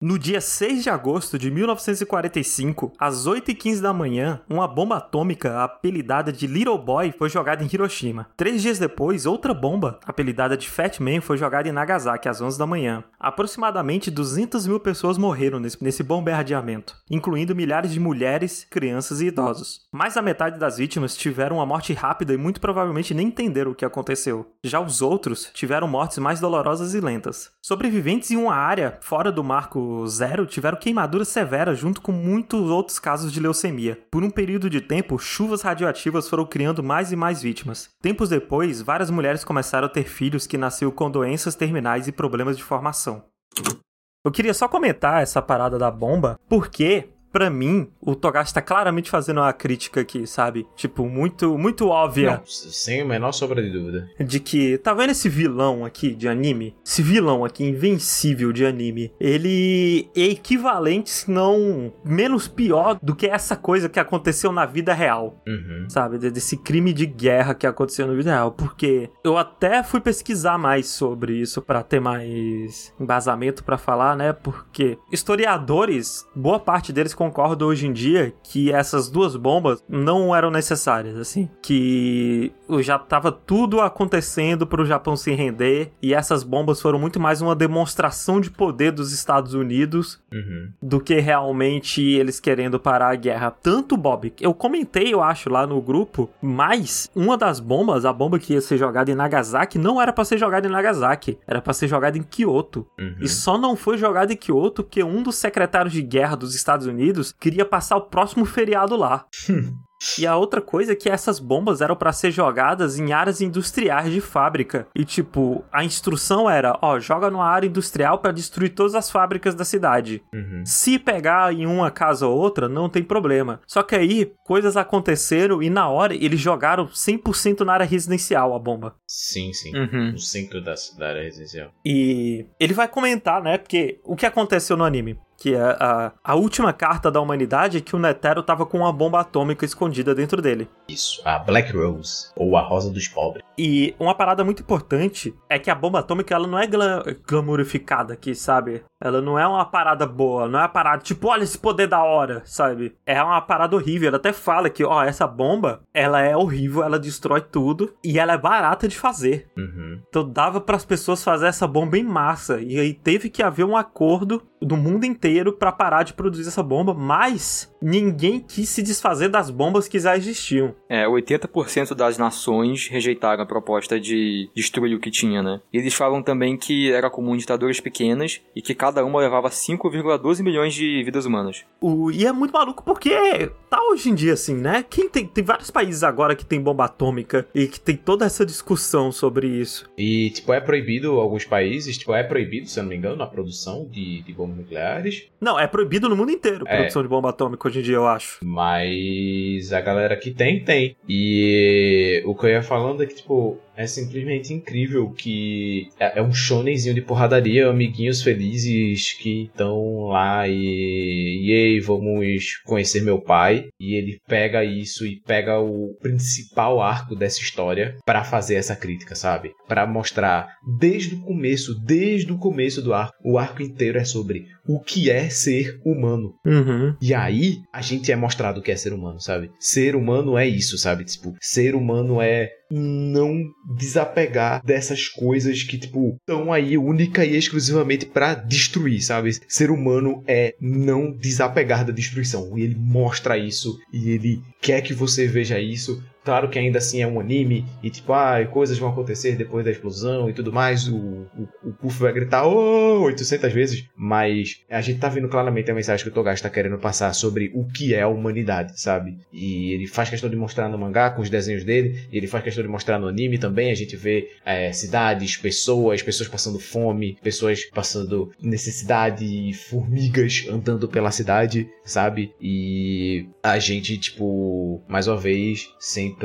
No dia 6 de agosto de 1945, às 8h15 da manhã, uma bomba atômica apelidada de Little Boy foi jogada em Hiroshima. Três dias depois, outra bomba, apelidada de Fat Man, foi jogada em Nagasaki às 11 da manhã. Aproximadamente 200 mil pessoas morreram nesse, nesse bombardeamento, incluindo milhares de mulheres, crianças e idosos. Mais da metade das vítimas tiveram uma morte rápida e muito provavelmente nem entenderam o que aconteceu. Já os outros tiveram mortes mais dolorosas e lentas. Sobreviventes em uma área fora do marco zero tiveram queimaduras severas junto com muitos outros casos de leucemia. Por um período de tempo, chuvas radioativas foram criando mais e mais vítimas. Tempos depois, várias mulheres começaram a ter filhos que nasceram com doenças terminais e problemas de formação. Eu queria só comentar essa parada da bomba, porque Pra mim, o Togashi tá claramente fazendo uma crítica aqui, sabe? Tipo, muito, muito óbvia Não, sem a menor sombra de dúvida. de que tá vendo esse vilão aqui de anime? Esse vilão aqui invencível de anime, ele é equivalente, se não menos pior do que essa coisa que aconteceu na vida real, Uhum. sabe? De- Desse crime de guerra que aconteceu na vida real, porque eu até fui pesquisar mais sobre isso pra ter mais embasamento pra falar, né? Porque historiadores, boa parte deles concordam hoje em dia que essas duas bombas não eram necessárias, assim, que já tava tudo acontecendo pro Japão se render e essas bombas foram muito mais uma demonstração de poder dos Estados Unidos Uhum. do que realmente eles querendo parar a guerra. Tanto, Bob, eu comentei, eu acho, lá no grupo, mas uma das bombas, a bomba que ia ser jogada em Nagasaki, não era pra ser jogada em Nagasaki, era pra ser jogada em Kyoto. Uhum. E só não foi jogada em Kyoto porque um dos secretários de guerra dos Estados Unidos queria passar o próximo feriado lá. E a outra coisa é que essas bombas eram pra ser jogadas em áreas industriais de fábrica. E tipo, a instrução era, ó, joga numa área industrial pra destruir todas as fábricas da cidade. Uhum. Se pegar em uma casa ou outra, não tem problema. Só que aí, coisas aconteceram e na hora eles jogaram 100% na área residencial a bomba. Sim, sim. Uhum. No centro da cidade residencial. E ele vai comentar, né? Porque o que aconteceu no anime? Que é a, a última carta da humanidade é que o Netero tava com uma bomba atômica escondida dentro dele. Isso. A Black Rose. Ou a Rosa dos Pobres. E uma parada muito importante é que a bomba atômica ela não é gla glamourificada aqui, sabe? Ela não é uma parada boa, não é uma parada tipo, olha esse poder da hora, sabe? É uma parada horrível. Ela até fala que, ó, essa bomba, ela é horrível, ela destrói tudo e ela é barata de fazer. Uhum. Então dava para as pessoas fazer essa bomba em massa. E aí teve que haver um acordo do mundo inteiro para parar de produzir essa bomba, mas ninguém quis se desfazer das bombas que já existiam. É, 80% das nações rejeitaram a proposta de destruir o que tinha, né? E eles falam também que era comum em ditaduras pequenas e que cada uma levava 5,12 milhões de vidas humanas. O, e é muito maluco porque tá hoje em dia assim, né? Quem tem, tem vários países agora que tem bomba atômica e que tem toda essa discussão sobre isso. E, tipo, é proibido alguns países, tipo, é proibido, se eu não me engano, a produção de, de bombas nucleares. Não, é proibido no mundo inteiro É. produção de bomba atômica hoje em dia, eu acho. Mas a galera que tem, tem. E o que eu ia falando é que, tipo, é simplesmente incrível que é é um shonenzinho de porradaria, amiguinhos felizes que estão lá e. E aí, vamos conhecer meu pai. E ele pega isso e pega o principal arco dessa história pra fazer essa crítica, sabe? Pra mostrar desde o começo, desde o começo do arco, o arco inteiro é sobre o que é ser humano. Uhum. E aí, a gente é mostrado o que é ser humano, sabe? Ser humano é isso, sabe? Tipo, ser humano é não desapegar dessas coisas que, tipo, estão aí única e exclusivamente pra destruir, sabe? Ser humano é não desapegar da destruição. E ele mostra isso e ele quer que você veja isso Claro que ainda assim é um anime e tipo, ah, coisas vão acontecer depois da explosão e tudo mais. O, o, o Puff vai gritar oh 800 vezes, mas a gente tá vendo claramente a mensagem que o Togashi tá querendo passar sobre o que é a humanidade, sabe? E ele faz questão de mostrar no mangá com os desenhos dele, e ele faz questão de mostrar no anime também. A gente vê é, cidades, pessoas, pessoas passando fome, pessoas passando necessidade, formigas andando pela cidade, sabe? E a gente, tipo, mais uma vez, sempre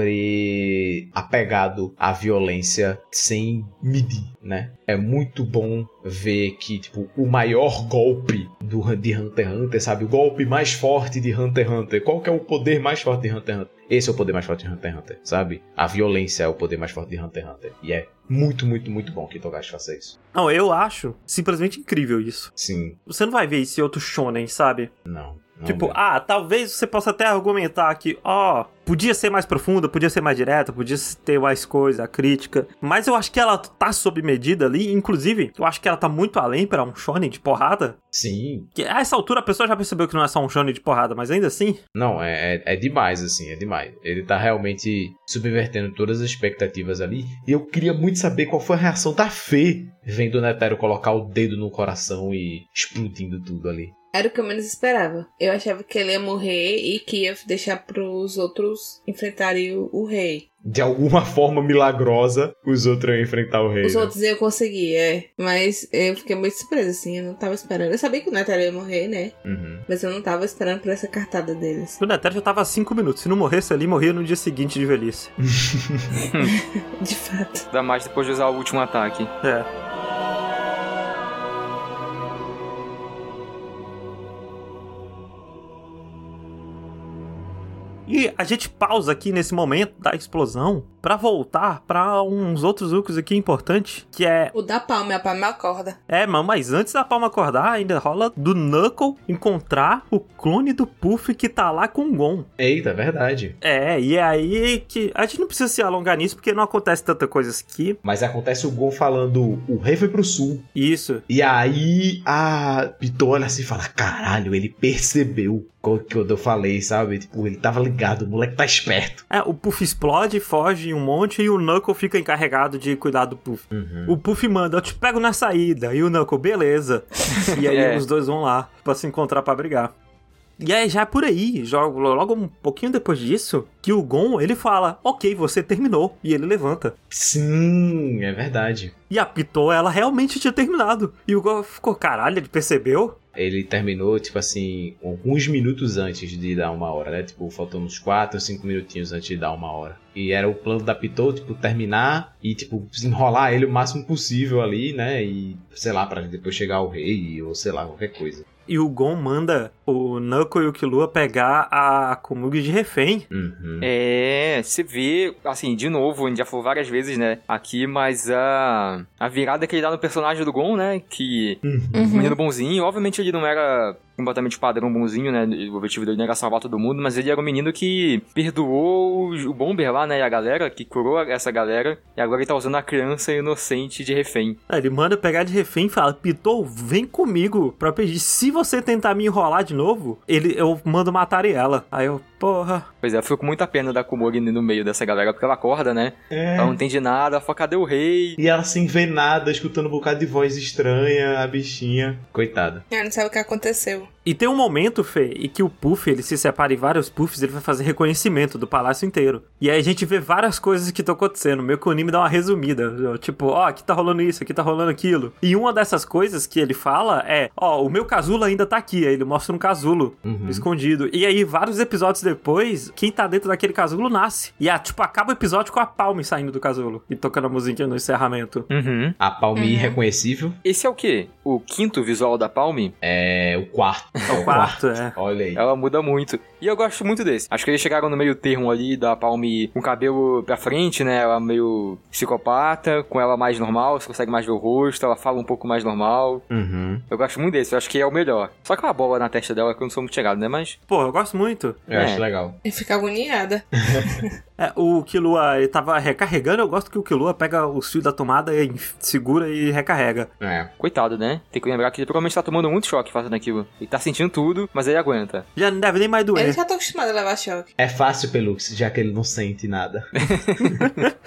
apegado à violência sem medir, né? É muito bom ver que, tipo, o maior golpe do, de Hunter x Hunter, sabe? O golpe mais forte de Hunter x Hunter. Qual que é o poder mais forte de Hunter x Hunter? Esse é o poder mais forte de Hunter x Hunter, sabe? A violência é o poder mais forte de Hunter x Hunter. E é muito, muito, muito bom que Togashi faça isso. Não, eu acho simplesmente incrível isso. Sim, Você não vai ver isso em outro shonen, sabe? não. Não tipo, mesmo. ah, talvez você possa até argumentar que, ó, podia ser mais profunda, podia ser mais direta, podia ter mais coisa, crítica. Mas eu acho que ela tá sob medida ali. Inclusive, eu acho que ela tá muito além pra um shonen de porrada. Sim, Que a essa altura a pessoa já percebeu que não é só um shonen de porrada, mas ainda assim. Não, é, é, é demais, assim, é demais. Ele tá realmente subvertendo todas as expectativas ali. E eu queria muito saber qual foi a reação da Fê vendo o Netero colocar o dedo no coração e explodindo tudo ali. Era o que eu menos esperava. Eu achava que ele ia morrer e que ia deixar pros outros enfrentarem o, o rei. De alguma forma milagrosa, os outros iam enfrentar o rei. Os né? outros iam conseguir, é. Mas eu fiquei muito surpresa, assim. Eu não tava esperando. Eu sabia que o Netero ia morrer, né? Uhum. Mas eu não tava esperando por essa cartada deles. O Netero já tava há 5 minutos. Se não morresse ali, morria no dia seguinte de velhice. De fato. Ainda mais depois de usar o último ataque. É. E a gente pausa aqui nesse momento da explosão pra voltar pra uns outros núcleos aqui importantes, que é O da palma, a palma acorda. é, mano, mas antes da Palma acordar, ainda rola do Knuckle encontrar o clone do Puff que tá lá com o Gon. Eita, é verdade. É, e é aí que. A gente não precisa se alongar nisso porque não acontece tanta coisa aqui. Mas acontece o Gon falando: o rei foi pro sul. Isso. E aí a Pitou olha assim e fala: caralho, ele percebeu o que eu falei, sabe? Tipo, ele tava ligado, o moleque tá esperto. É, o Puff explode, foge um monte e o Knuckle fica encarregado de cuidar do Puff. O Puff manda, eu te pego na saída. E o Knuckle, beleza. e aí É. os dois vão lá pra se encontrar pra brigar. E aí já é por aí, jogo logo um pouquinho depois disso, que o Gon, ele fala, ok, você terminou. E ele levanta. Sim, é verdade. E a Pitou, ela realmente tinha terminado. E o Gon ficou, caralho, ele percebeu? Ele terminou, tipo assim, alguns minutos antes de dar uma hora, né? Tipo, faltando uns 4 ou 5 minutinhos antes de dar uma hora. E era o plano da Pitou, tipo, terminar e, tipo, enrolar ele o máximo possível ali, né? E, sei lá, pra depois chegar ao rei ou sei lá, qualquer coisa. E o Gon manda o Knuckle e o Killua pegar a Komugi de refém. Uhum. É, você vê, assim, de novo, a gente já falou várias vezes, né, aqui, mas a, a virada que ele dá no personagem do Gon, né, que Uhum. o menino bonzinho, obviamente ele não era completamente padrão bonzinho, né, o objetivo dele não era salvar todo mundo, mas ele era um menino que perdoou o, Bomber lá, né, e a galera, que curou essa galera, e agora ele tá usando a criança inocente de refém. Aí ele manda pegar de refém e fala: Pitou, vem comigo pra pedir. Se você tentar me enrolar de novo, ele, eu mando matar ela. Aí eu, porra. Pois é, eu fico com muita pena da Kumori no meio dessa galera, porque ela acorda, né, É. ela não entende nada, ela fala, cadê o rei? E ela sem ver nada, escutando um bocado de voz estranha, a bichinha. Coitada. Ah, não sabe o que aconteceu. E tem um momento, Fê, em que o Puff, ele se separa em vários Puffs, ele vai fazer reconhecimento do palácio inteiro. E aí a gente vê várias coisas que estão acontecendo. Meio que o anime dá uma resumida. Tipo, ó, aqui tá rolando isso, aqui tá rolando aquilo. E uma dessas coisas que ele fala é, ó, o meu casulo ainda tá aqui. Aí ele mostra um casulo Uhum. escondido. E aí, vários episódios depois, quem tá dentro daquele casulo nasce. E, ah, tipo, acaba o episódio com a Palme saindo do casulo. E tocando a musiquinha no encerramento. Uhum. A palme irreconhecível Esse é o quê? O quinto visual da Palme? é o quarto. É o quarto, é. Olha aí. Ela muda muito. E eu gosto muito desse. Acho que eles chegaram no meio termo ali da Palme com o cabelo pra frente, né? Ela meio psicopata, com ela mais normal, você consegue mais ver o rosto, ela fala um pouco mais normal. Uhum. Eu gosto muito desse, eu acho que é o melhor. Só que uma bola na testa dela que eu não sou muito chegado, né? Mas. Pô, eu gosto muito. Eu É. acho legal. Eu fico agoniada. É, o Killua, ele tava recarregando, eu gosto que o Killua pega o fio da tomada e segura e recarrega. É. Coitado, né? Tem que lembrar que ele provavelmente tá tomando muito choque fazendo aquilo. Ele tá sentindo tudo, mas ele aguenta. Já não deve nem mais doer. Ele já tá acostumado a levar choque. É fácil, Pelux, já que ele não sente nada.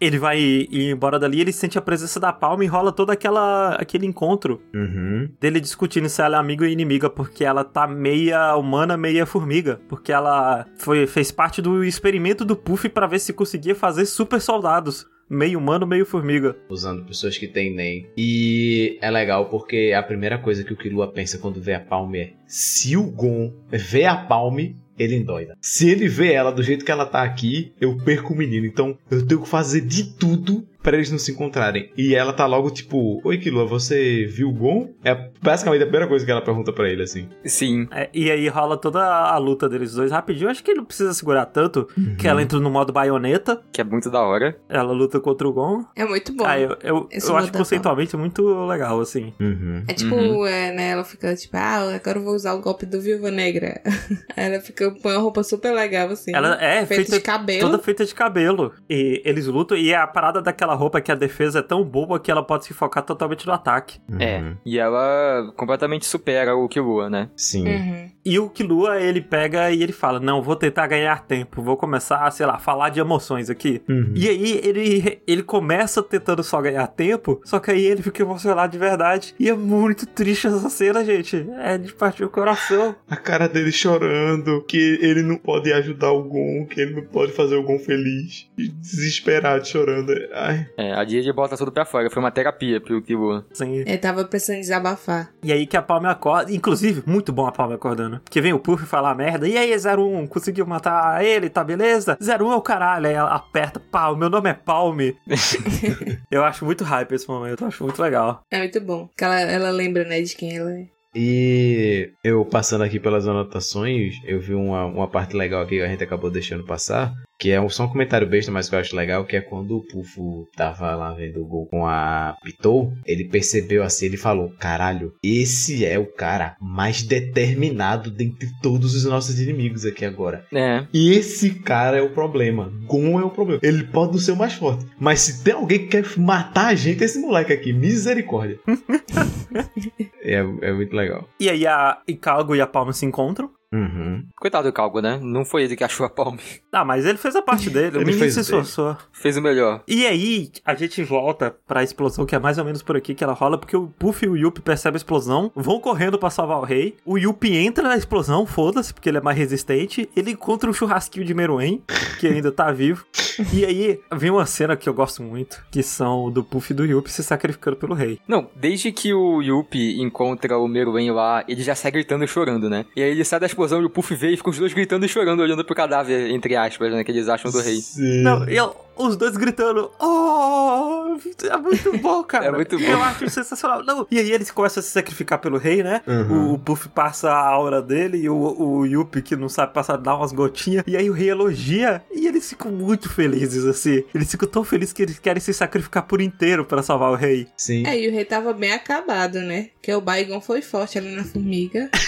Ele vai ir embora dali, ele sente a presença da Palma e rola todo aquela, aquele encontro Uhum. dele discutindo se ela é amigo ou inimiga, porque ela tá meia humana, meia formiga. Porque ela foi, fez parte do experimento do Puff pra ver se conseguia fazer super soldados. Meio humano, meio formiga. Usando pessoas que têm NEM. E é legal porque a primeira coisa que o Killua pensa quando vê a Palme é: se o Gon vê a Palme, ele endoida. Se ele vê ela do jeito que ela tá aqui, eu perco o menino. Então eu tenho que fazer de tudo pra eles não se encontrarem. E ela tá logo tipo: Oi, Killua, você viu o Gon? É basicamente a primeira coisa que ela pergunta pra ele assim. Sim. É, e aí rola toda a luta deles dois rapidinho. Acho que ele não precisa segurar tanto. Que ela entra no modo baioneta. Que é muito da hora. Ela luta contra o Gon. É muito bom. Ah, eu, eu, eu acho conceitualmente muito legal, assim. Uhum. É tipo, Uhum. é, né? Ela fica tipo, ah, agora eu vou usar o golpe do Viúva Negra. Aí ela fica, põe uma roupa super legal, assim. Ela é feita feita de cabelo. toda feita de cabelo. E eles lutam. E a parada daquela roupa é que a defesa é tão boba que ela pode se focar totalmente no ataque. É. Uhum. E ela completamente supera o Killua, né? Sim. Uhum. E o Killua, ele pega e ele fala: Não, vou tentar ganhar tempo. Vou começar, sei lá, falar de emoções aqui. Uhum. E aí ele, ele começa tentando só ganhar tempo, só que aí ele fica emocionado de verdade. E é muito triste essa cena, gente. É de partir o coração. A cara dele chorando, que ele não pode ajudar o Gon, que ele não pode fazer o Gon feliz. E desesperado, chorando. Ai. É, a Didi bota tudo pra fora. Foi uma terapia pro Killua. Assim. Ele tava precisando desabafar. E aí que a Palme acorda. Inclusive, muito bom a Palme acordando. Porque vem o Puff falar merda. E aí, 01, conseguiu matar ele, tá beleza? 01 é o caralho. Aí ela aperta, pau, meu nome é Palme. eu acho muito hype esse momento, eu acho muito legal. É muito bom. Porque ela, ela lembra, né, de quem ela é. E eu passando aqui pelas anotações, eu vi uma, uma parte legal aqui que a gente acabou deixando passar, que é um, só um comentário besta, mas que eu acho legal, que é quando o Pufo tava lá vendo o gol com a Pitou, ele percebeu assim, ele falou, caralho, esse é o cara mais determinado dentre todos os nossos inimigos aqui agora. É. E esse cara é o problema. Gon é o problema. Ele pode não ser o mais forte. Mas se tem alguém que quer matar a gente, é esse moleque aqui. Misericórdia. é, é muito legal. E aí a Icalgo e a Palme se encontram. Uhum. Coitado do Calgo, né? Não foi ele que achou a Palme. Ah, mas ele fez a parte dele, o Ele menino fez se o esforçou. Fez o melhor. E aí, a gente volta pra explosão, que é mais ou menos por aqui que ela rola, porque o Puff e o Yuppie percebem a explosão, vão correndo pra salvar o rei. O Yuppie entra na explosão, foda-se, porque ele é mais resistente. Ele encontra um churrasquinho de Meruem, que ainda tá vivo. E aí, vem uma cena que eu gosto muito, que são do Puff e do Yuppie se sacrificando pelo rei. Não, desde que o Yuppie encontra o Meruem lá, ele já sai gritando e chorando, né? E aí ele sai da explosão e o Puff vê e fica os dois gritando e chorando, olhando pro cadáver, entre aspas, né? Que eles acham do rei. Sim. Não, eu- os dois gritando, oh, é muito bom, cara. É muito bom. Eu acho sensacional. Não, e aí eles começam a se sacrificar pelo rei, né? Uhum. O, o Puff passa a aura dele e o, o Yuppie, que não sabe passar, dá umas gotinhas. E aí o rei elogia e eles ficam muito felizes, assim. Eles ficam tão felizes que eles querem se sacrificar por inteiro pra salvar o rei. Sim. É, e o rei tava bem acabado, né? Porque o Baigon foi forte ali na formiga.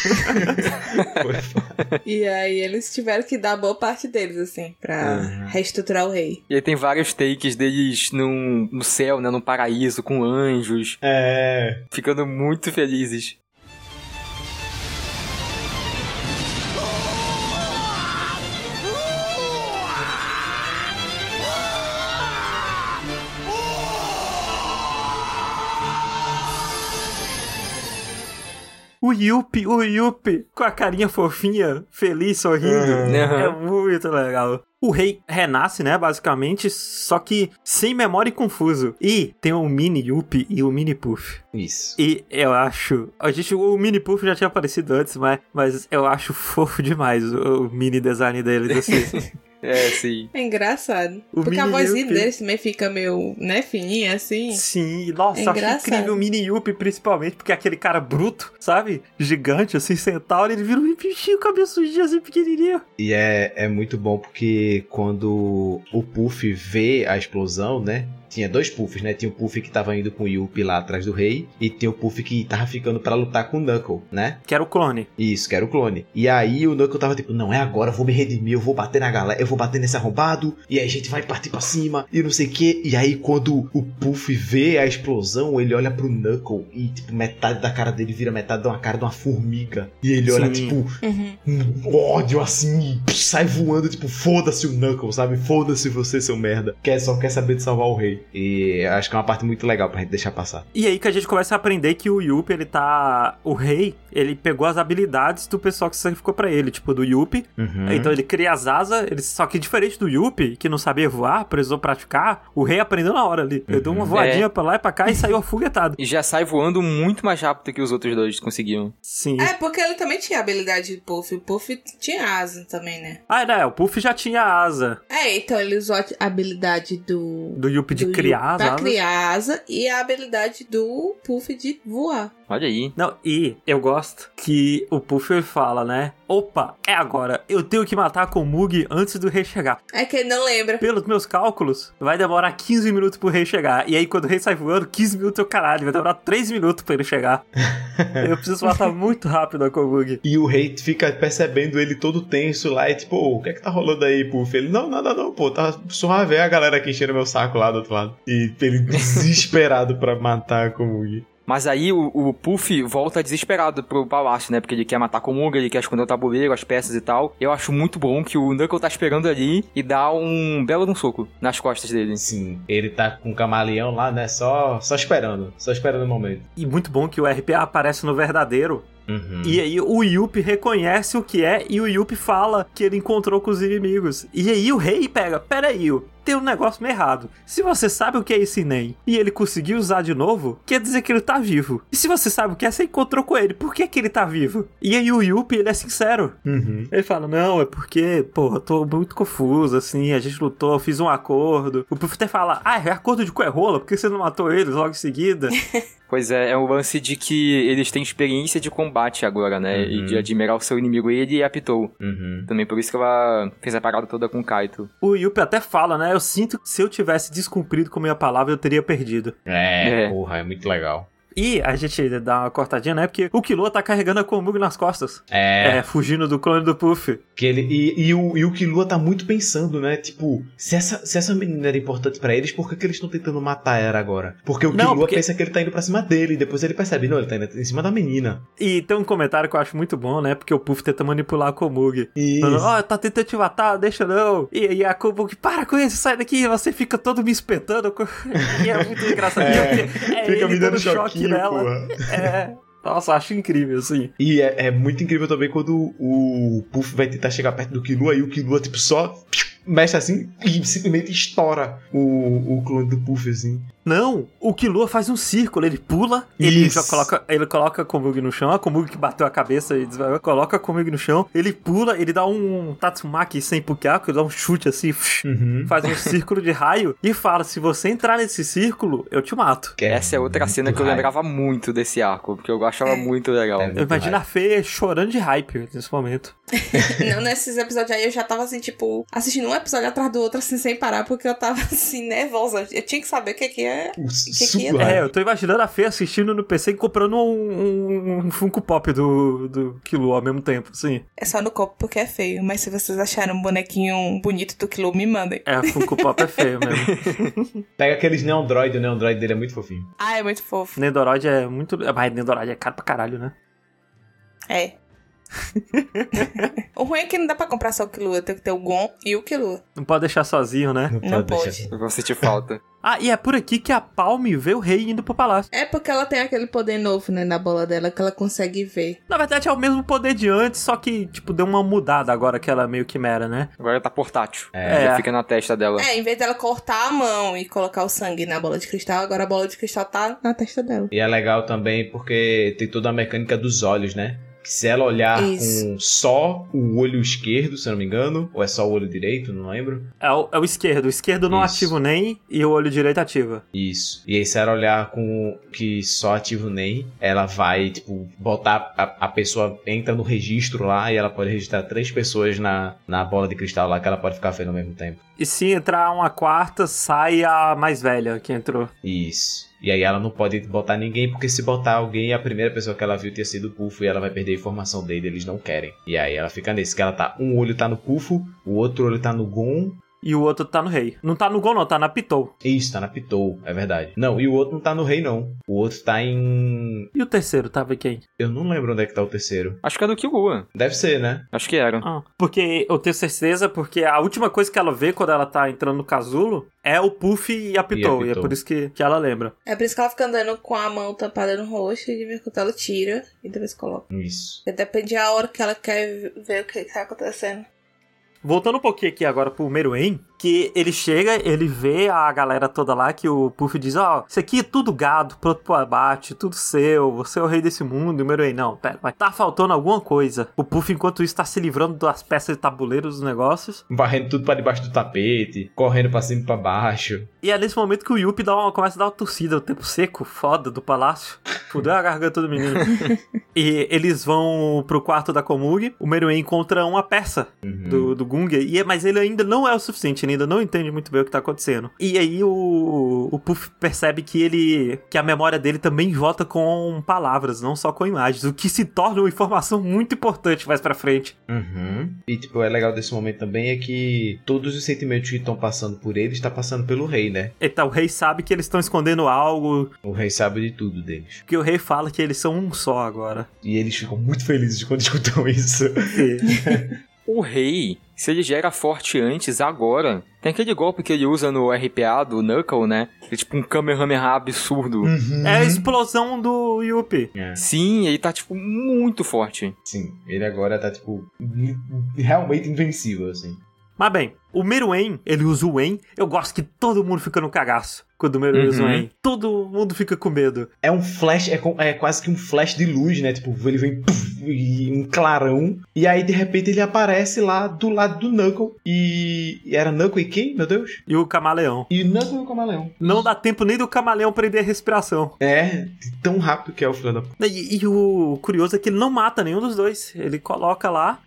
E aí eles tiveram que dar boa parte deles, assim, pra Uhum. reestruturar o rei. E aí tem vários takes deles num, no céu, né? No paraíso, com anjos, É. ficando muito felizes. O Yuppie, o Yuppie, com a carinha fofinha, feliz, sorrindo. Uhum. É muito legal. O rei renasce, né, basicamente, só que sem memória e confuso. E tem o mini Yuppie e o mini Puff. Isso. E eu acho. A gente, o mini Puff já tinha aparecido antes, mas, mas eu acho fofo demais o, o mini design assim. É, sim. É engraçado. O Porque a vozinha deles também fica meio, né, fininha, assim. Sim, nossa, É eu acho incrível o mini Yuppie, principalmente, porque é aquele cara bruto, sabe? Gigante, assim, centauro, ele vira um bichinho cabeçudinho, assim, pequenininho. E é, é muito bom porque quando o Puff vê a explosão, né? Tinha dois Puffs, né? Tinha o Puff que tava indo com o Yuppie lá atrás do rei, e tinha o Puff que tava ficando pra lutar com o Knuckle, né? Que era o clone. Isso, que era o clone. E aí o Knuckle tava tipo, não é agora, eu vou me redimir, eu vou bater na galera, eu vou bater nesse arrombado, e aí a gente vai partir pra cima, e não sei o que. E aí quando o Puff vê a explosão, ele olha pro Knuckle e tipo, metade da cara dele vira metade de uma cara de uma formiga. E ele olha, Sim. tipo, Uhum. um ódio assim, sai voando, tipo, foda-se o Knuckle, sabe? Foda-se você, seu merda. Quer, só quer saber de salvar o rei. E acho que é uma parte muito legal pra gente deixar passar. E aí que a gente começa a aprender que o Yuppie, ele tá. O rei, ele pegou as habilidades do pessoal que sacrificou pra ele, tipo, do Yuppie. Uhum. Então ele cria as asas, ele... só que diferente do Yuppie, que não sabia voar, precisou praticar, o rei aprendeu na hora ali. Ele deu uma voadinha É. pra lá e pra cá e saiu afoguetado. E já sai voando muito mais rápido que os outros dois conseguiam. Sim. É, porque ele também tinha habilidade de Puff. O Puff tinha asa também, né? Ah, né? O Puff já tinha asa É, então ele usou a habilidade do. do Yuppie de do criar as pra asas. criar asa e a habilidade do Puff de voar. Olha aí. Não, e eu gosto que o Puff ele fala, né? Opa, é agora. Eu tenho que matar a Komug antes do rei chegar. É que ele não lembra. Pelos meus cálculos, vai demorar 15 minutos pro rei chegar. E aí, quando o rei sai voando, 15 minutos é o caralho. Vai demorar 3 minutos pra ele chegar. eu preciso matar muito rápido a Komug. E o rei fica percebendo ele todo tenso lá e tipo, "Ô, o que é que tá rolando aí, Puff? Ele, não, nada não, pô, tá suave, é a galera aqui enchendo meu saco lá do outro lado. E ele desesperado pra matar a Komug. Mas aí o, o Puff volta desesperado pro palácio, né? Porque ele quer matar a Komuga, ele quer esconder o tabuleiro, as peças e tal. Eu acho muito bom que o Knuckle tá esperando ali e dá um belo de um soco nas costas dele. Sim, ele tá com o camaleão lá, né, só, só esperando, só esperando o momento. E muito bom que o RPA aparece no verdadeiro. Uhum. E aí o Yuppie reconhece o que é e o Yuppie fala que ele encontrou com os inimigos. E aí o rei pega, peraí, tem um negócio meio errado. Se você sabe o que é esse NEM e ele conseguiu usar de novo, quer dizer que ele tá vivo. E se você sabe o que é, você encontrou com ele, por que que ele tá vivo? E aí o Yuppie, ele é sincero. Uhum. Ele fala, não, é porque, pô, eu tô muito confuso, assim, a gente lutou, eu fiz um acordo. O Puff até fala, ah, é acordo de coerrola, por que você não matou eles logo em seguida? Pois é, é o lance de que eles têm experiência de combate agora, né? E Uhum. de admirar o seu inimigo. E ele apitou. Uhum. Também por isso que ela fez a parada toda com o Kaito. o Yuppie até fala, né, eu sinto que se eu tivesse descumprido com minha palavra, eu teria perdido. É, É. porra, é muito legal. E a gente dá uma cortadinha, né? Porque o Killua tá carregando a Komug nas costas. É, É, fugindo do clone do Puff. que ele, e, e, o, e o Killua tá muito pensando, né? Tipo, se essa, se essa menina era importante pra eles, por que, que eles estão tentando matar ela agora? Porque o Não, Killua porque- pensa que ele tá indo pra cima dele, e depois ele percebe, não, ele tá indo em cima da menina. E tem um comentário que eu acho muito bom, né? Porque o Puff tenta manipular a Komug. Isso. Falando, ó, tá tentando te matar, deixa não. E aí a Komug, para com isso, sai daqui, você fica todo me espetando. e é muito engraçadinho. É, é Fica me dando choque choquinho, nela. porra. É. Nossa, acho incrível, assim. E é, é muito incrível também quando o Puff vai tentar chegar perto do Killua e o Killua, tipo, só mexe assim e simplesmente estoura o, o clone do Puff, assim. Não, o Killua faz um círculo, ele pula, ele Isso. já coloca, ele coloca a Komug no chão, a Komug que bateu a cabeça e desvaiou, coloca a Komug no chão, ele pula, ele dá um Tatsumaki sem Pukiaku, ele dá um chute assim, Uhum. faz um círculo de raio e fala, se você entrar nesse círculo, eu te mato. Que Essa é outra muito cena que eu raio. lembrava muito desse arco, porque eu achava muito legal. É. Eu imagino a Fê chorando de hype nesse momento. Não, nesses episódios aí eu já tava assim, tipo, assistindo um episódio atrás do outro, assim, sem parar, porque eu tava assim, nervosa. Eu tinha que saber o que que é. Que suco é? É, eu tô imaginando a Fê assistindo no PC e comprando um, um, um Funko Pop do, do Killua ao mesmo tempo, assim. É só no copo porque é feio, mas se vocês acharem um bonequinho bonito do Kilo, me mandem. É, Funko Pop é feio mesmo. Pega aqueles Neondroid, o Neondroid dele é muito fofinho. Ah, é muito fofo. Nendoroid é muito... Mas Nendoroid é caro pra caralho, né? É. o ruim é que não dá pra comprar só o Killua, tem que ter o Gon e o Killua. Não pode deixar sozinho, né? Não deixar pode. assim. Eu vou sentir falta. Ah, e é por aqui que a Palme vê o rei indo pro palácio. É porque ela tem aquele poder novo, né, na bola dela, que ela consegue ver. Na verdade é o mesmo poder de antes, só que, tipo, deu uma mudada agora que ela é meio quimera, né? Agora tá portátil. É. Já fica na testa dela. É, em vez dela cortar a mão e colocar o sangue na bola de cristal, agora a bola de cristal tá na testa dela. E é legal também porque tem toda a mecânica dos olhos, né? Se ela olhar Isso. com só o olho esquerdo, se eu não me engano, ou é só o olho direito, não lembro. É o, é o esquerdo. O esquerdo não Isso. ativa o NEM e o olho direito ativa. Isso. E aí, se ela olhar com que só ativa o NEM, ela vai, tipo, botar. A, a pessoa entra no registro lá e ela pode registrar três pessoas na, na bola de cristal lá que ela pode ficar vendo ao mesmo tempo. E se entrar uma quarta, sai a mais velha que entrou. Isso. E aí ela não pode botar ninguém, porque se botar alguém, a primeira pessoa que ela viu tinha sido o Pufo e ela vai perder a informação dele, eles não querem. E aí ela fica nesse, que ela tá. Um olho tá no Pufo, o outro olho tá no Gon. E o outro tá no rei. Não tá no gol, não, tá na Pitou. Isso, tá na Pitou, é verdade. Não, e o outro não tá no Rei, não. O outro tá em. E o terceiro tava em quem? Eu não lembro onde é que tá o terceiro. Acho que é do Killua. Deve ser, né? Acho que era. Ah, porque eu tenho certeza, porque a última coisa que ela vê quando ela tá entrando no casulo é o Puff e a Pitou. E, é Pitou. por isso que, que ela lembra. É por isso que ela fica andando com a mão tampada no rosto e de vez em quando ela tira e depois coloca. Isso. Depende da hora que ela quer ver o que tá acontecendo. Voltando um pouquinho aqui agora pro Meruem, que ele chega, ele vê a galera toda lá, que o Puff diz, ó, isso aqui é tudo gado, pronto pro abate, tudo seu, você é o rei desse mundo. E o Meruem, não, pera, mas tá faltando alguma coisa. O Puff, enquanto isso, tá se livrando das peças de tabuleiro dos negócios. Varrendo tudo pra debaixo do tapete, correndo pra cima e pra baixo. E é nesse momento que o Yuppie dá uma, começa a dar uma torcida, o tempo seco, foda, do palácio. Fudeu a garganta do menino. e eles vão pro quarto da Komugi, o Meruem encontra uma peça do, do Gunga, e é, mas ele ainda não é o suficiente, ainda não entende muito bem o que tá acontecendo. E aí o, o Puff percebe que ele. que a memória dele também volta com palavras, não só com imagens, o que se torna uma informação muito importante mais pra frente. Uhum. E, tipo, é legal desse momento também é que todos os sentimentos que estão passando por ele está passando pelo rei, né? Então o rei sabe que eles estão escondendo algo, O rei sabe de tudo deles. que o rei fala que eles são um só agora. E eles ficam muito felizes quando escutam isso. O rei, se ele já era forte antes, agora. Tem aquele golpe que ele usa no RPA do Knuckle, né? Que é tipo um Kamehameha absurdo. É a explosão do Yuppie. É. Sim, ele tá, tipo, muito forte. Sim, ele agora tá, tipo, realmente invencível, assim. Mas bem, o Meruem, ele usa o En. Eu gosto que todo mundo fica no cagaço quando o usa o Uhum. En. Todo mundo fica com medo. É um flash, é, é quase que um flash de luz, né? Tipo, ele vem puf, e um clarão. E aí, de repente, ele aparece lá do lado do Knuckle. E. e era Knuckle e quem, meu Deus? E o camaleão. E Knuckle e o Camaleão. Não dá tempo nem do camaleão prender a respiração. É, tão rápido que é o filho da. p- E, e o curioso é que ele não mata nenhum dos dois. Ele coloca lá,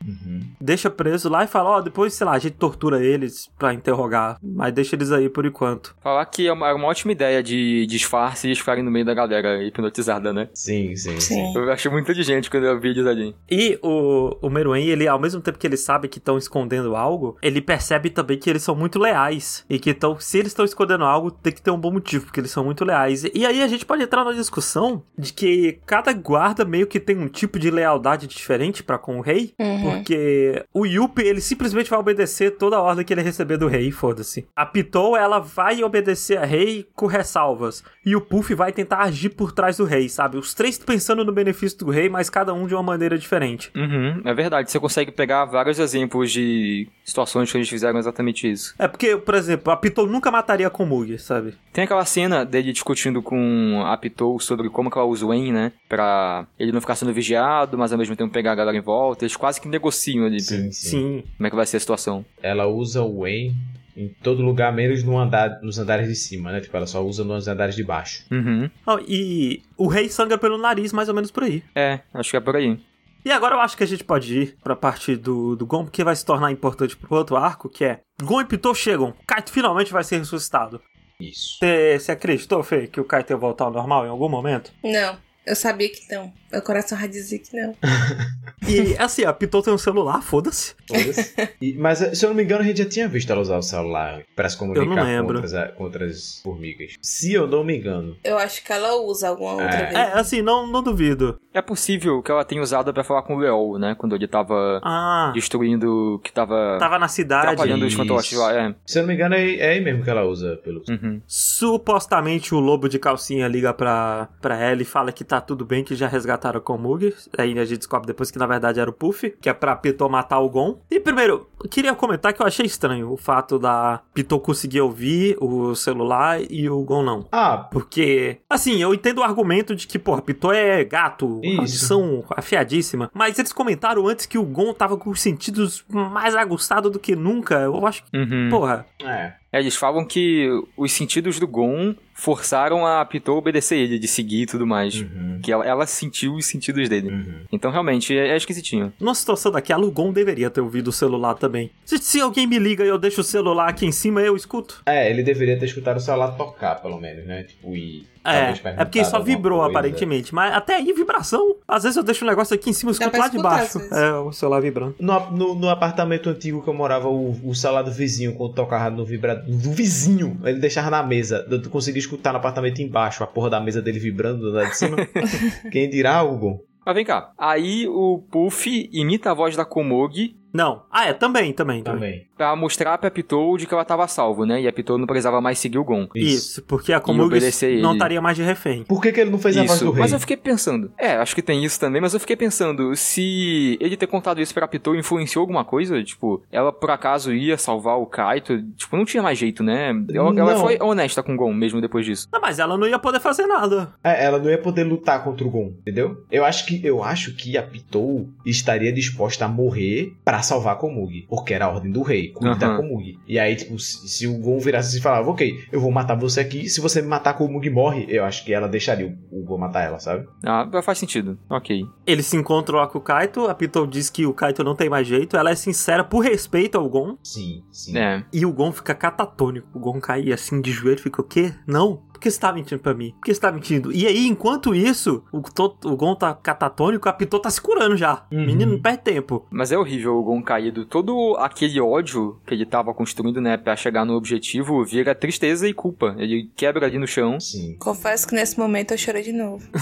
deixa preso lá e fala: Ó, depois, sei lá, a gente tortura eles pra interrogar. Mas deixa eles aí por enquanto. Falar que é uma, é uma ótima ideia de disfarce e eles ficarem no meio da galera hipnotizada, né? Sim, sim, sim. Sim. Eu acho muito inteligente quando eu vi eles ali. E o, o Meruem, ele, ao mesmo tempo que ele sabe que estão escondendo algo, ele percebe também que eles são muito leais. E que então, se eles estão escondendo algo, tem que ter um bom motivo, porque eles são muito leais. E, aí a gente pode entrar numa discussão de que cada guarda meio que tem um tipo de lealdade diferente pra com o rei. Uhum. Porque o Yuppie, ele simplesmente vai obedecer toda a ordem que ele receber do rei, foda-se. A Pitou, ela vai obedecer a rei com ressalvas. E o Puff vai tentar agir por trás do rei, sabe? Os três pensando no benefício do rei, mas cada um de uma maneira diferente. Uhum, é verdade. Você consegue pegar vários exemplos de situações que eles fizeram exatamente isso. É porque, por exemplo, a Pitou nunca mataria a Komugi, sabe? Tem aquela cena dele discutindo com a Pitou sobre como que ela usa o En, né? Pra ele não ficar sendo vigiado, mas ao mesmo tempo pegar a galera em volta. Eles quase que negociam ali. Sim, sim. Sim. Como é que vai ser a situação. Ela usa o Wayne em todo lugar, menos no andar, nos andares de cima, né? Tipo, ela só usa nos andares de baixo. Uhum. Ó, e o rei sangra pelo nariz, mais ou menos por aí. É, acho que é por aí. E agora eu acho que a gente pode ir pra parte do, do Gon, porque vai se tornar importante pro outro arco, que é Gon e Pitou chegam. Kaito finalmente vai ser ressuscitado. Isso. Você acreditou, Fê, que o Kaito ia voltar ao normal em algum momento? Não, eu sabia que não. Meu coração vai dizer que não. E assim, a Pitou tem um celular, foda-se. Foda-se. Mas, se eu não me engano, a gente já tinha visto ela usar o celular para se comunicar com outras, com outras formigas. Se eu não me engano. Eu acho que ela usa alguma outra É. vez. É, assim, não, não duvido. É possível que ela tenha usado pra falar com o Leol, né? Quando ele tava Ah, destruindo o que tava, tava na cidade. atrapalhando os Isso. fantoches lá. É. Se eu não me engano, é, é aí mesmo que ela usa pelo. Uhum. Supostamente o lobo de calcinha liga pra, pra ela e fala que tá tudo bem que já resgataram o Komug. Aí a gente descobre depois que na verdade era o Puff, que é pra Pitou matar o Gon. E primeiro, eu queria comentar que eu achei estranho o fato da Pitou conseguir ouvir o celular e o Gon não. Ah, Porque, assim, eu entendo o argumento de que, porra, Pitou é gato, audição afiadíssima. Mas eles comentaram antes que o Gon tava com os sentidos mais aguçados do que nunca. Eu acho que, Uhum. porra, é. É, eles falam que os sentidos do Gon forçaram a Pitou a obedecer ele, de seguir e tudo mais. Uhum. Que ela, ela sentiu os sentidos dele. Uhum. Então, realmente, é, é esquisitinho. numa situação daquela, o Gon deveria ter ouvido o celular também. Se, se alguém me liga e eu deixo o celular aqui em cima, eu escuto. É, ele deveria ter escutado o celular tocar, pelo menos, né? Tipo, e. É, é porque só vibrou coisa. aparentemente. Mas até aí, vibração. Às vezes eu deixo um negócio aqui em cima e escuto lá de baixo. É, o celular vibrando. No, no, no apartamento antigo que eu morava, o, o celular do vizinho, quando tocava no vibrador. Do vizinho! Ele deixava na mesa. Eu conseguia escutar no apartamento embaixo, a porra da mesa dele vibrando lá de cima. Quem dirá, Hugo? Mas vem cá. Aí o Puff imita a voz da Komogi Não. Ah, é, também, também. também. Também. Pra mostrar pra Pitou de que ela tava salvo, né? E a Pitou não precisava mais seguir o Gon. Isso, porque a Komugi não estaria mais de refém. Por que, que ele não fez a voz do Isso, rei? mas eu fiquei pensando. É, acho que tem isso também, mas eu fiquei pensando se ele ter contado isso pra Pitou influenciou alguma coisa. Tipo, ela por acaso ia salvar o Kaito. Tipo, não tinha mais jeito, né? Ela, ela foi honesta com o Gon mesmo depois disso. Não, mas ela não ia poder fazer nada. É, ela não ia poder lutar contra o Gon, entendeu? Eu acho que eu acho que a Pitou estaria disposta a morrer pra salvar a Komugi, porque era a ordem do rei, cuide da Aham. Komugi. E aí, tipo, se, se o Gon virasse e falava, ok, eu vou matar você aqui, se você me matar, a Komugi morre, eu acho que ela deixaria o, o Gon matar ela, sabe? Ah, faz sentido. Ok. Eles se encontram lá com o Kaito, a Pitou diz que o Kaito não tem mais jeito, ela é sincera por respeito ao Gon, Sim, sim. É. e o Gon fica catatônico. O Gon cai assim de joelho e fica, o quê? Não? Por que você tá mentindo pra mim? Por que você tá mentindo? E aí, enquanto isso, o, to- o Gon tá catatônico, a Pitou tá se curando já. Uhum. Menino, não perde tempo. Mas é horrível o Gon caído. Todo aquele ódio que ele tava construindo, né, pra chegar no objetivo, vira tristeza e culpa. Ele quebra ali no chão. Sim. Confesso que nesse momento eu chorei de novo.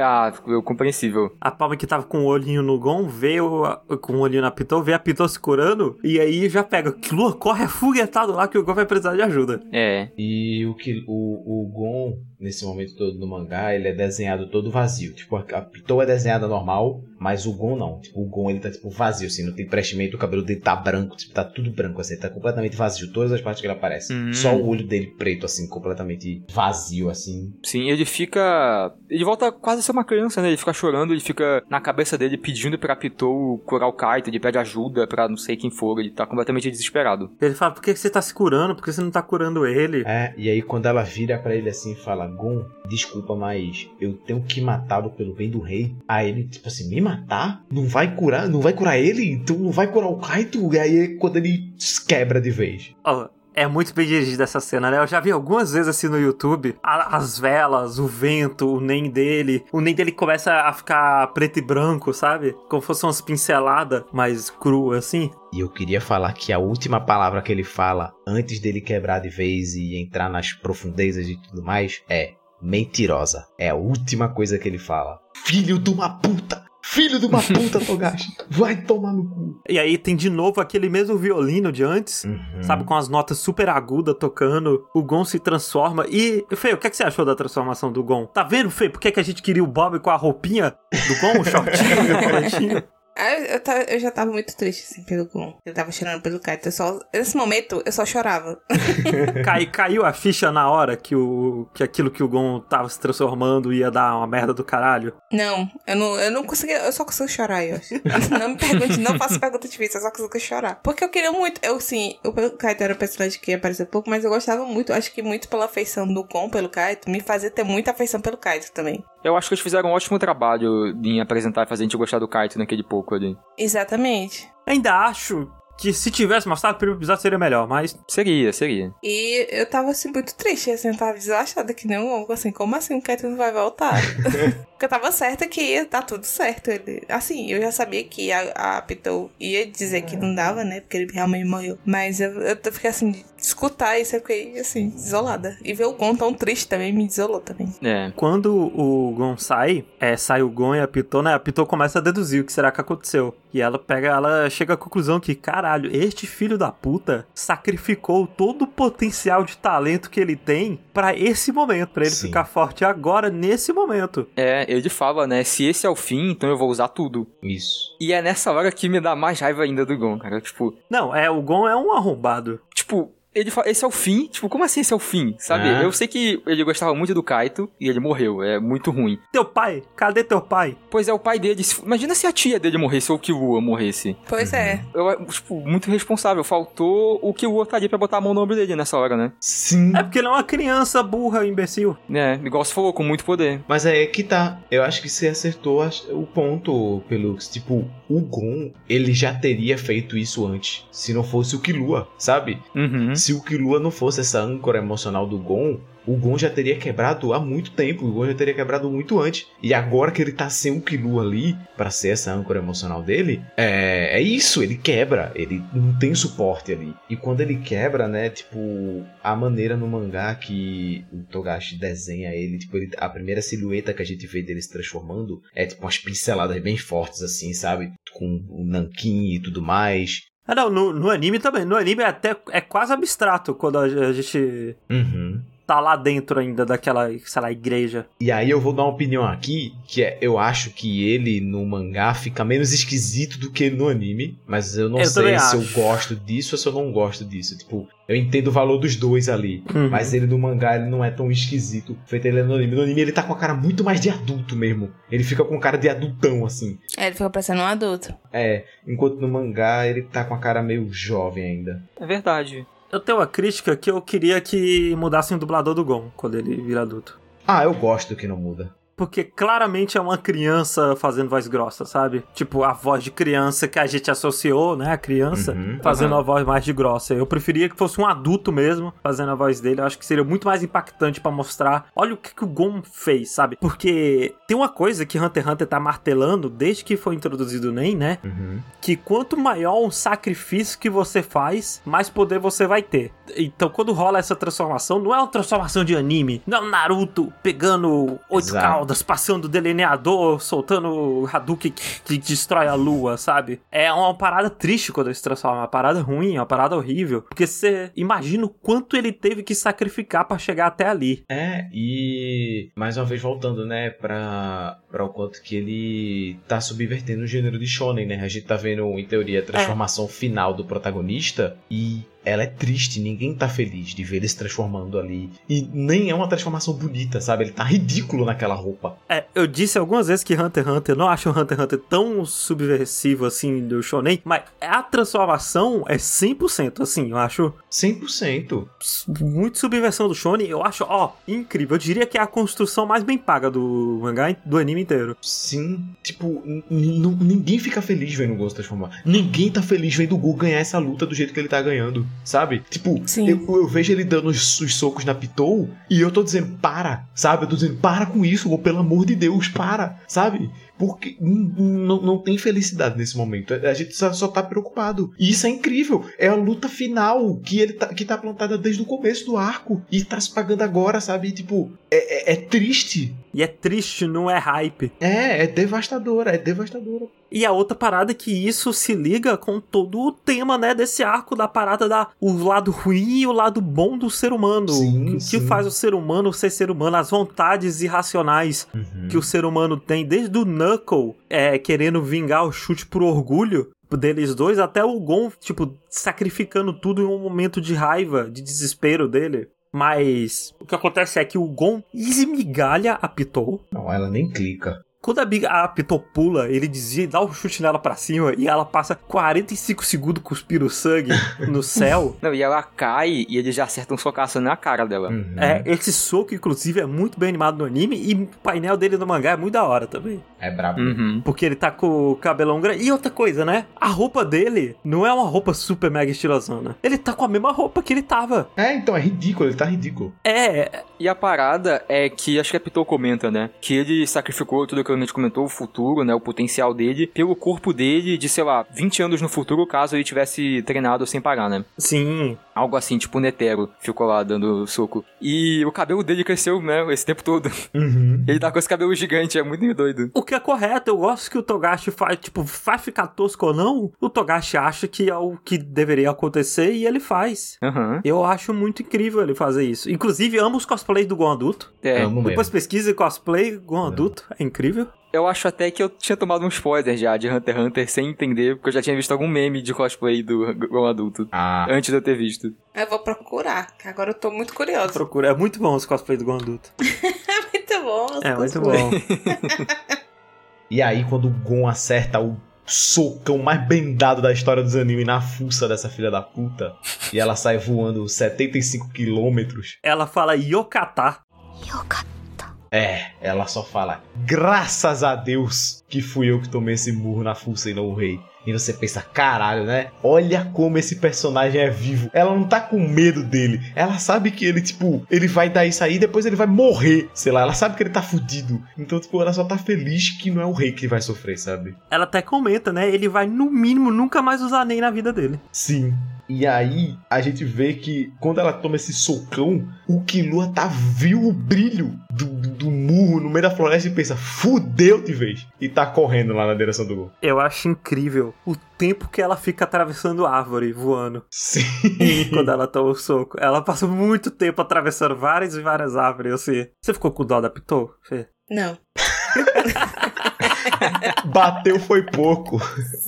Ah, é compreensível. A palma que tava com o olhinho no Gon, vê o, com o olhinho na Pitou, vê a Pitou se curando, e aí já pega. Lua, corre afoguetado lá que o Gon vai precisar de ajuda. É. E o que o, o Gon, nesse momento todo no mangá, ele é desenhado todo vazio. Tipo, a Pitou é desenhada normal, mas o Gon não. Tipo, o Gon ele tá tipo vazio, assim, não tem preenchimento, o cabelo dele tá branco, tipo, tá tudo branco, assim, tá completamente vazio, todas as partes que ele aparece. Hum. Só o olho dele preto, assim, completamente vazio, assim. Sim, ele fica. Ele volta quase a ser uma criança, né? Ele fica chorando, ele fica na cabeça dele pedindo pra Pitou curar o Kaito, ele pede ajuda pra não sei quem for, ele tá completamente desesperado. Ele fala, por que que você tá se curando? Por que você não tá curando ele? É, e aí quando ela vira pra ele assim e fala, Gon, desculpa, mas eu tenho que matá-lo pelo bem do rei. Aí ele, tipo assim, me matar? Não vai curar? Não vai curar ele? Então não vai curar o Kaito? E aí é quando ele quebra de vez. Ó, é muito bem dirigida essa cena, né? Eu já vi algumas vezes assim no YouTube as velas, o vento, o nem dele. O nem dele começa a ficar preto e branco, sabe? Como fosse umas pinceladas mais cruas assim. E eu queria falar que a última palavra que ele fala antes dele quebrar de vez e entrar nas profundezas e tudo mais é mentirosa. É a última coisa que ele fala. Filho de uma puta! Filho de uma puta, Togashi! Vai tomar no cu! E aí tem de novo aquele mesmo violino de antes. Uhum. Sabe, com as notas super agudas tocando, o Gon se transforma. E, Fê, o que, é que você achou da transformação do Gon? Tá vendo, Fê, por que, que a gente queria o Bob com a roupinha do Gon, o shortinho o coletinho? Ah, Eu, ta- eu já tava muito triste, assim, pelo Gon. Eu tava chorando pelo Kaito. Eu só, nesse momento, eu só chorava. Cai, caiu a ficha na hora que, o, que aquilo que o Gon tava se transformando ia dar uma merda do caralho. Não, eu não, eu não consegui, eu só consigo chorar, eu acho. Não me pergunte, não faça pergunta difícil, eu só consigo chorar. Porque eu queria muito, eu sim, o Kaito era um personagem que apareceu pouco, mas eu gostava muito, acho que muito pela afeição do Gon pelo Kaito, me fazia ter muita afeição pelo Kaito também. Eu acho que eles fizeram um ótimo trabalho em apresentar e fazer a gente gostar do Kaito naquele pouco ali. Exatamente. Ainda acho que se tivesse mostrado o primeiro episódio seria melhor, mas Seria, seria. E eu tava, assim, muito triste, assim, eu tava desastrada que nem um Gon, assim, como assim o Kaito não vai voltar? Porque eu tava certa que ia dar tudo certo. Ele, assim, eu já sabia que a, a Pitou ia dizer que não dava, né? Porque ele realmente morreu. Mas eu, eu fiquei assim, escutar isso eu fiquei, assim, isolada. E ver o Gon tão triste também me desolou também. É. Quando o Gon sai, é, sai o Gon e a Pitou, né? A Pitou começa a deduzir o que será que aconteceu. E ela pega, ela chega à conclusão que, caralho, este filho da puta sacrificou todo o potencial de talento que ele tem pra esse momento, pra ele Sim. ficar forte agora, nesse momento. É, ele fala, né? Se esse é o fim, então eu vou usar tudo. Isso. E é nessa hora que me dá mais raiva ainda do Gon, cara. Tipo, Não, é, o Gon é um arrombado. tipo, ele fala, esse é o fim? Tipo, como assim esse é o fim? Sabe? É. Eu sei que ele gostava muito do Kaito e ele morreu. É muito ruim. Teu pai? Cadê teu pai? Pois é, o pai dele. Imagina se a tia dele morresse ou o Killua morresse. Pois é. Eu, tipo, muito responsável. Faltou o Killua tá ali pra botar a mão no ombro dele nessa hora, né? Sim. É porque ele é uma criança burra, imbecil. É, igual você falou, com muito poder. Mas é que tá. Eu acho que você acertou o ponto, Pelux. Tipo, o Gon, ele já teria feito isso antes. Se não fosse o Killua, sabe? Uhum. Se o Killua não fosse essa âncora emocional do Gon, o Gon já teria quebrado há muito tempo. O Gon já teria quebrado muito antes. E agora que ele tá sem o Killua ali, pra ser essa âncora emocional dele, é, é isso, ele quebra. Ele não tem suporte ali. E quando ele quebra, né, tipo, a maneira no mangá que o Togashi desenha ele, tipo, ele- a primeira silhueta que a gente vê dele se transformando é tipo umas pinceladas bem fortes, assim, sabe? Com o nanquim e tudo mais. Ah, não, no, no anime também. No anime é até é quase abstrato quando a gente Uhum. Tá lá dentro ainda daquela, sei lá, igreja. E aí eu vou dar uma opinião aqui, que é, eu acho que ele no mangá fica menos esquisito do que no anime, mas eu não Eu sei se acho. eu gosto disso ou se eu não gosto disso. Tipo, eu entendo o valor dos dois ali, Uhum. mas ele no mangá ele não é tão esquisito feito ele no anime. No anime ele tá com a cara muito mais de adulto mesmo. Ele fica com cara de adultão assim. É, ele ficou parecendo um adulto. É, enquanto no mangá ele tá com a cara meio jovem ainda. É verdade. Eu tenho uma crítica que eu queria que mudassem o dublador do Gon quando ele vira adulto. Ah, eu gosto que não muda porque claramente é uma criança fazendo voz grossa, sabe? Tipo, a voz de criança que a gente associou, né? A criança uhum, fazendo uhum. a voz mais de grossa. Eu preferia que fosse um adulto mesmo fazendo a voz dele. Eu acho que seria muito mais impactante para mostrar, olha o que, que o Gon fez, sabe? Porque tem uma coisa que Hunter x Hunter tá martelando desde que foi introduzido o Nen, né? Uhum. Que quanto maior o sacrifício que você faz, mais poder você vai ter. Então, quando rola essa transformação, não é uma transformação de anime, não é o Naruto pegando 8K passando passando delineador, soltando Hadouken que, que destrói a lua, sabe? É uma parada triste quando ele se transforma, é uma parada ruim, é uma parada horrível. Porque você imagina o quanto ele teve que sacrificar para chegar até ali. É, e mais uma vez voltando, né, pra, pra o quanto que ele tá subvertendo o gênero de Shonen, né? A gente tá vendo, em teoria, a é. transformação é. final do protagonista e ela é triste, ninguém tá feliz de ver ele se transformando ali. E nem é uma transformação bonita, sabe? Ele tá ridículo naquela roupa. É, eu disse algumas vezes que Hunter x Hunter, eu não acho o Hunter x Hunter tão subversivo assim do shonen, mas a transformação é 100%, assim, eu acho 100%. muito subversão do shonen, eu acho, ó, incrível. Eu diria que é a construção mais bem paga do mangá do anime inteiro. Sim, tipo, ninguém fica feliz vendo o Gon se transformar. Ninguém tá feliz vendo o Gon ganhar essa luta do jeito que ele tá ganhando, sabe? Tipo, eu, eu vejo ele dando os, os socos na Pitou e eu tô dizendo, para, sabe? Eu tô dizendo, para com isso, Gon, pelo amor de Deus, para, sabe? Porque não, não tem felicidade nesse momento. A gente só, só tá preocupado. E isso é incrível. É a luta final que ele tá, que tá plantada desde o começo do arco. E tá se pagando agora, sabe? Tipo, é- é- é triste. E é triste, não é hype. É, é devastadora, é devastadora. E a outra parada é que isso se liga com todo o tema, né, desse arco da parada da o lado ruim e o lado bom do ser humano. Sim, o que sim. faz o ser humano ser ser humano, as vontades irracionais que o ser humano tem, desde o Knuckle é, querendo vingar o chute por orgulho deles dois, até o Gon, tipo, sacrificando tudo em um momento de raiva, de desespero dele. Mas o que acontece é que o Gon esmigalha a Pitou. Não, ela nem clica. Quando a, Big, a Pitou pula, ele dizia, dá um chute nela pra cima e ela passa 45 segundos cuspindo sangue no céu. Não, e ela cai e ele já acerta um socaço na cara dela. Uhum. É, esse soco, inclusive, é muito bem animado no anime e o painel dele no mangá é muito da hora também. É brabo. Uhum. Porque ele tá com o cabelão grande. E outra coisa, né? A roupa dele não é uma roupa super mega estilosona. Ele tá com a mesma roupa que ele tava. É, então, é ridículo, ele tá ridículo. É, E a parada é que, acho que a Pitou comenta, né? Que ele sacrificou tudo aquilo como a gente comentou, o futuro, né, o potencial dele, pelo corpo dele de, sei lá, 20 anos no futuro, caso ele tivesse treinado sem parar, né? Sim. Algo assim, tipo o Netero, ficou lá dando soco. E o cabelo dele cresceu, né, esse tempo todo. Uhum. Ele tá com esse cabelo gigante, é muito doido. O que é correto, eu gosto que o Togashi faz, tipo, vai ficar tosco ou não, o Togashi acha que é o que deveria acontecer e ele faz. Aham. Eu acho muito incrível ele fazer isso. Inclusive, amo os cosplays do Gon adulto. É. Amo Depois mesmo. pesquise cosplay Gon adulto, é incrível. Eu acho até que eu tinha tomado um spoiler já de Hunter x Hunter sem entender, porque eu já tinha visto algum meme de cosplay do Gon adulto. Ah, Antes de eu ter visto. Eu vou procurar, que agora eu tô muito curiosa. Procura, é muito bom os cosplays do Gon adulto. muito bom. É muito bom. E aí, quando o Gon acerta o socão mais bendado da história dos animes na fuça dessa filha da puta, e ela sai voando 75 quilômetros, Ela fala Yokata. É, ela só fala: graças a Deus que fui eu que tomei esse murro na fuça e não o rei. E você pensa, caralho, né? Olha como esse personagem é vivo. Ela não tá com medo dele. Ela sabe que ele, tipo, ele vai dar isso aí e depois ele vai morrer. Sei lá, ela sabe que ele tá fudido. Então, tipo, ela só tá feliz que não é o rei que vai sofrer, sabe? Ela até comenta, né? Ele vai, no mínimo, nunca mais usar nem na vida dele. Sim. E aí, a gente vê que quando ela toma esse socão, o Killua tá viu o brilho do, do, do murro no meio da floresta e pensa, fudeu de vez. E tá correndo lá na direção do gol. Eu acho incrível o tempo que ela fica atravessando árvore, voando, Sim. quando ela toma o soco. Ela passa muito tempo atravessando várias e várias árvores, assim. Você ficou com dó da Pitou, Fê? Não. Bateu foi pouco.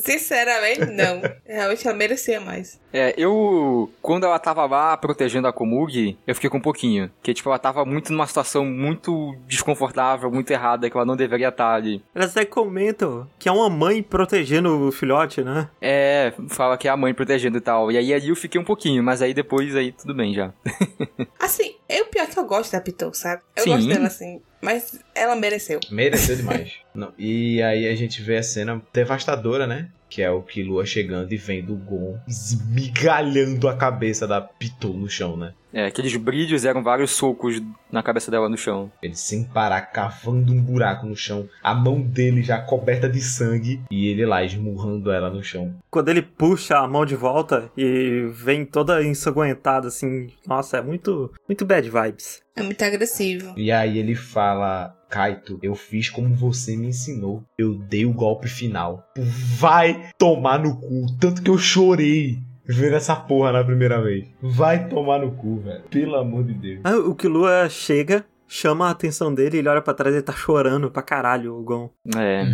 Sinceramente, não. Realmente ela merecia mais. É, eu. Quando ela tava lá protegendo a Komugi, eu fiquei com um pouquinho. Que, tipo, ela tava muito numa situação muito desconfortável, muito errada, que ela não deveria estar ali. Elas até comentam que é uma mãe protegendo o filhote, né? É, fala que é a mãe protegendo e tal. E aí ali eu fiquei um pouquinho, mas aí depois aí tudo bem já. Assim, é o pior que eu gosto da Pitou, sabe? Eu Sim. gosto dela assim. Mas ela mereceu. Mereceu demais. Não. E aí a gente vê a cena devastadora, né? Que é o Killua chegando e vendo o Gon esmigalhando a cabeça da Pitou no chão, né? É, aqueles brilhos eram vários socos na cabeça dela no chão. Ele sem parar, cavando um buraco no chão. A mão dele já coberta de sangue. E ele lá esmurrando ela no chão. Quando ele puxa a mão de volta e vem toda ensanguentada, assim. Nossa, é muito, muito bad vibes. É muito agressivo. E aí ele fala: Kaito, eu fiz como você me ensinou. Eu dei o golpe final. Vai tomar no cu. Tanto que eu chorei vendo essa porra na primeira vez. Vai tomar no cu, velho. Pelo amor de Deus. Ah, o Killua chega, chama a atenção dele, ele olha pra trás e ele tá chorando pra caralho, o Gon. É.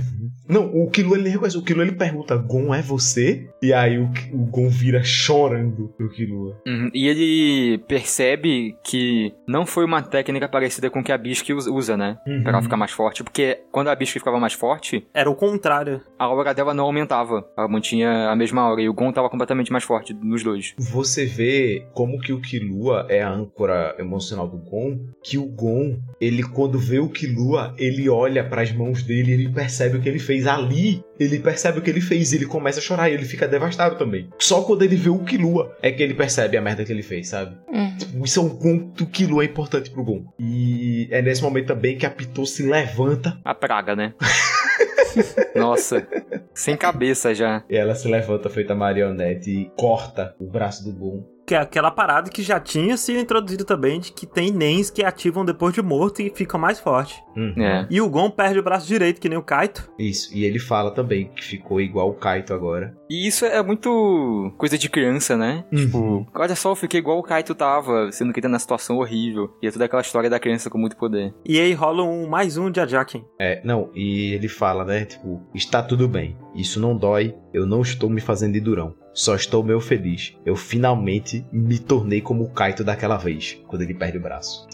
Não, o Kilo ele nem reconhece. O Kilo ele pergunta: Gon é você? E aí o, o Gon vira chorando pro Killua. Uhum. E ele percebe que não foi uma técnica parecida com que a Bisque us- usa, né? Pra ela ficar mais forte. Porque quando a Bisque ficava mais forte, Era o contrário. a aura dela não aumentava. Ela mantinha a mesma aura. E o Gon tava completamente mais forte nos dois. Você vê como que o Killua é a âncora emocional do Gon, que o Gon, ele quando vê o Killua, ele olha pras mãos dele, ele percebe o que ele fez ali, ele percebe o que ele fez, e ele começa a chorar e ele fica devastado também. Só quando ele vê o Killua é que ele percebe a merda que ele fez, sabe? Tipo, Isso é um ponto que Killua é importante pro Gon. E é nesse momento também que a Pitou se levanta, A praga, né? Nossa. Sem cabeça já. e ela se levanta feita marionete e corta o braço do Gon. Que é aquela parada que já tinha sido introduzida também, de que tem Nens que ativam depois de morto e ficam mais forte. Uhum. É. E o Gon perde o braço direito, que nem o Kaito. Isso, e ele fala também que ficou igual o Kaito agora. E isso é muito coisa de criança, né? Tipo, olha só, eu fiquei igual o Kaito tava, sendo que ele tá na situação horrível. E é toda aquela história da criança com muito poder. E aí rola um, mais um de Ajaken. É, não, e ele fala, né? Tipo, está tudo bem. Isso não dói. Eu não estou me fazendo de durão. Só estou meio feliz. Eu finalmente me tornei como o Kaito daquela vez, quando ele perde o braço.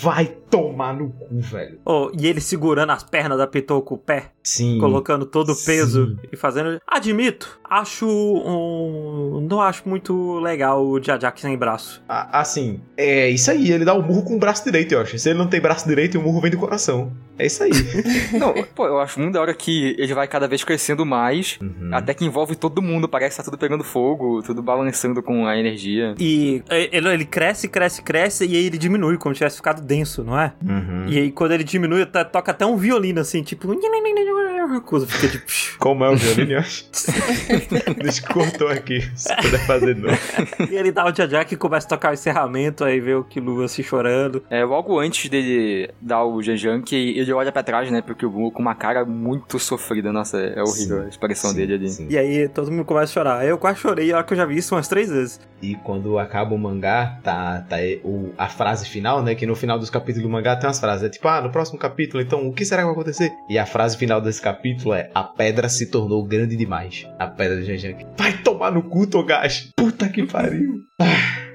Vai tomar no cu, velho. Oh, e ele segurando as pernas da Pitou com o pé. Sim. colocando todo o peso Sim. e fazendo. Admito, acho um. Não acho muito legal o Jajak sem braço. A- Assim, é isso aí. Ele dá o murro com o braço direito, eu acho. Se ele não tem braço direito, o murro vem do coração. É isso aí. Não, pô, eu acho muito da hora que ele vai cada vez crescendo mais, Uhum. até que envolve todo mundo, parece que tá tudo pegando fogo, tudo balançando com a energia. E ele, ele cresce, cresce, cresce, e aí ele diminui, como se tivesse ficado denso, não é? Uhum. E aí quando ele diminui, toca até um violino assim, tipo. Coisa fica tipo. Como é o violino, eu acho? Deixa que cortou aqui. Se puder fazer de novo. E ele dá o Jajak e começa a tocar o encerramento, aí vê o Killua se chorando. É, logo antes dele dar o Jejank, ele olha pra trás, né, porque o Blue com uma cara muito sofrida, nossa, é horrível Sim, a expressão sim, dele ali. sim. E aí todo mundo começa a chorar. Eu quase chorei, a hora que eu já vi isso umas três vezes. E quando acaba o mangá, tá, tá o, a frase final, né? Que no final dos capítulos do mangá tem umas frases. É tipo, ah, no próximo capítulo, então, o que será que vai acontecer? E a frase final desse capítulo é: A pedra se tornou grande demais. A pedra do Janjank. Vai tomar no cu, Togashi! Puta que pariu! 最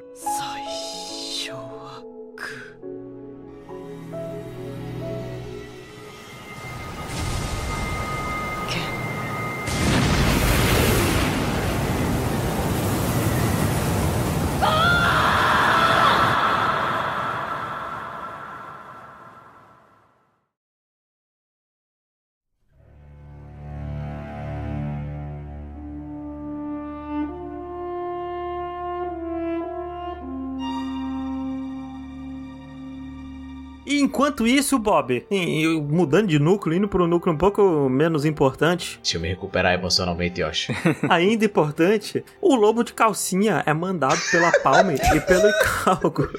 enquanto isso, Bob, mudando de núcleo, indo para um núcleo um pouco menos importante, Deixa eu me recuperar emocionalmente, Yoshi. ainda importante, o lobo de calcinha é mandado pela Palme e pelo Icalgo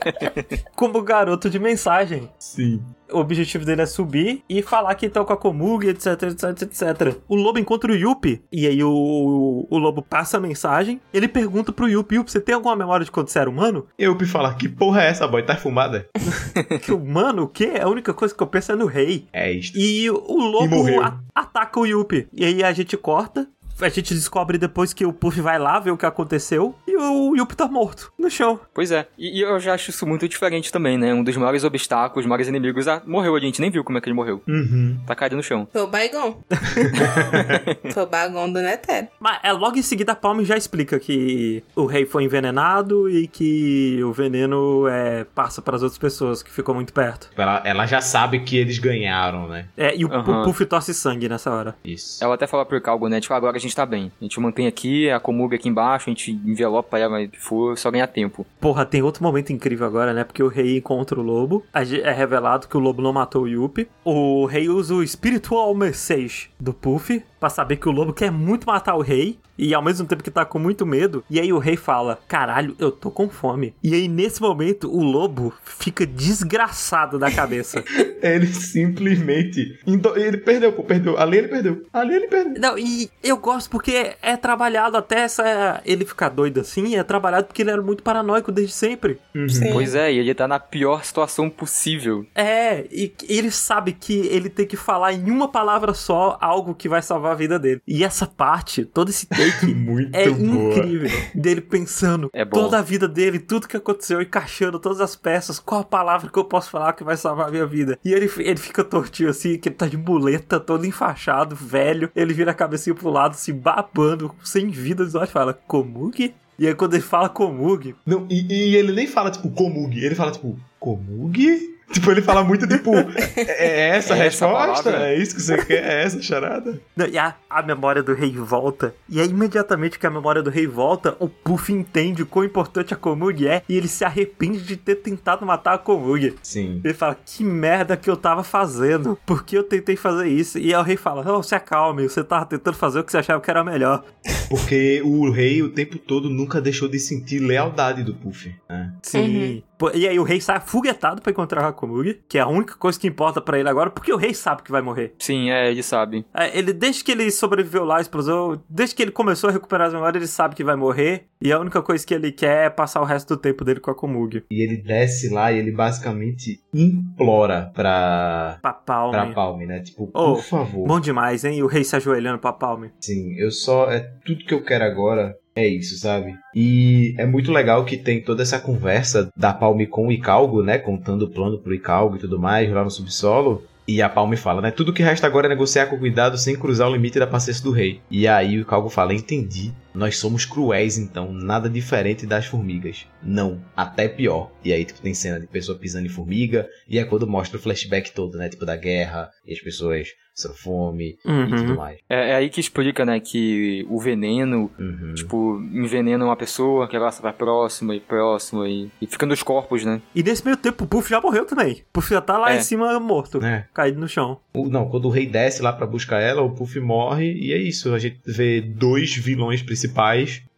como garoto de mensagem. Sim. O objetivo dele é subir e falar que estão com a Komugi, etc, etc, etc. O lobo encontra o Yuppie, e aí o, o lobo passa a mensagem. Ele pergunta pro Yuppie: Yuppie, você tem alguma memória de quando você era humano? Eu me falar, que porra é essa, boy? Tá fumada? Que humano, o quê? A única coisa que eu penso é no rei. É isto. E o lobo a- ataca o Yuppie. E aí a gente corta. A gente descobre depois que o Puff vai lá ver o que aconteceu. E o Yuppie tá morto no chão. Pois é, e, e eu já acho isso muito diferente também, né? Um dos maiores obstáculos, os maiores inimigos, ah, morreu a gente nem viu como é que ele morreu. Uhum. Tá caído no chão. Foi o Baigon. Foi o Baigon do Netero. Mas é, logo em seguida a Palme já explica que o rei foi envenenado e que o veneno é, passa para as outras pessoas que ficam muito perto. Ela, ela já sabe que eles ganharam, né? É, e o, Aham. o Puff tosse sangue nessa hora. Isso. Ela até fala pro Calgo, né? Tipo, agora a gente tá bem. A gente mantém aqui, a Komuga aqui embaixo, a gente envelopa ela, mas for só ganhar tempo. Porra, tem outro momento incrível agora, né? Porque o rei encontra o lobo. É revelado que o lobo não matou o Yuppie. O rei usa o Spiritual Message do Puff pra saber que o lobo quer muito matar o rei. E ao mesmo tempo que tá com muito medo. E aí o rei fala: Caralho, eu tô com fome. E aí nesse momento o lobo fica desgraçado da cabeça. Ele simplesmente. Ele perdeu, pô, perdeu. Ali ele perdeu. Ali ele perdeu. Não, e eu gosto porque é trabalhado até essa. Ele ficar doido assim. É trabalhado porque ele era muito paranoico desde sempre. Sim. Pois é, e ele tá na pior situação possível. É, e ele sabe que ele tem que falar em uma palavra só algo que vai salvar a vida dele. E essa parte, todo esse take, Muito é boa. incrível. Dele pensando É toda a vida dele, tudo que aconteceu, encaixando todas as peças, qual a palavra que eu posso falar que vai salvar a minha vida. E ele, ele fica tortinho assim, que ele tá de muleta, todo enfaixado, velho. Ele vira a cabecinha pro lado, se babando, sem vida, e fala, Komugi? E aí quando ele fala Komugi, Não, e, e ele nem fala, tipo, Komugi. Ele fala, tipo, Komugi? Tipo, ele fala muito, tipo, é é essa a É essa resposta? palavra? É isso que você quer? É essa a charada? Não, E a, a memória do rei volta. E aí, imediatamente que a memória do rei volta, o Puff entende o quão importante a Komugi é e ele se arrepende de ter tentado matar a Komugi. Sim. Ele fala, que merda que eu tava fazendo. Por que eu tentei fazer isso? E aí o rei fala, oh, se acalme, você tava tentando fazer o que você achava que era melhor. Porque o rei o tempo todo nunca deixou de sentir lealdade do Puff. né? Sim. Pô, E aí o rei sai afoguetado pra encontrar a Komugi, que é a única coisa que importa pra ele agora, porque o rei sabe que vai morrer. Sim, é, ele sabe. É, Ele, desde que ele sobreviveu lá à explosão, desde que ele começou a recuperar as memórias, ele sabe que vai morrer. E a única coisa que ele quer é passar o resto do tempo dele com a Komugi. E ele desce lá e ele basicamente implora pra, Pra Palme. pra Palme, né? Tipo, Oh, por favor. Bom demais, hein? O rei se ajoelhando pra Palme. Sim, eu só. É tudo que eu quero agora. É isso, sabe? E é muito legal que tem toda essa conversa da Palme com o Icalgo, né? Contando o plano pro Icalgo e tudo mais lá no subsolo. E a Palme fala, né? Tudo que resta agora é negociar com cuidado sem cruzar o limite da paciência do rei. E aí o Calgo fala, entendi. Nós somos cruéis então, nada diferente das formigas. Não, até pior. E aí, tipo, tem cena de pessoa pisando em formiga, e é quando mostra o flashback todo, né? Tipo, da guerra, e as pessoas passando fome e Uhum. tudo mais. É, é aí que explica, né, que o veneno, Uhum. tipo, envenena uma pessoa, que ela vai próxima e próxima e, e fica nos corpos, né? E nesse meio tempo, o Puff já morreu também. O Puff já tá lá É. em cima morto, É. caído no chão. O- Não, quando o rei desce lá pra buscar ela, o Puff morre e é isso. A gente vê dois vilões principais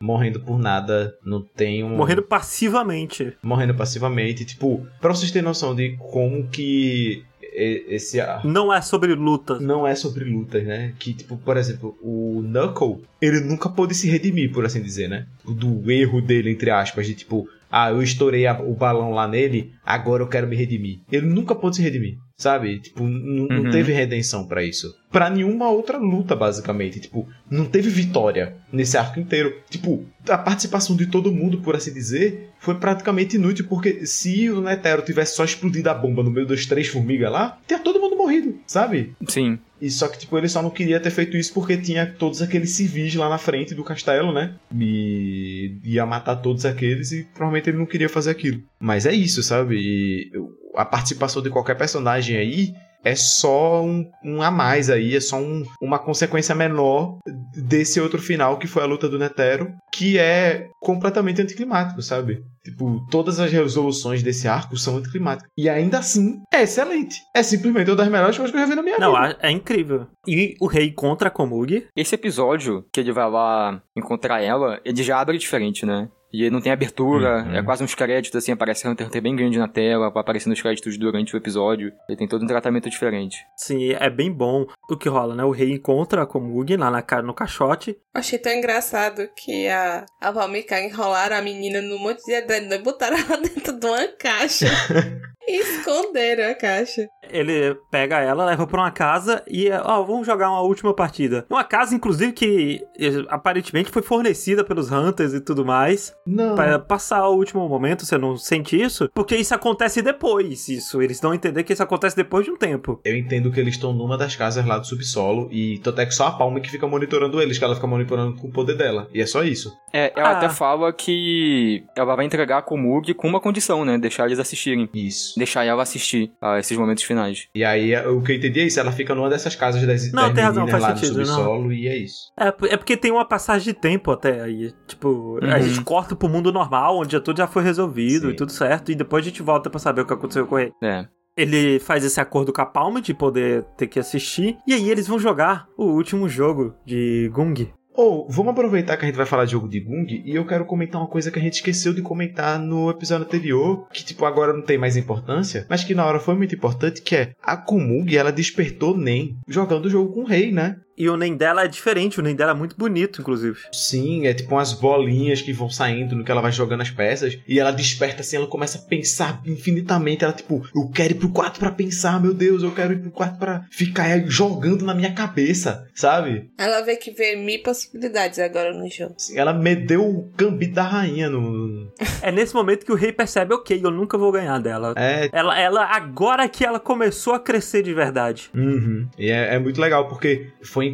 morrendo por nada. Não tem um. Morrendo passivamente. morrendo passivamente. Tipo, pra vocês terem noção de como que esse Não é sobre lutas. não é sobre lutas, né? Que, tipo, por exemplo, o Knuckle, ele nunca pôde se redimir, por assim dizer, né? Do erro dele, entre aspas, de tipo, ah, eu estourei a- o balão lá nele, agora eu quero me redimir. Ele nunca pôde se redimir, sabe? Tipo, n- não Uhum. teve redenção pra isso. Pra nenhuma outra luta, basicamente. Tipo, não teve vitória nesse arco inteiro. Tipo, a participação de todo mundo, por assim dizer, foi praticamente inútil, porque se o Netero tivesse só explodido a bomba no meio das três formigas lá, teria todo mundo morrido, sabe? Sim. E só que, tipo, ele só não queria ter feito isso porque tinha todos aqueles civis lá na frente do castelo, né? E ia matar todos aqueles e provavelmente ele não queria fazer aquilo. Mas é isso, sabe? E a participação de qualquer personagem aí é só um, um a mais aí, é só um- uma consequência menor desse outro final que foi a luta do Netero, que é completamente anticlimático, sabe? Tipo, todas as resoluções desse arco são anticlimáticas. E ainda assim, é excelente. É simplesmente uma das melhores coisas que eu já vi na minha Não, vida. é é incrível. E o rei contra a Komugi. Esse episódio que ele vai lá encontrar ela, ele já abre diferente, né? E ele não tem abertura, Uhum. é quase uns créditos, assim, aparece Hunter x Hunter bem grande na tela, vai aparecendo os créditos durante o episódio. Ele tem todo um tratamento diferente. Sim, é bem bom o que rola, né? O rei encontra a Komugi lá na, no caixote. Achei tão engraçado que a, a Valmika enrolaram a menina num monte de adendo e botaram ela dentro de uma caixa. e esconderam a caixa. Ele pega ela, leva pra uma casa e, ó, vamos jogar uma última partida. Uma casa, inclusive, que eh, aparentemente foi fornecida pelos Hunters e tudo mais. Não. Pra passar o último momento, você não sente isso? Porque isso acontece depois, isso. Eles dão a entender que isso acontece depois de um tempo. Eu entendo que eles estão numa das casas lá do subsolo e tanto é que só a Palma que fica monitorando eles, que ela fica monitorando com o poder dela. E é só isso. É, ela Ah. até fala que ela vai entregar a Komugi com uma condição, né? Deixar eles assistirem. Isso. Deixar ela assistir a esses momentos finais. E aí o que eu entendi é isso, ela fica numa dessas casas das, Não, das tem razão, faz lá sentido, no não. subsolo e é isso. É, é porque tem uma passagem de tempo até aí. Tipo, a Uhum. gente corta pro mundo normal, onde já tudo já foi resolvido Sim. e tudo certo. E depois a gente volta pra saber o que aconteceu com ele. É. Ele faz esse acordo com a Palma de poder ter que assistir. E aí eles vão jogar o último jogo de Gung. Ou, vamos aproveitar que a gente vai falar de jogo de Gung e eu quero comentar uma coisa que a gente esqueceu de comentar no episódio anterior, que tipo agora não tem mais importância, mas que na hora foi muito importante, que é a Kumug, ela despertou Nen jogando o jogo com o rei, né? E o Nen dela é diferente, o Nen dela é muito bonito, inclusive. Sim, é tipo umas bolinhas que vão saindo no que ela vai jogando as peças. E ela desperta assim, ela começa a pensar infinitamente. Ela, tipo, eu quero ir pro quarto pra pensar, meu Deus, eu quero ir pro quarto pra ficar jogando na minha cabeça, sabe? Ela vê que vê mil possibilidades agora no jogo. Assim, ela medeu o gambito da rainha no. É nesse momento que o rei percebe, ok, eu nunca vou ganhar dela. É. Ela, ela, agora que ela começou a crescer de verdade. Uhum. E é, é muito legal porque foi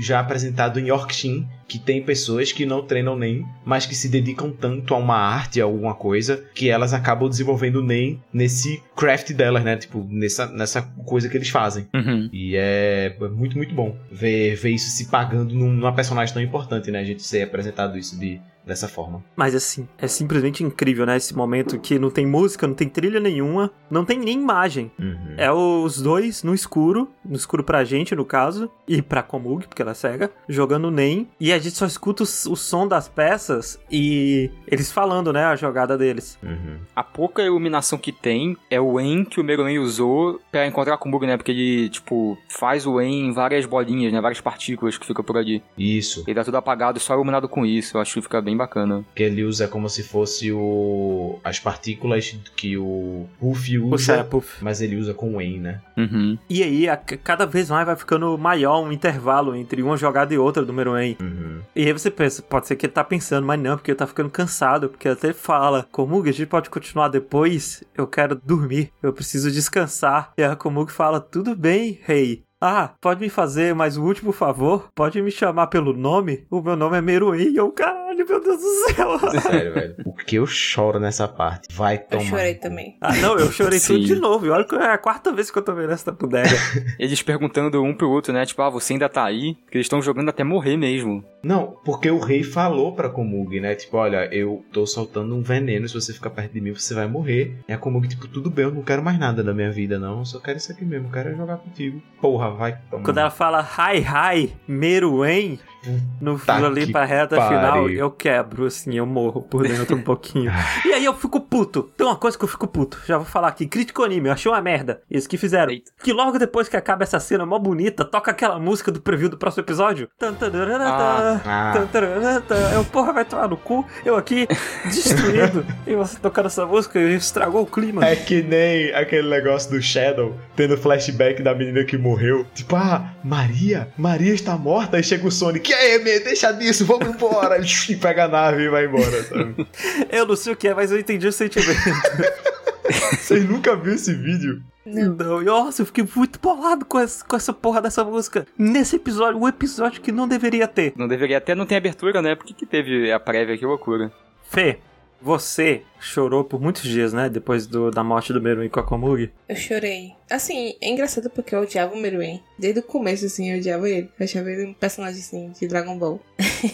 já apresentado em Yorkshire que tem pessoas que não treinam nem, mas que se dedicam tanto a uma arte, a alguma coisa, que elas acabam desenvolvendo nem nesse craft delas, né? Tipo, nessa, nessa coisa que eles fazem. Uhum. E é muito, muito bom ver, ver isso se pagando num- numa personagem tão importante, né? A gente ser apresentado isso de, dessa forma. Mas assim, é simplesmente incrível, né? Esse momento que não tem música, não tem trilha nenhuma, não tem nem imagem. Uhum. É os dois no escuro, no escuro pra gente, no caso, e pra Komug, porque ela é cega, jogando NEM. E a gente só escuta o, o som das peças e eles falando, né? A jogada deles. Uhum. A pouca iluminação que tem é o En que o Meruem usou pra encontrar com o Bug, né? Porque ele, tipo, faz o En em várias bolinhas, né? Várias partículas que ficam por ali. Isso. Ele dá tudo apagado, só iluminado com isso. Eu acho que fica bem bacana. Que ele usa como se fosse o as partículas que o Puff O usa, Sepuf. mas ele usa com o En, né? Uhum. E aí, a- cada vez mais vai ficando maior um intervalo entre uma jogada e outra do Meruem. Uhum. E aí você pensa, pode ser que ele tá pensando, mas não, porque ele tá ficando cansado, porque até fala, Komug, a gente pode continuar depois? Eu quero dormir, eu preciso descansar. E a Komug fala, tudo bem, rei. Ah, pode me fazer mais um último favor? Pode me chamar pelo nome? O meu nome é Meruem. E eu, caralho, meu Deus do céu. Sério, velho. O que eu choro nessa parte? Vai Eu tomar. chorei também. Ah, não, eu chorei tudo de novo. Olha que é a quarta vez que eu tô vendo essa bodega. Eles perguntando um pro outro, né? Tipo, ah, você ainda tá aí? Porque eles estão jogando até morrer mesmo. Não, porque o rei falou pra Komug, né? Tipo, olha, eu tô soltando um veneno, se você ficar perto de mim, você vai morrer. E a Komug, tipo, tudo bem, eu não quero mais nada da minha vida, não. Eu só quero isso aqui mesmo, eu quero jogar contigo. Porra, vai tomar. Quando ela fala hi, hi, Meruem, no Puta ali pra reta pariu. final, eu quebro, assim, eu morro por dentro um pouquinho. e aí eu fico puto. Tem uma coisa que eu fico puto, já vou falar aqui. Crítico anime, eu achei uma merda. Isso que fizeram. Eita. Que logo depois que acaba essa cena mó bonita, toca aquela música do preview do próximo episódio. Ah, ah. Eu, porra, vai tomar no cu. Eu aqui, destruído. e você tocando essa música e estragou o clima. É que nem aquele negócio do Shadow, tendo flashback da menina que morreu. Tipo, ah, Maria, Maria está morta. Aí chega o Sonic, e aí, me deixa disso, vamos embora. e pega a nave e vai embora, sabe? Eu não sei o que é, mas eu entendi o sentimento. Vocês nunca viram esse vídeo? Não. Não, nossa, eu fiquei muito bolado com essa, com essa porra dessa música. Nesse episódio, um episódio que não deveria ter. Não deveria até não ter abertura, né? Por que, que teve a prévia? Que loucura. Fê, você chorou por muitos dias, né? Depois do, da morte do Meruem com a Komug. Eu chorei. Assim, é engraçado porque eu odiava o Meruem. Desde o começo, assim, eu odiava ele. Eu achava ele um personagem, assim, de Dragon Ball.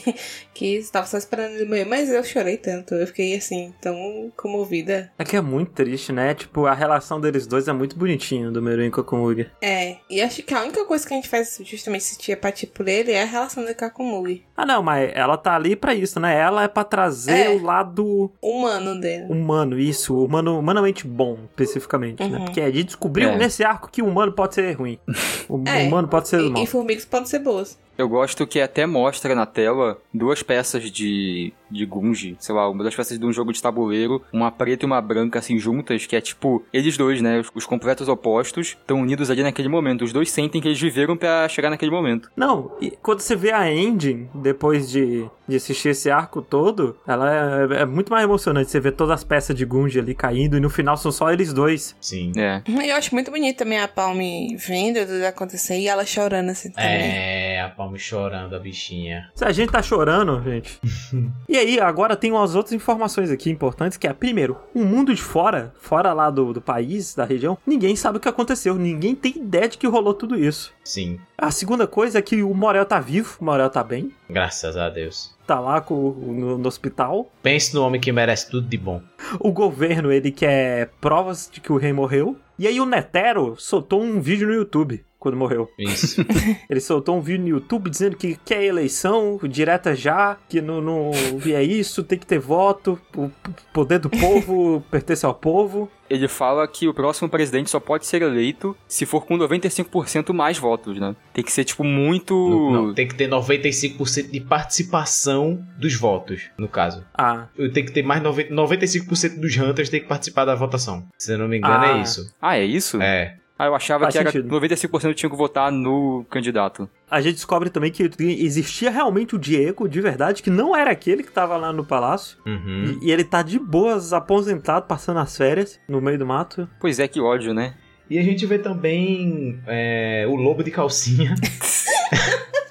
que estava só esperando ele morrer. Mas eu chorei tanto. Eu fiquei, assim, tão comovida. É que é muito triste, né? Tipo, a relação deles dois é muito bonitinho, do Meruem com a Komug. É, e acho que a única coisa que a gente faz justamente sentir empatia por ele é a relação dele com a Komug. Ah, não, mas ela tá ali pra isso, né? Ela é pra trazer É. o lado Humano dele. Humano, isso, humano, humanamente bom, especificamente, né? Uhum. Porque a gente descobriu É. nesse arco que o humano pode ser ruim. O É. humano pode ser E, mal. e formigas podem ser boas. Eu gosto que até mostra na tela duas peças de, de Gunji, sei lá, uma das peças de um jogo de tabuleiro, uma preta e uma branca assim juntas, que é tipo, eles dois, né, os, os completos opostos, estão unidos ali naquele momento. Os dois sentem que eles viveram pra chegar naquele momento. Não, e quando você vê a ending, depois de, de assistir esse arco todo, ela é, é muito mais emocionante. Você vê todas as peças de Gunji ali caindo e no final são só eles dois. Sim. É. Eu acho muito bonito também a Palme vendo tudo acontecer e ela chorando assim também. É, a Palme chorando, a bichinha. Se a gente tá chorando, gente. e aí, agora tem umas outras informações aqui importantes, que é, primeiro, o mundo de fora, fora lá do, do país, da região, ninguém sabe o que aconteceu, ninguém tem ideia de que rolou tudo isso. Sim. A segunda coisa é que o Morel tá vivo, o Morel tá bem, Graças a Deus. tá lá com, no, no hospital. Pense no homem que merece tudo de bom. O governo, ele quer provas de que o rei morreu. E aí o Netero soltou um vídeo no YouTube quando morreu. Isso. Ele soltou um vídeo no YouTube dizendo que quer eleição direta já, que não, não é isso, tem que ter voto, o poder do povo pertence ao povo. Ele fala que o próximo presidente só pode ser eleito se for com 95% mais votos, né? Tem que ser, tipo, muito. Não, tem que ter 95% de participação dos votos, no caso. Ah, Tem que ter mais 90, 95% dos Hunters tem que participar da votação. Se eu não me engano, Ah. é isso. Ah, é isso? É. Ah, eu achava Faz que era sentido. 95% tinham que votar no candidato. a gente descobre também que existia realmente o Diego, de verdade, que não era aquele que tava lá no palácio. Uhum. E, e ele tá de boas, aposentado, passando as férias no meio do mato. Pois é, que ódio, né? E a gente vê também é, o lobo de calcinha.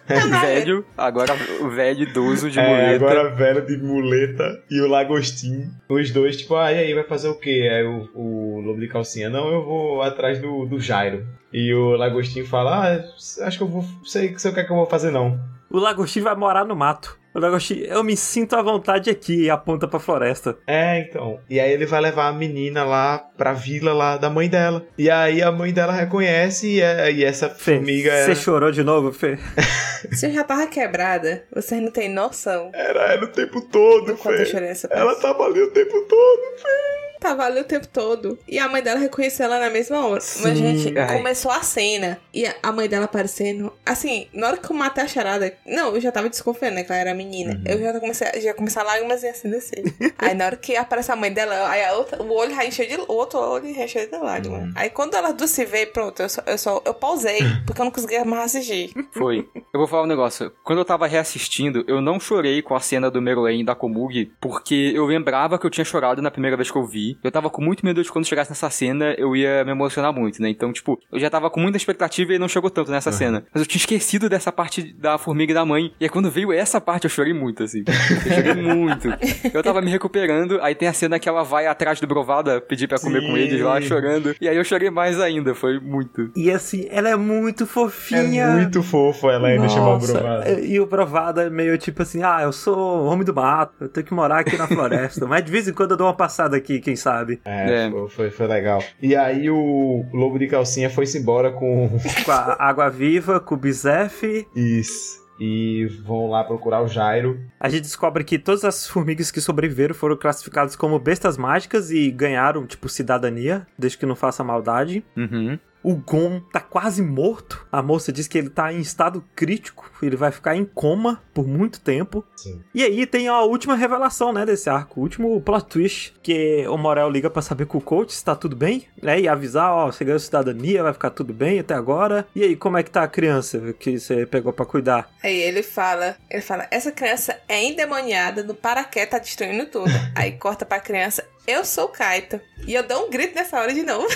velho, agora o velho idoso de É, muleta. agora velho de muleta e o lagostinho. Os dois, tipo, ah, e aí, vai fazer o quê? Aí o, o lobo de calcinha, não, eu vou atrás do, do Jairo. E o lagostinho fala, ah, acho que eu vou, sei, sei o que é que eu vou fazer não. O Lagostinho vai morar no mato. O Lagostinho, eu me sinto à vontade aqui e aponta pra floresta. É, então. E aí ele vai levar a menina lá pra vila lá da mãe dela. E aí a mãe dela reconhece e, é- e essa Fê, formiga você era, chorou de novo, Fê? Eu já tava quebrada, vocês não têm noção era ela o tempo todo, do quanto eu Fê. chorei nessa Ela tava ali o tempo todo. Tava ali o tempo todo. E a mãe dela reconheceu ela na mesma hora. Sim, Mas, gente, ai. começou a cena. E a mãe dela aparecendo. Assim, na hora que eu matei a charada. Não, eu já tava desconfiando, né? Que ela era menina. Eu já comecei, já comecei a lágrimas e assim descer. aí na hora que aparece a mãe dela, aí outra, o olho já encheu de. O outro olho já encheu de lágrimas. Aí quando elas duas se vê, pronto, eu só, eu só. Eu pausei, porque eu não conseguia mais assistir. Foi. Eu vou falar um negócio. Quando eu tava reassistindo, eu não chorei com a cena do Meruem da Komugi, porque eu lembrava que eu tinha chorado na primeira vez que eu vi. Eu tava com muito medo de quando chegasse nessa cena, eu ia me emocionar muito, né? Então, tipo, eu já tava com muita expectativa e não chegou tanto nessa cena. Mas eu tinha esquecido dessa parte da formiga e da mãe. E aí quando veio essa parte, eu chorei muito, assim. Eu chorei muito. Eu tava me recuperando, aí tem a cena que ela vai atrás do Brovada pedir pra comer com Sim. eles lá, chorando. E aí eu chorei mais ainda, foi muito. E assim, ela é muito É fofinha. muito fofo ela ainda chamar o Nossa, Brovado. E o Brovada é meio tipo assim, ah, eu sou homem do mato, eu tenho que morar aqui na floresta. Mas de vez em quando eu dou uma passada aqui, quem sabe? É, É. Foi, foi, foi legal. E aí o Lobo de Calcinha foi-se embora com Com a água viva, com o Bizef. isso. E vão lá procurar o Jairo. A gente descobre que todas as formigas que sobreviveram foram classificadas como bestas mágicas e ganharam, tipo, cidadania, desde que não faça maldade. Uhum. O Gon tá quase morto. A moça diz que ele tá em estado crítico. Ele vai ficar em coma por muito tempo. Sim. E aí tem a última revelação, né, desse arco. O último plot twist. Que o Morel liga pra saber com o coach se tá tudo bem. Né, e avisar, ó, você ganhou cidadania, vai ficar tudo bem até agora. E aí, como é que tá a criança que você pegou pra cuidar? Aí ele fala, ele fala, essa criança é endemoniada, no paraquete tá destruindo tudo. Aí corta pra criança, eu sou o Kaito. E eu dou um grito nessa hora de novo.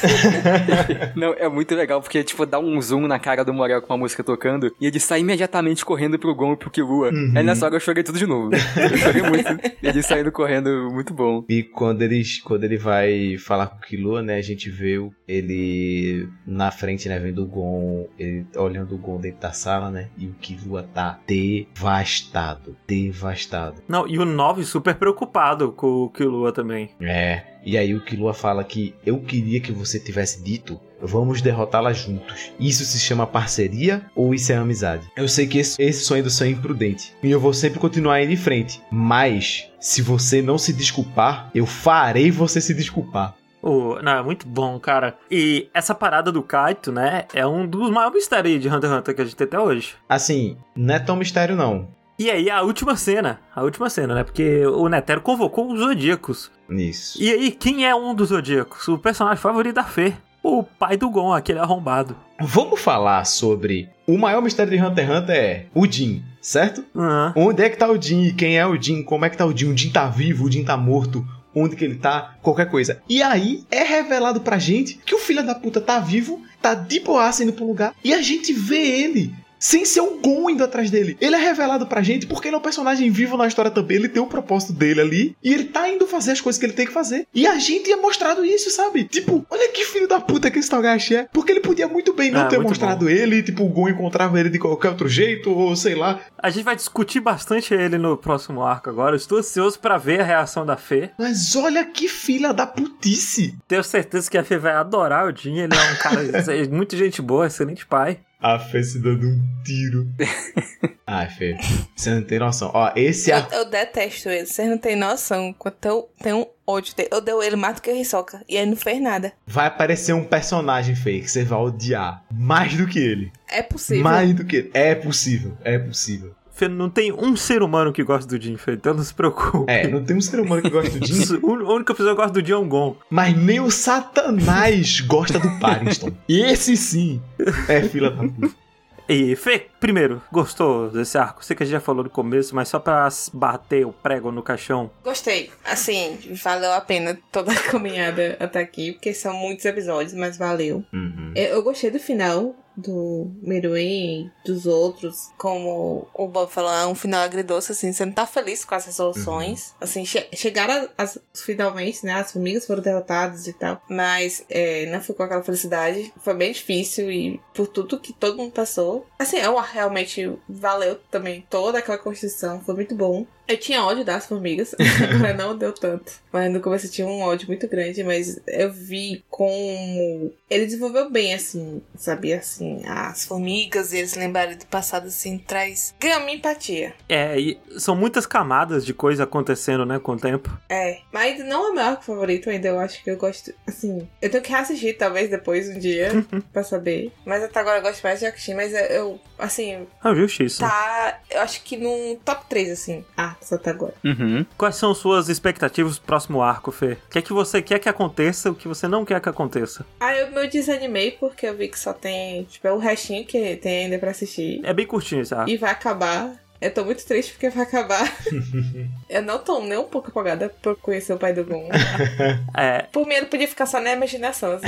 Não, é muito legal, porque, tipo, dá um zoom na cara do Morel com a música tocando e ele sai imediatamente correndo pro Gon e pro Killua. Aí nessa hora eu chorei tudo de novo. Eu chorei muito. ele saindo correndo, muito bom. E quando ele, quando ele vai falar com o Killua, né, a gente vê o- ele na frente, né, vendo o Gon, ele olhando o Gon dentro da sala, né, e o Killua tá devastado, devastado. Não, e o 9 super preocupado com o Killua também. É, e aí o Killua fala que eu queria que você tivesse dito, vamos derrotá-la juntos. Isso se chama parceria ou isso é amizade? Eu sei que esse, esse sonho do sonho é imprudente, e eu vou sempre continuar indo em frente, mas se você não se desculpar, eu farei você se desculpar. O, não, é muito bom, cara. E essa parada do Kaito, né, é um dos maiores mistérios de Hunter x Hunter que a gente tem até hoje. Assim, não é tão mistério não. E aí, a última cena. A última cena, né? Porque o Netero convocou os Zodíacos. Isso. E aí, quem é um dos Zodíacos? O personagem favorito da Fê. O pai do Gon, aquele arrombado. Vamos falar sobre o maior mistério de Hunter x Hunter é o Jin, certo? Aham. Onde é que tá o Jin? Quem é o Jin? Como é que tá o Jin? O Jin tá vivo? O Jin tá morto? Onde que ele tá? Qualquer coisa. E aí é revelado pra gente que o filho da puta tá vivo, tá de boaça indo pro lugar e a gente vê ele. Sem ser o Gon indo atrás dele. Ele é revelado pra gente porque ele é um personagem vivo na história também. Ele tem o propósito dele ali. E ele tá indo fazer as coisas que ele tem que fazer. E a gente é mostrado isso, sabe? Tipo, olha que filho da puta que esse Togashi é. Porque ele podia muito bem não Ah, ter mostrado ele. Tipo, o Gon encontrava ele de qualquer outro jeito. Ou sei lá. A gente vai discutir bastante ele no próximo arco agora. Eu estou ansioso pra ver a reação da Fê. Mas olha que filha da putice. Tenho certeza que a Fê vai adorar o Jin. Ele é um cara, é muito gente boa, excelente pai. A Fê se dando um tiro. Ai, Fê, você não tem noção. Ó, esse Eu, arco. eu detesto ele, vocês não têm noção quanto eu tenho um ódio dele. Eu dei ele mais do que o Hisoka. E ele não fez nada. Vai aparecer um personagem, Fê, que você vai odiar. Mais do que ele. É possível. Mais do que ele. É possível. É possível. Fê, não tem um ser humano que gosta do Jin, Fê, então não se preocupe. É, não tem um ser humano que gosta do Jin, A única pessoa que gosta do Jin é o Gon. mas nem o Satanás gosta do Pariston. E esse sim é fila da puta. E, Fê, primeiro, gostou desse arco? Sei que a gente já falou no começo, mas só pra bater o prego no caixão. Gostei. Assim, valeu a pena toda a caminhada até aqui, porque são muitos episódios, mas valeu. Uhum. Eu, eu gostei do final do Meruem, dos outros, como o Bob falou, é um final agridoce, assim, você não tá feliz com as resoluções. Assim, che chegaram as, finalmente, né, as formigas foram derrotadas e tal, mas é, não ficou aquela felicidade. Foi bem difícil e por tudo que todo mundo passou. Assim, eu realmente valeu também toda aquela construção, foi muito bom. Eu tinha ódio das formigas, agora não deu tanto. Mas no começo eu tinha um ódio muito grande, mas eu vi como ele desenvolveu bem, assim, sabia? Assim, as formigas e eles lembrarem do passado, assim, traz. minha empatia. É, e são muitas camadas de coisa acontecendo, né, com o tempo. É, mas não é meu arco favorito, ainda eu acho que eu gosto, assim, eu tenho que reassistir talvez depois um dia pra saber. Mas até agora eu gosto mais de Yakushin, mas eu, eu, assim, Ah, viu, X? tá, eu acho que num top 3, assim, ah, só até agora. Uhum. Quais são suas expectativas pro próximo arco, Fê? O que é que você quer que aconteça, o que você não quer que aconteça? Ah, eu me desanimei porque eu vi que só tem, tipo, é o restinho que tem ainda pra assistir. É bem curtinho esse arco. E vai acabar. Eu tô muito triste porque vai acabar. eu não tô nem um pouco empolgada por conhecer o pai do Gon. É, Por mim, ele podia ficar só na imaginação, assim.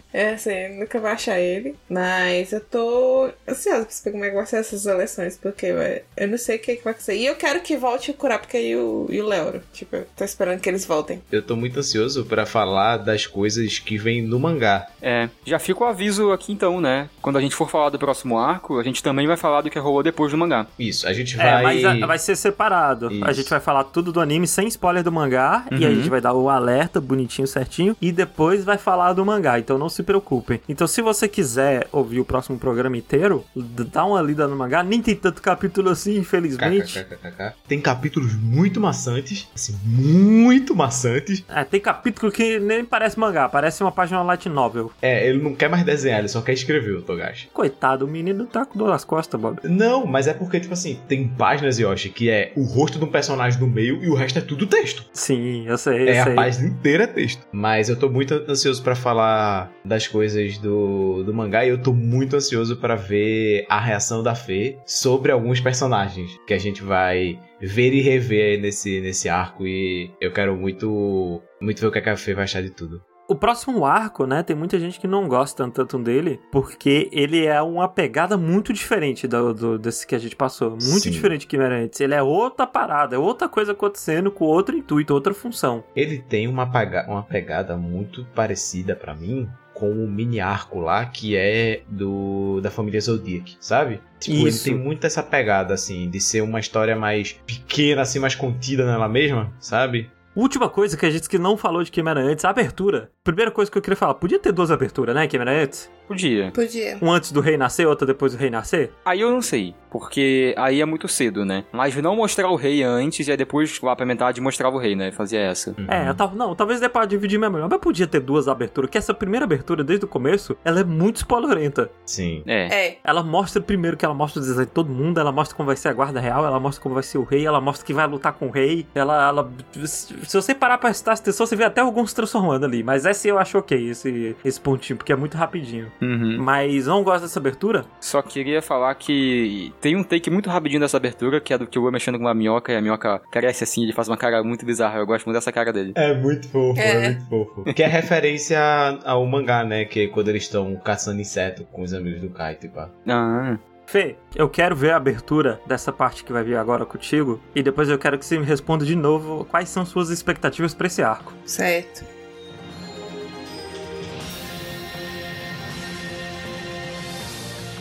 é, assim, nunca vai achar ele. Mas eu tô ansiosa pra saber como é que vai ser essas eleições, porque ué, eu não sei o que, que vai acontecer. E eu quero que volte o Kurapika e o, e o Leoro. Tipo, eu tô esperando que eles voltem. Eu tô muito ansioso pra falar das coisas que vem no mangá. É, já fica o aviso aqui então, né? Quando a gente for falar do próximo arco, a gente também vai falar do que rolou depois do mangá. Isso, a gente é vai. mas a- vai ser separado. A Isso. gente vai falar tudo do anime sem spoiler do mangá. E a Uhum. gente vai dar o alerta bonitinho, certinho. E depois vai falar do mangá. Então não se preocupem. Então se você quiser ouvir o próximo programa inteiro, dá uma lida no mangá. Nem tem tanto capítulo assim, infelizmente. KKKKK. Tem capítulos muito maçantes, assim, muito maçantes. É, tem capítulo que nem parece mangá, parece uma página light novel. É, ele não quer mais desenhar, ele só quer escrever o Togashi. Coitado, o menino tá com dor nas costas, Bob. Não, mas é porque, tipo assim, tem páginas, Yoshi, que é o rosto de um personagem no meio e o resto é tudo texto. Sim, eu sei, eu É, sei. a página inteira é texto. Mas eu tô muito ansioso pra falar das coisas do, do mangá e eu tô muito ansioso pra ver a reação da Fê sobre alguns personagens que a gente vai ver e rever aí nesse, nesse arco e eu quero muito, muito ver o que a Fê vai achar de tudo. O próximo arco, né, tem muita gente que não gosta tanto dele, porque ele é uma pegada muito diferente do, do- desse que a gente passou. Muito Sim. diferente que era antes. Ele é outra parada, é outra coisa acontecendo com outro intuito, outra função. Ele tem uma, uma pegada muito parecida pra mim com o mini arco lá que é do da família Zodiac, sabe? Tipo, Isso. ele tem muito essa pegada assim de ser uma história mais pequena, assim, mais contida nela mesma, sabe? Última coisa que a gente que não falou de Quimera antes, a abertura. Primeira coisa que eu queria falar, podia ter duas aberturas, né, Quimera antes? Podia. Podia. Um antes do rei nascer, outra depois do rei nascer? Aí eu não sei, porque aí é muito cedo, né? Mas não mostrar o rei antes e aí depois lá pra metade mostrava o rei, né? Fazia essa. É, eu tava, não, talvez dê pra dividir mesmo, mas podia ter duas aberturas, que essa primeira abertura, desde o começo, ela é muito spoilerenta. Sim. É. É. Ela mostra primeiro que ela mostra o design de todo mundo, ela mostra como vai ser a guarda real, ela mostra como vai ser o rei, ela mostra que vai lutar com o rei. Ela. ela se você parar pra prestar atenção, você vê até se transformando ali. Mas esse eu acho ok, esse, esse pontinho, porque é muito rapidinho. Uhum. Mas não gosto dessa abertura? Só queria falar que tem um take muito rapidinho dessa abertura, que é do que eu vou mexendo com uma minhoca, e a minhoca cresce assim, ele faz uma cara muito bizarra. Eu gosto muito dessa cara dele. É muito fofo, É. muito fofo. Que é referência ao mangá, né? Que é quando eles estão caçando inseto com os amigos do Kaito e pá. Ah, Fê, eu quero ver a abertura dessa parte que vai vir agora contigo. E depois eu quero que você me responda de novo quais são suas expectativas pra esse arco. Certo.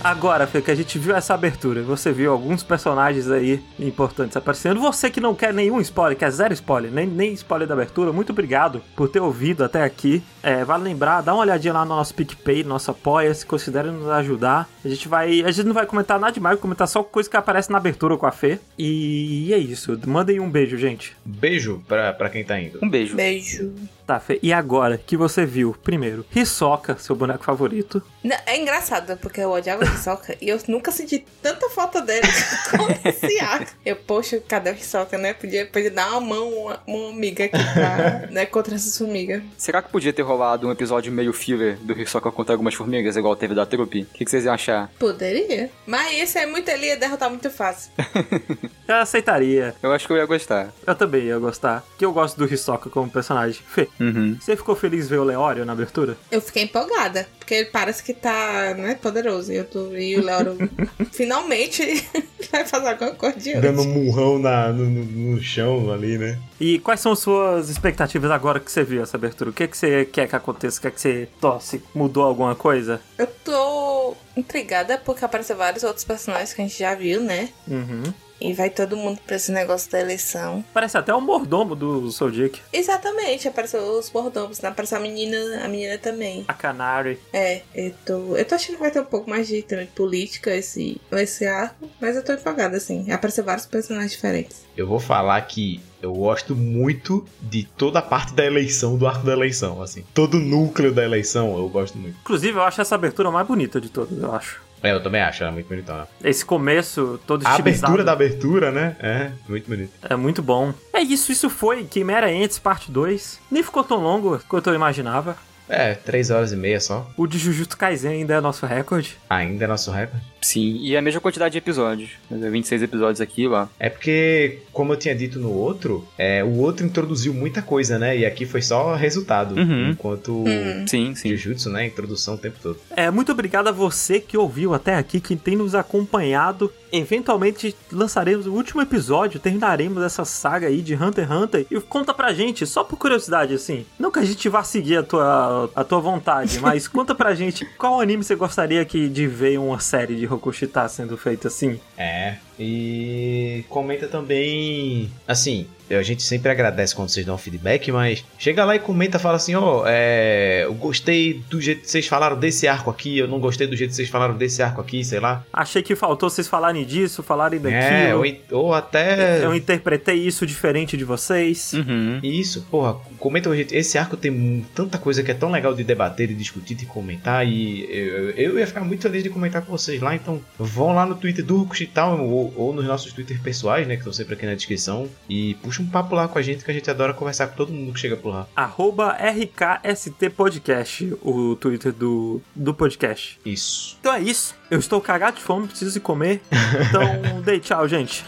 Agora, Fê, que a gente viu essa abertura, você viu alguns personagens aí importantes aparecendo. Você que não quer nenhum spoiler, quer zero spoiler, nem, nem spoiler da abertura, muito obrigado por ter ouvido até aqui. É, vale lembrar, dá uma olhadinha lá no nosso PicPay, no nosso apoia, se considere nos ajudar. A gente vai. A gente não vai comentar nada demais, vai comentar só coisa que aparece na abertura com a Fê. E é isso. Mandem um beijo, gente. Beijo pra, pra quem tá indo. um beijo. Beijo. Tá, Fê. E agora que você viu, primeiro, Hisoka, seu boneco favorito. Não, é engraçado, porque eu odiava o Hisoka e eu nunca senti tanta falta dele como esse arco. Eu, poxa, cadê o Hisoka, né? Podia, podia dar uma mão, uma, uma amiga aqui pra, né, contra essas formigas. Será que podia ter rolado um episódio meio filler do Hisoka contra algumas formigas, igual teve da trupe? O que, que vocês iam achar? Poderia. Mas esse é muito, ele ia derrotar muito fácil. Eu aceitaria. Eu acho que eu ia gostar. Eu também ia gostar. Que eu gosto do Hisoka como personagem. Fê, Uhum. você ficou feliz ver o Leório na abertura? Eu fiquei empolgada, porque ele parece que tá, né, poderoso. E, eu tô, e o Leoro finalmente vai fazer alguma coisa de Dando um hoje. murrão na, no, no- no chão ali, né? E quais são suas expectativas agora que você viu essa abertura? O que, que você quer que aconteça? O que, é que você torce? Mudou alguma coisa? Eu tô intrigada porque aparecem vários outros personagens que a gente já viu, né? Uhum. E vai todo mundo pra esse negócio da eleição. Parece até o mordomo do Soul Dick. Exatamente, apareceu os mordomos, né? Apareceu a menina, a menina também. A Canary. É, eu tô. Eu tô achando que vai ter um pouco mais de também política esse, esse arco, mas eu tô empolgada, assim. Apareceu vários personagens diferentes. Eu vou falar que eu gosto muito de toda a parte da eleição, do arco da eleição, assim. Todo o núcleo da eleição eu gosto muito. Inclusive, eu acho essa abertura mais bonita de todas, eu acho. É, eu também acho, ela é muito bonitona. Esse começo todo A estilizado. abertura da abertura, né? É, muito bonito. É muito bom. É isso, isso foi Quimera Ents parte 2. Nem ficou tão longo quanto eu imaginava. É, três horas e meia só. O de Jujutsu Kaisen ainda é nosso recorde. Ainda é nosso recorde. Sim, e a mesma quantidade de episódios. 26 episódios aqui, lá. É porque, como eu tinha dito no outro, é, o outro introduziu muita coisa, né? E aqui foi só resultado. Uhum. Enquanto Hum. Sim, sim. Jujutsu, né? Introdução o tempo todo. É, muito obrigado a você que ouviu até aqui, que tem nos acompanhado. Eventualmente lançaremos o último episódio, terminaremos essa saga aí de Hunter x Hunter. E conta pra gente, só por curiosidade, assim. Não que a gente vá seguir a tua, a tua vontade, mas conta pra gente qual anime você gostaria que, de ver uma série de Rokushita sendo feita assim. É. E comenta também. Assim, a gente sempre agradece quando vocês dão feedback, mas chega lá e comenta, fala assim: ó, é, eu gostei do jeito que vocês falaram desse arco aqui, eu não gostei do jeito que vocês falaram desse arco aqui, sei lá. Achei que faltou vocês falarem disso, falarem daquilo. É, ou, ou até. Eu interpretei isso diferente de vocês. Uhum. Isso, porra, comenta o jeito. Esse arco tem tanta coisa que é tão legal de debater, de discutir, de comentar. E eu, eu ia ficar muito feliz de comentar com vocês lá. Então vão lá no Twitter do Rokushital ou, ou nos nossos Twitter pessoais, né? Que estão sempre aqui na descrição. E puxa um papo lá com a gente que a gente adora conversar com todo mundo que chega por lá. Arroba RKST Podcast, o Twitter do, do podcast. Isso. Então é isso. Eu estou cagado de fome, preciso ir comer. Então, dei tchau, gente.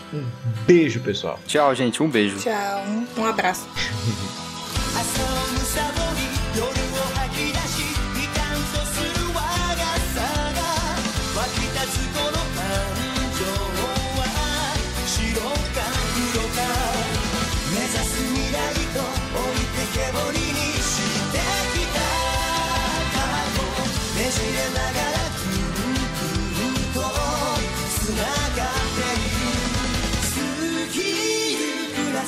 Beijo, pessoal. Tchau, gente. Um beijo. Tchau, um abraço.